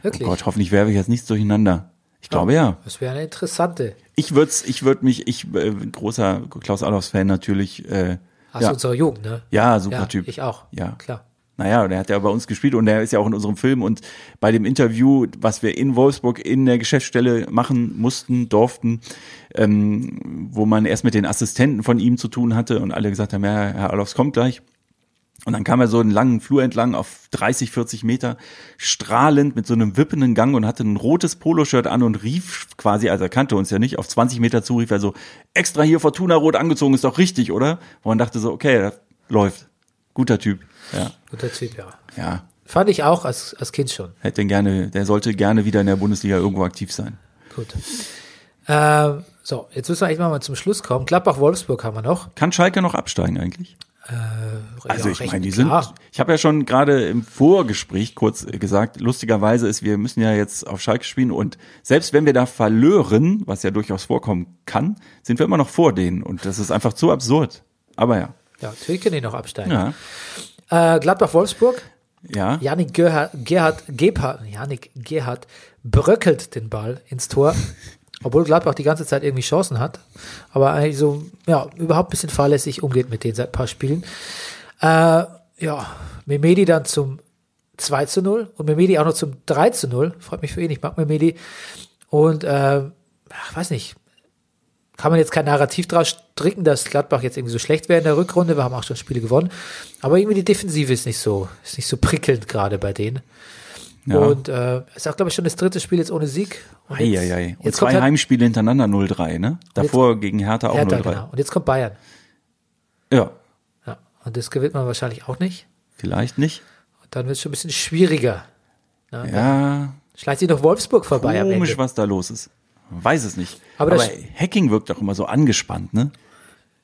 Speaker 3: Oh
Speaker 2: wirklich.
Speaker 3: Gott, hoffentlich werfe ich jetzt nichts durcheinander. Ich glaube ja.
Speaker 2: Das wäre eine interessante.
Speaker 3: Ich würde ich würd mich, ich äh, großer Klaus Allofs Fan natürlich. Äh,
Speaker 2: Aus
Speaker 3: ja.
Speaker 2: unserer Jugend, ne?
Speaker 3: ja, super
Speaker 2: ja,
Speaker 3: Typ.
Speaker 2: Ich auch.
Speaker 3: Ja.
Speaker 2: Klar.
Speaker 3: Naja, der hat ja bei uns gespielt und der ist ja auch in unserem Film und bei dem Interview, was wir in Wolfsburg in der Geschäftsstelle machen mussten, durften, ähm, wo man erst mit den Assistenten von ihm zu tun hatte und alle gesagt haben, ja, Herr Allofs kommt gleich. Und dann kam er so einen langen Flur entlang auf 30, 40 Meter, strahlend mit so einem wippenden Gang und hatte ein rotes Poloshirt an und rief quasi, also er kannte uns ja nicht, auf 20 Meter zu, rief er so, extra hier Fortuna rot angezogen, ist doch richtig, oder? Wo man dachte so, okay, das läuft. Guter Typ. Ja,
Speaker 2: Guter Typ, ja.
Speaker 3: ja.
Speaker 2: Fand ich auch als, als Kind schon.
Speaker 3: Hätte gerne, der sollte gerne wieder in der Bundesliga irgendwo aktiv sein.
Speaker 2: Gut. Ähm, so, jetzt müssen wir eigentlich mal zum Schluss kommen. Gladbach-Wolfsburg haben wir noch.
Speaker 3: Kann Schalke noch absteigen eigentlich? Also
Speaker 2: Ja,
Speaker 3: ich meine, die sind,
Speaker 2: klar.
Speaker 3: ich habe ja schon gerade im Vorgespräch kurz gesagt, lustigerweise ist, wir müssen ja jetzt auf Schalke spielen und selbst wenn wir da verlören, was ja durchaus vorkommen kann, sind wir immer noch vor denen und das ist einfach zu absurd. Aber ja,
Speaker 2: Ja, natürlich können die noch absteigen.
Speaker 3: ja,
Speaker 2: Äh, Gladbach-Wolfsburg.
Speaker 3: ja,
Speaker 2: Janik Gerhard, Gerhard, Gebhardt, Janik Gerhard bröckelt den Ball ins Tor. Obwohl Gladbach die ganze Zeit irgendwie Chancen hat. Aber eigentlich so, ja, überhaupt ein bisschen fahrlässig umgeht mit denen seit ein paar Spielen. Äh, ja, Memedi dann zum 2 zu 0 und Memedi auch noch zum 3 zu 0. Freut mich für ihn, ich mag Memedi. Und, äh, ach, weiß nicht, kann man jetzt kein Narrativ draus stricken, dass Gladbach jetzt irgendwie so schlecht wäre in der Rückrunde. Wir haben auch schon Spiele gewonnen. Aber irgendwie die Defensive ist nicht so, ist nicht so prickelnd gerade bei denen.
Speaker 3: ja.
Speaker 2: Und äh, ist auch, glaube ich, schon das dritte Spiel jetzt ohne Sieg. Und jetzt,
Speaker 3: Eieiei. Und
Speaker 2: jetzt
Speaker 3: zwei
Speaker 2: halt
Speaker 3: Heimspiele hintereinander 0-3, ne? Davor gegen Hertha auch
Speaker 2: Hertha,
Speaker 3: 0-3.
Speaker 2: genau. Und jetzt kommt Bayern.
Speaker 3: Ja,
Speaker 2: Ja. Und das gewinnt man wahrscheinlich auch nicht.
Speaker 3: vielleicht nicht.
Speaker 2: Und dann wird es schon ein bisschen schwieriger.
Speaker 3: Ja,
Speaker 2: Schleicht sich noch Wolfsburg vorbei am
Speaker 3: komisch,
Speaker 2: Ende.
Speaker 3: was da los ist. Weiß es nicht.
Speaker 2: Aber
Speaker 3: Aber, Hacking wirkt doch immer so angespannt, ne?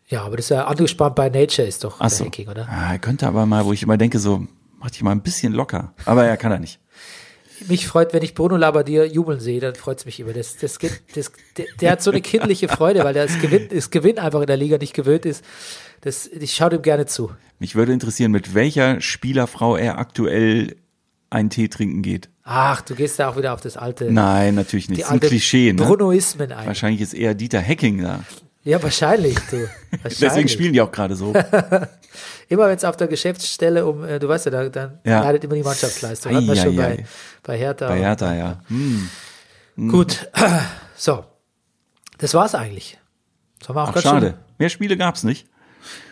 Speaker 2: Ja, aber das ist ja angespannt bei Nature ist doch
Speaker 3: so.
Speaker 2: Hacking, oder?
Speaker 3: Ah, er könnte aber mal, wo ich immer denke, so, mach dich mal ein bisschen locker. Aber er kann er nicht.
Speaker 2: Mich freut, wenn ich Bruno Labbadia jubeln sehe, dann freut es mich immer. Das, das, geht- das, der, der hat so eine kindliche Freude, weil der das Gewinn, das Gewinn einfach in der Liga nicht gewöhnt ist. Das, ich schaue dem gerne zu.
Speaker 3: Mich würde interessieren, mit welcher Spielerfrau er aktuell einen Tee trinken geht.
Speaker 2: Ach, du gehst da auch wieder auf das alte,
Speaker 3: Nein, natürlich nicht.
Speaker 2: die
Speaker 3: Das ist ein Klischee, ne?
Speaker 2: Brunoismen ein.
Speaker 3: Wahrscheinlich ist eher Dieter Hacking da.
Speaker 2: Ja, wahrscheinlich, du.
Speaker 3: Deswegen
Speaker 2: Wahrscheinlich.
Speaker 3: spielen die auch gerade so.
Speaker 2: Immer wenn es auf der Geschäftsstelle um, äh, du weißt ja, da, dann
Speaker 3: Ja.
Speaker 2: leidet immer die Mannschaftsleistung. Hat man
Speaker 3: Ei,
Speaker 2: schon
Speaker 3: ei,
Speaker 2: bei,
Speaker 3: ei.
Speaker 2: bei Hertha.
Speaker 3: Bei Hertha, ja. Hm.
Speaker 2: Gut. So. Das war's eigentlich. Das haben wir auch
Speaker 3: Ach, schade.
Speaker 2: schön-
Speaker 3: Mehr Spiele gab's nicht.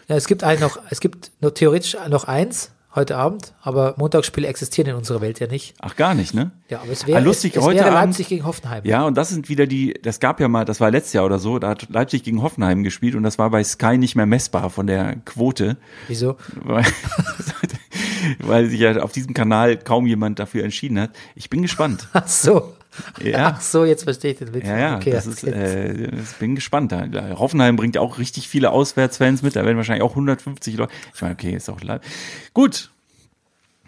Speaker 2: Ja, es gibt eigentlich noch, es gibt nur theoretisch noch eins heute Abend, aber Montagsspiele existieren in unserer Welt ja nicht.
Speaker 3: Ach, gar nicht, ne?
Speaker 2: Ja, aber es wäre,
Speaker 3: Ah, lustig,
Speaker 2: es, es
Speaker 3: heute
Speaker 2: wäre
Speaker 3: Abend-
Speaker 2: Leipzig gegen Hoffenheim.
Speaker 3: Ja, und das sind wieder die, das gab ja mal, das war letztes Jahr oder so, da hat Leipzig gegen Hoffenheim gespielt und das war bei Sky nicht mehr messbar von der Quote,
Speaker 2: Wieso?
Speaker 3: weil, weil sich ja auf diesem Kanal kaum jemand dafür entschieden hat. Ich bin gespannt.
Speaker 2: Ach so.
Speaker 3: Ja.
Speaker 2: Ach so, jetzt verstehe ich den Witz.
Speaker 3: Ja, ja,
Speaker 2: okay,
Speaker 3: das ist, äh, ich bin gespannt. Da- Hoffenheim bringt auch richtig viele Auswärtsfans mit, da werden wahrscheinlich auch 150 Leute. Ich meine, okay, ist auch leid. Gut.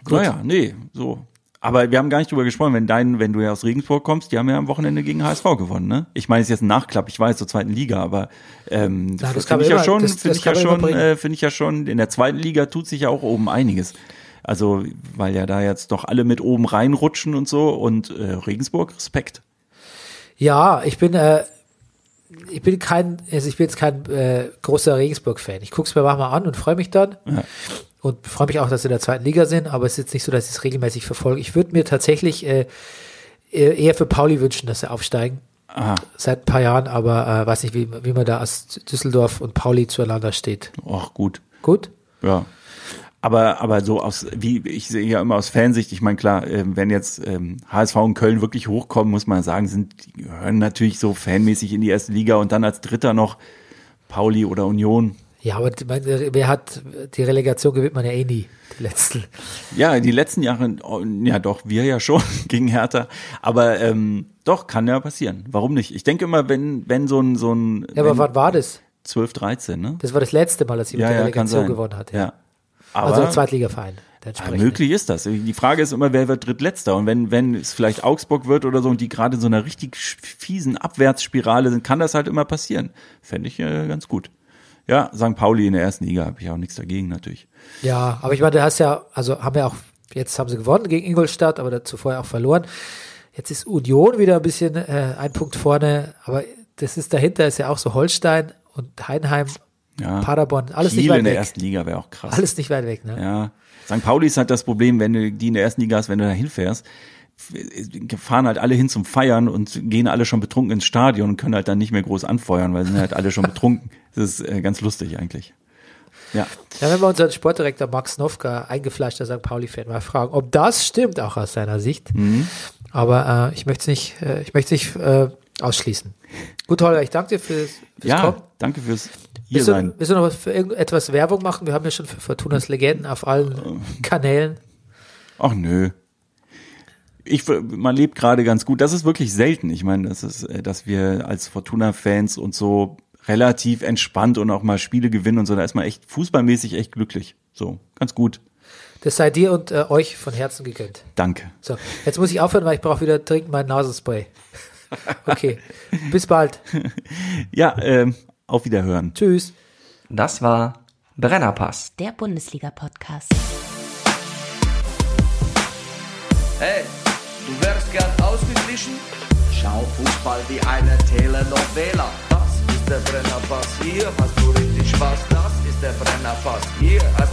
Speaker 3: Naja, nee, so. Aber wir haben gar nicht drüber gesprochen, wenn dein, wenn du ja aus Regensburg kommst, die haben ja am Wochenende gegen HSV gewonnen, ne? Ich meine, es ist jetzt ein Nachklapp, ich weiß, zur zweiten Liga, aber ähm,
Speaker 2: Na, das kann
Speaker 3: finde ich ja schon, finde ich ja schon, äh, finde ich ja schon, in der zweiten Liga tut sich ja auch oben einiges. Also, weil ja da jetzt doch alle mit oben reinrutschen und so und äh, Regensburg, Respekt.
Speaker 2: Ja, ich bin, äh, ich bin kein, also ich bin jetzt kein äh, großer Regensburg-Fan. Ich gucke es mir manchmal an und freue mich dann. Und freue mich auch, dass sie in der zweiten Liga sind, aber es ist jetzt nicht so, dass ich es regelmäßig verfolge. Ich würde mir tatsächlich äh, eher für Pauli wünschen, dass sie aufsteigen.
Speaker 3: Aha.
Speaker 2: Seit ein paar Jahren, aber äh, weiß nicht, wie, wie man da aus Düsseldorf und Pauli zueinander steht.
Speaker 3: Ach, gut.
Speaker 2: Gut?
Speaker 3: Ja. Aber, aber so aus, wie ich sehe ja immer aus Fansicht, ich meine, klar, ähm, wenn jetzt ähm, HSV und Köln wirklich hochkommen, muss man sagen, sind, die gehören natürlich so fanmäßig in die erste Liga und dann als Dritter noch Pauli oder Union.
Speaker 2: Ja, aber meine, wer hat die Relegation gewinnt man ja eh nie, die letzten.
Speaker 3: Ja, die letzten Jahre, oh, ja doch, wir ja schon gegen Hertha. Aber ähm, doch, kann ja passieren. Warum nicht? Ich denke immer, wenn, wenn so ein, so ein
Speaker 2: Ja, aber wann war das?
Speaker 3: 12, 13, ne?
Speaker 2: Das war das letzte Mal, dass sie mit
Speaker 3: Ja,
Speaker 2: der
Speaker 3: ja,
Speaker 2: Relegation gewonnen hat.
Speaker 3: Ja. Aber
Speaker 2: also Zweitligaverein.
Speaker 3: Ja, möglich ist das. Die Frage ist immer, wer wird drittletzter? Und wenn, wenn es vielleicht Augsburg wird oder so und die gerade in so einer richtig fiesen Abwärtsspirale sind, kann das halt immer passieren. Fände ich äh, ganz gut. Ja, St. Pauli in der ersten Liga habe ich auch nichts dagegen natürlich.
Speaker 2: Ja, aber ich meine, du hast ja, also haben ja auch, jetzt haben sie gewonnen gegen Ingolstadt, aber dazu vorher auch verloren. Jetzt ist Union wieder ein bisschen äh, ein Punkt vorne, aber das ist dahinter ist ja auch so Holstein und Heidenheim,
Speaker 3: Ja.
Speaker 2: Paderborn, alles
Speaker 3: Kiel
Speaker 2: nicht weit
Speaker 3: in der
Speaker 2: weg.
Speaker 3: ersten Liga wäre auch krass.
Speaker 2: Alles nicht weit weg, ne?
Speaker 3: Ja. St. Pauli ist halt das Problem, wenn du die in der ersten Liga hast, wenn du da hinfährst, fahren halt alle hin zum Feiern und gehen alle schon betrunken ins Stadion und können halt dann nicht mehr groß anfeuern, weil sie sind halt alle schon betrunken. Das ist äh, ganz lustig eigentlich. Ja.
Speaker 2: Ja, wenn wir unseren Sportdirektor Max Nowka, eingefleischter St. Pauli-Fan, mal fragen, ob das stimmt, auch aus seiner Sicht.
Speaker 3: Mhm.
Speaker 2: Aber äh, ich möchte es nicht, äh, ich möchte nicht äh, ausschließen. Gut, Holger, ich danke dir fürs, fürs
Speaker 3: Ja,
Speaker 2: Kommen.
Speaker 3: danke fürs hier
Speaker 2: Willst du,
Speaker 3: sein.
Speaker 2: willst du noch was für irgendetwas Werbung machen? Wir haben ja schon für Fortunas Legenden auf allen Kanälen.
Speaker 3: Ach nö. Ich, man lebt gerade ganz gut. Das ist wirklich selten. Ich meine, das ist, äh, dass wir als Fortuna-Fans und so relativ entspannt und auch mal Spiele gewinnen und so. Da ist man echt fußballmäßig echt glücklich. So, ganz gut.
Speaker 2: Das sei dir und äh, euch von Herzen gegönnt.
Speaker 3: Danke.
Speaker 2: So, jetzt muss ich aufhören, weil ich brauche wieder dringend mein Nasenspray. Okay, bis bald.
Speaker 3: Ja, ähm, auf Wiederhören.
Speaker 2: Tschüss.
Speaker 6: Das war Brennerpass.
Speaker 4: Der Bundesliga-Podcast.
Speaker 5: Hey, du wärst gern ausgeglichen? Schau Fußball wie eine Telenovela. Das ist der Brennerpass, hier hast du richtig Spaß. Das ist der Brennerpass, hier hast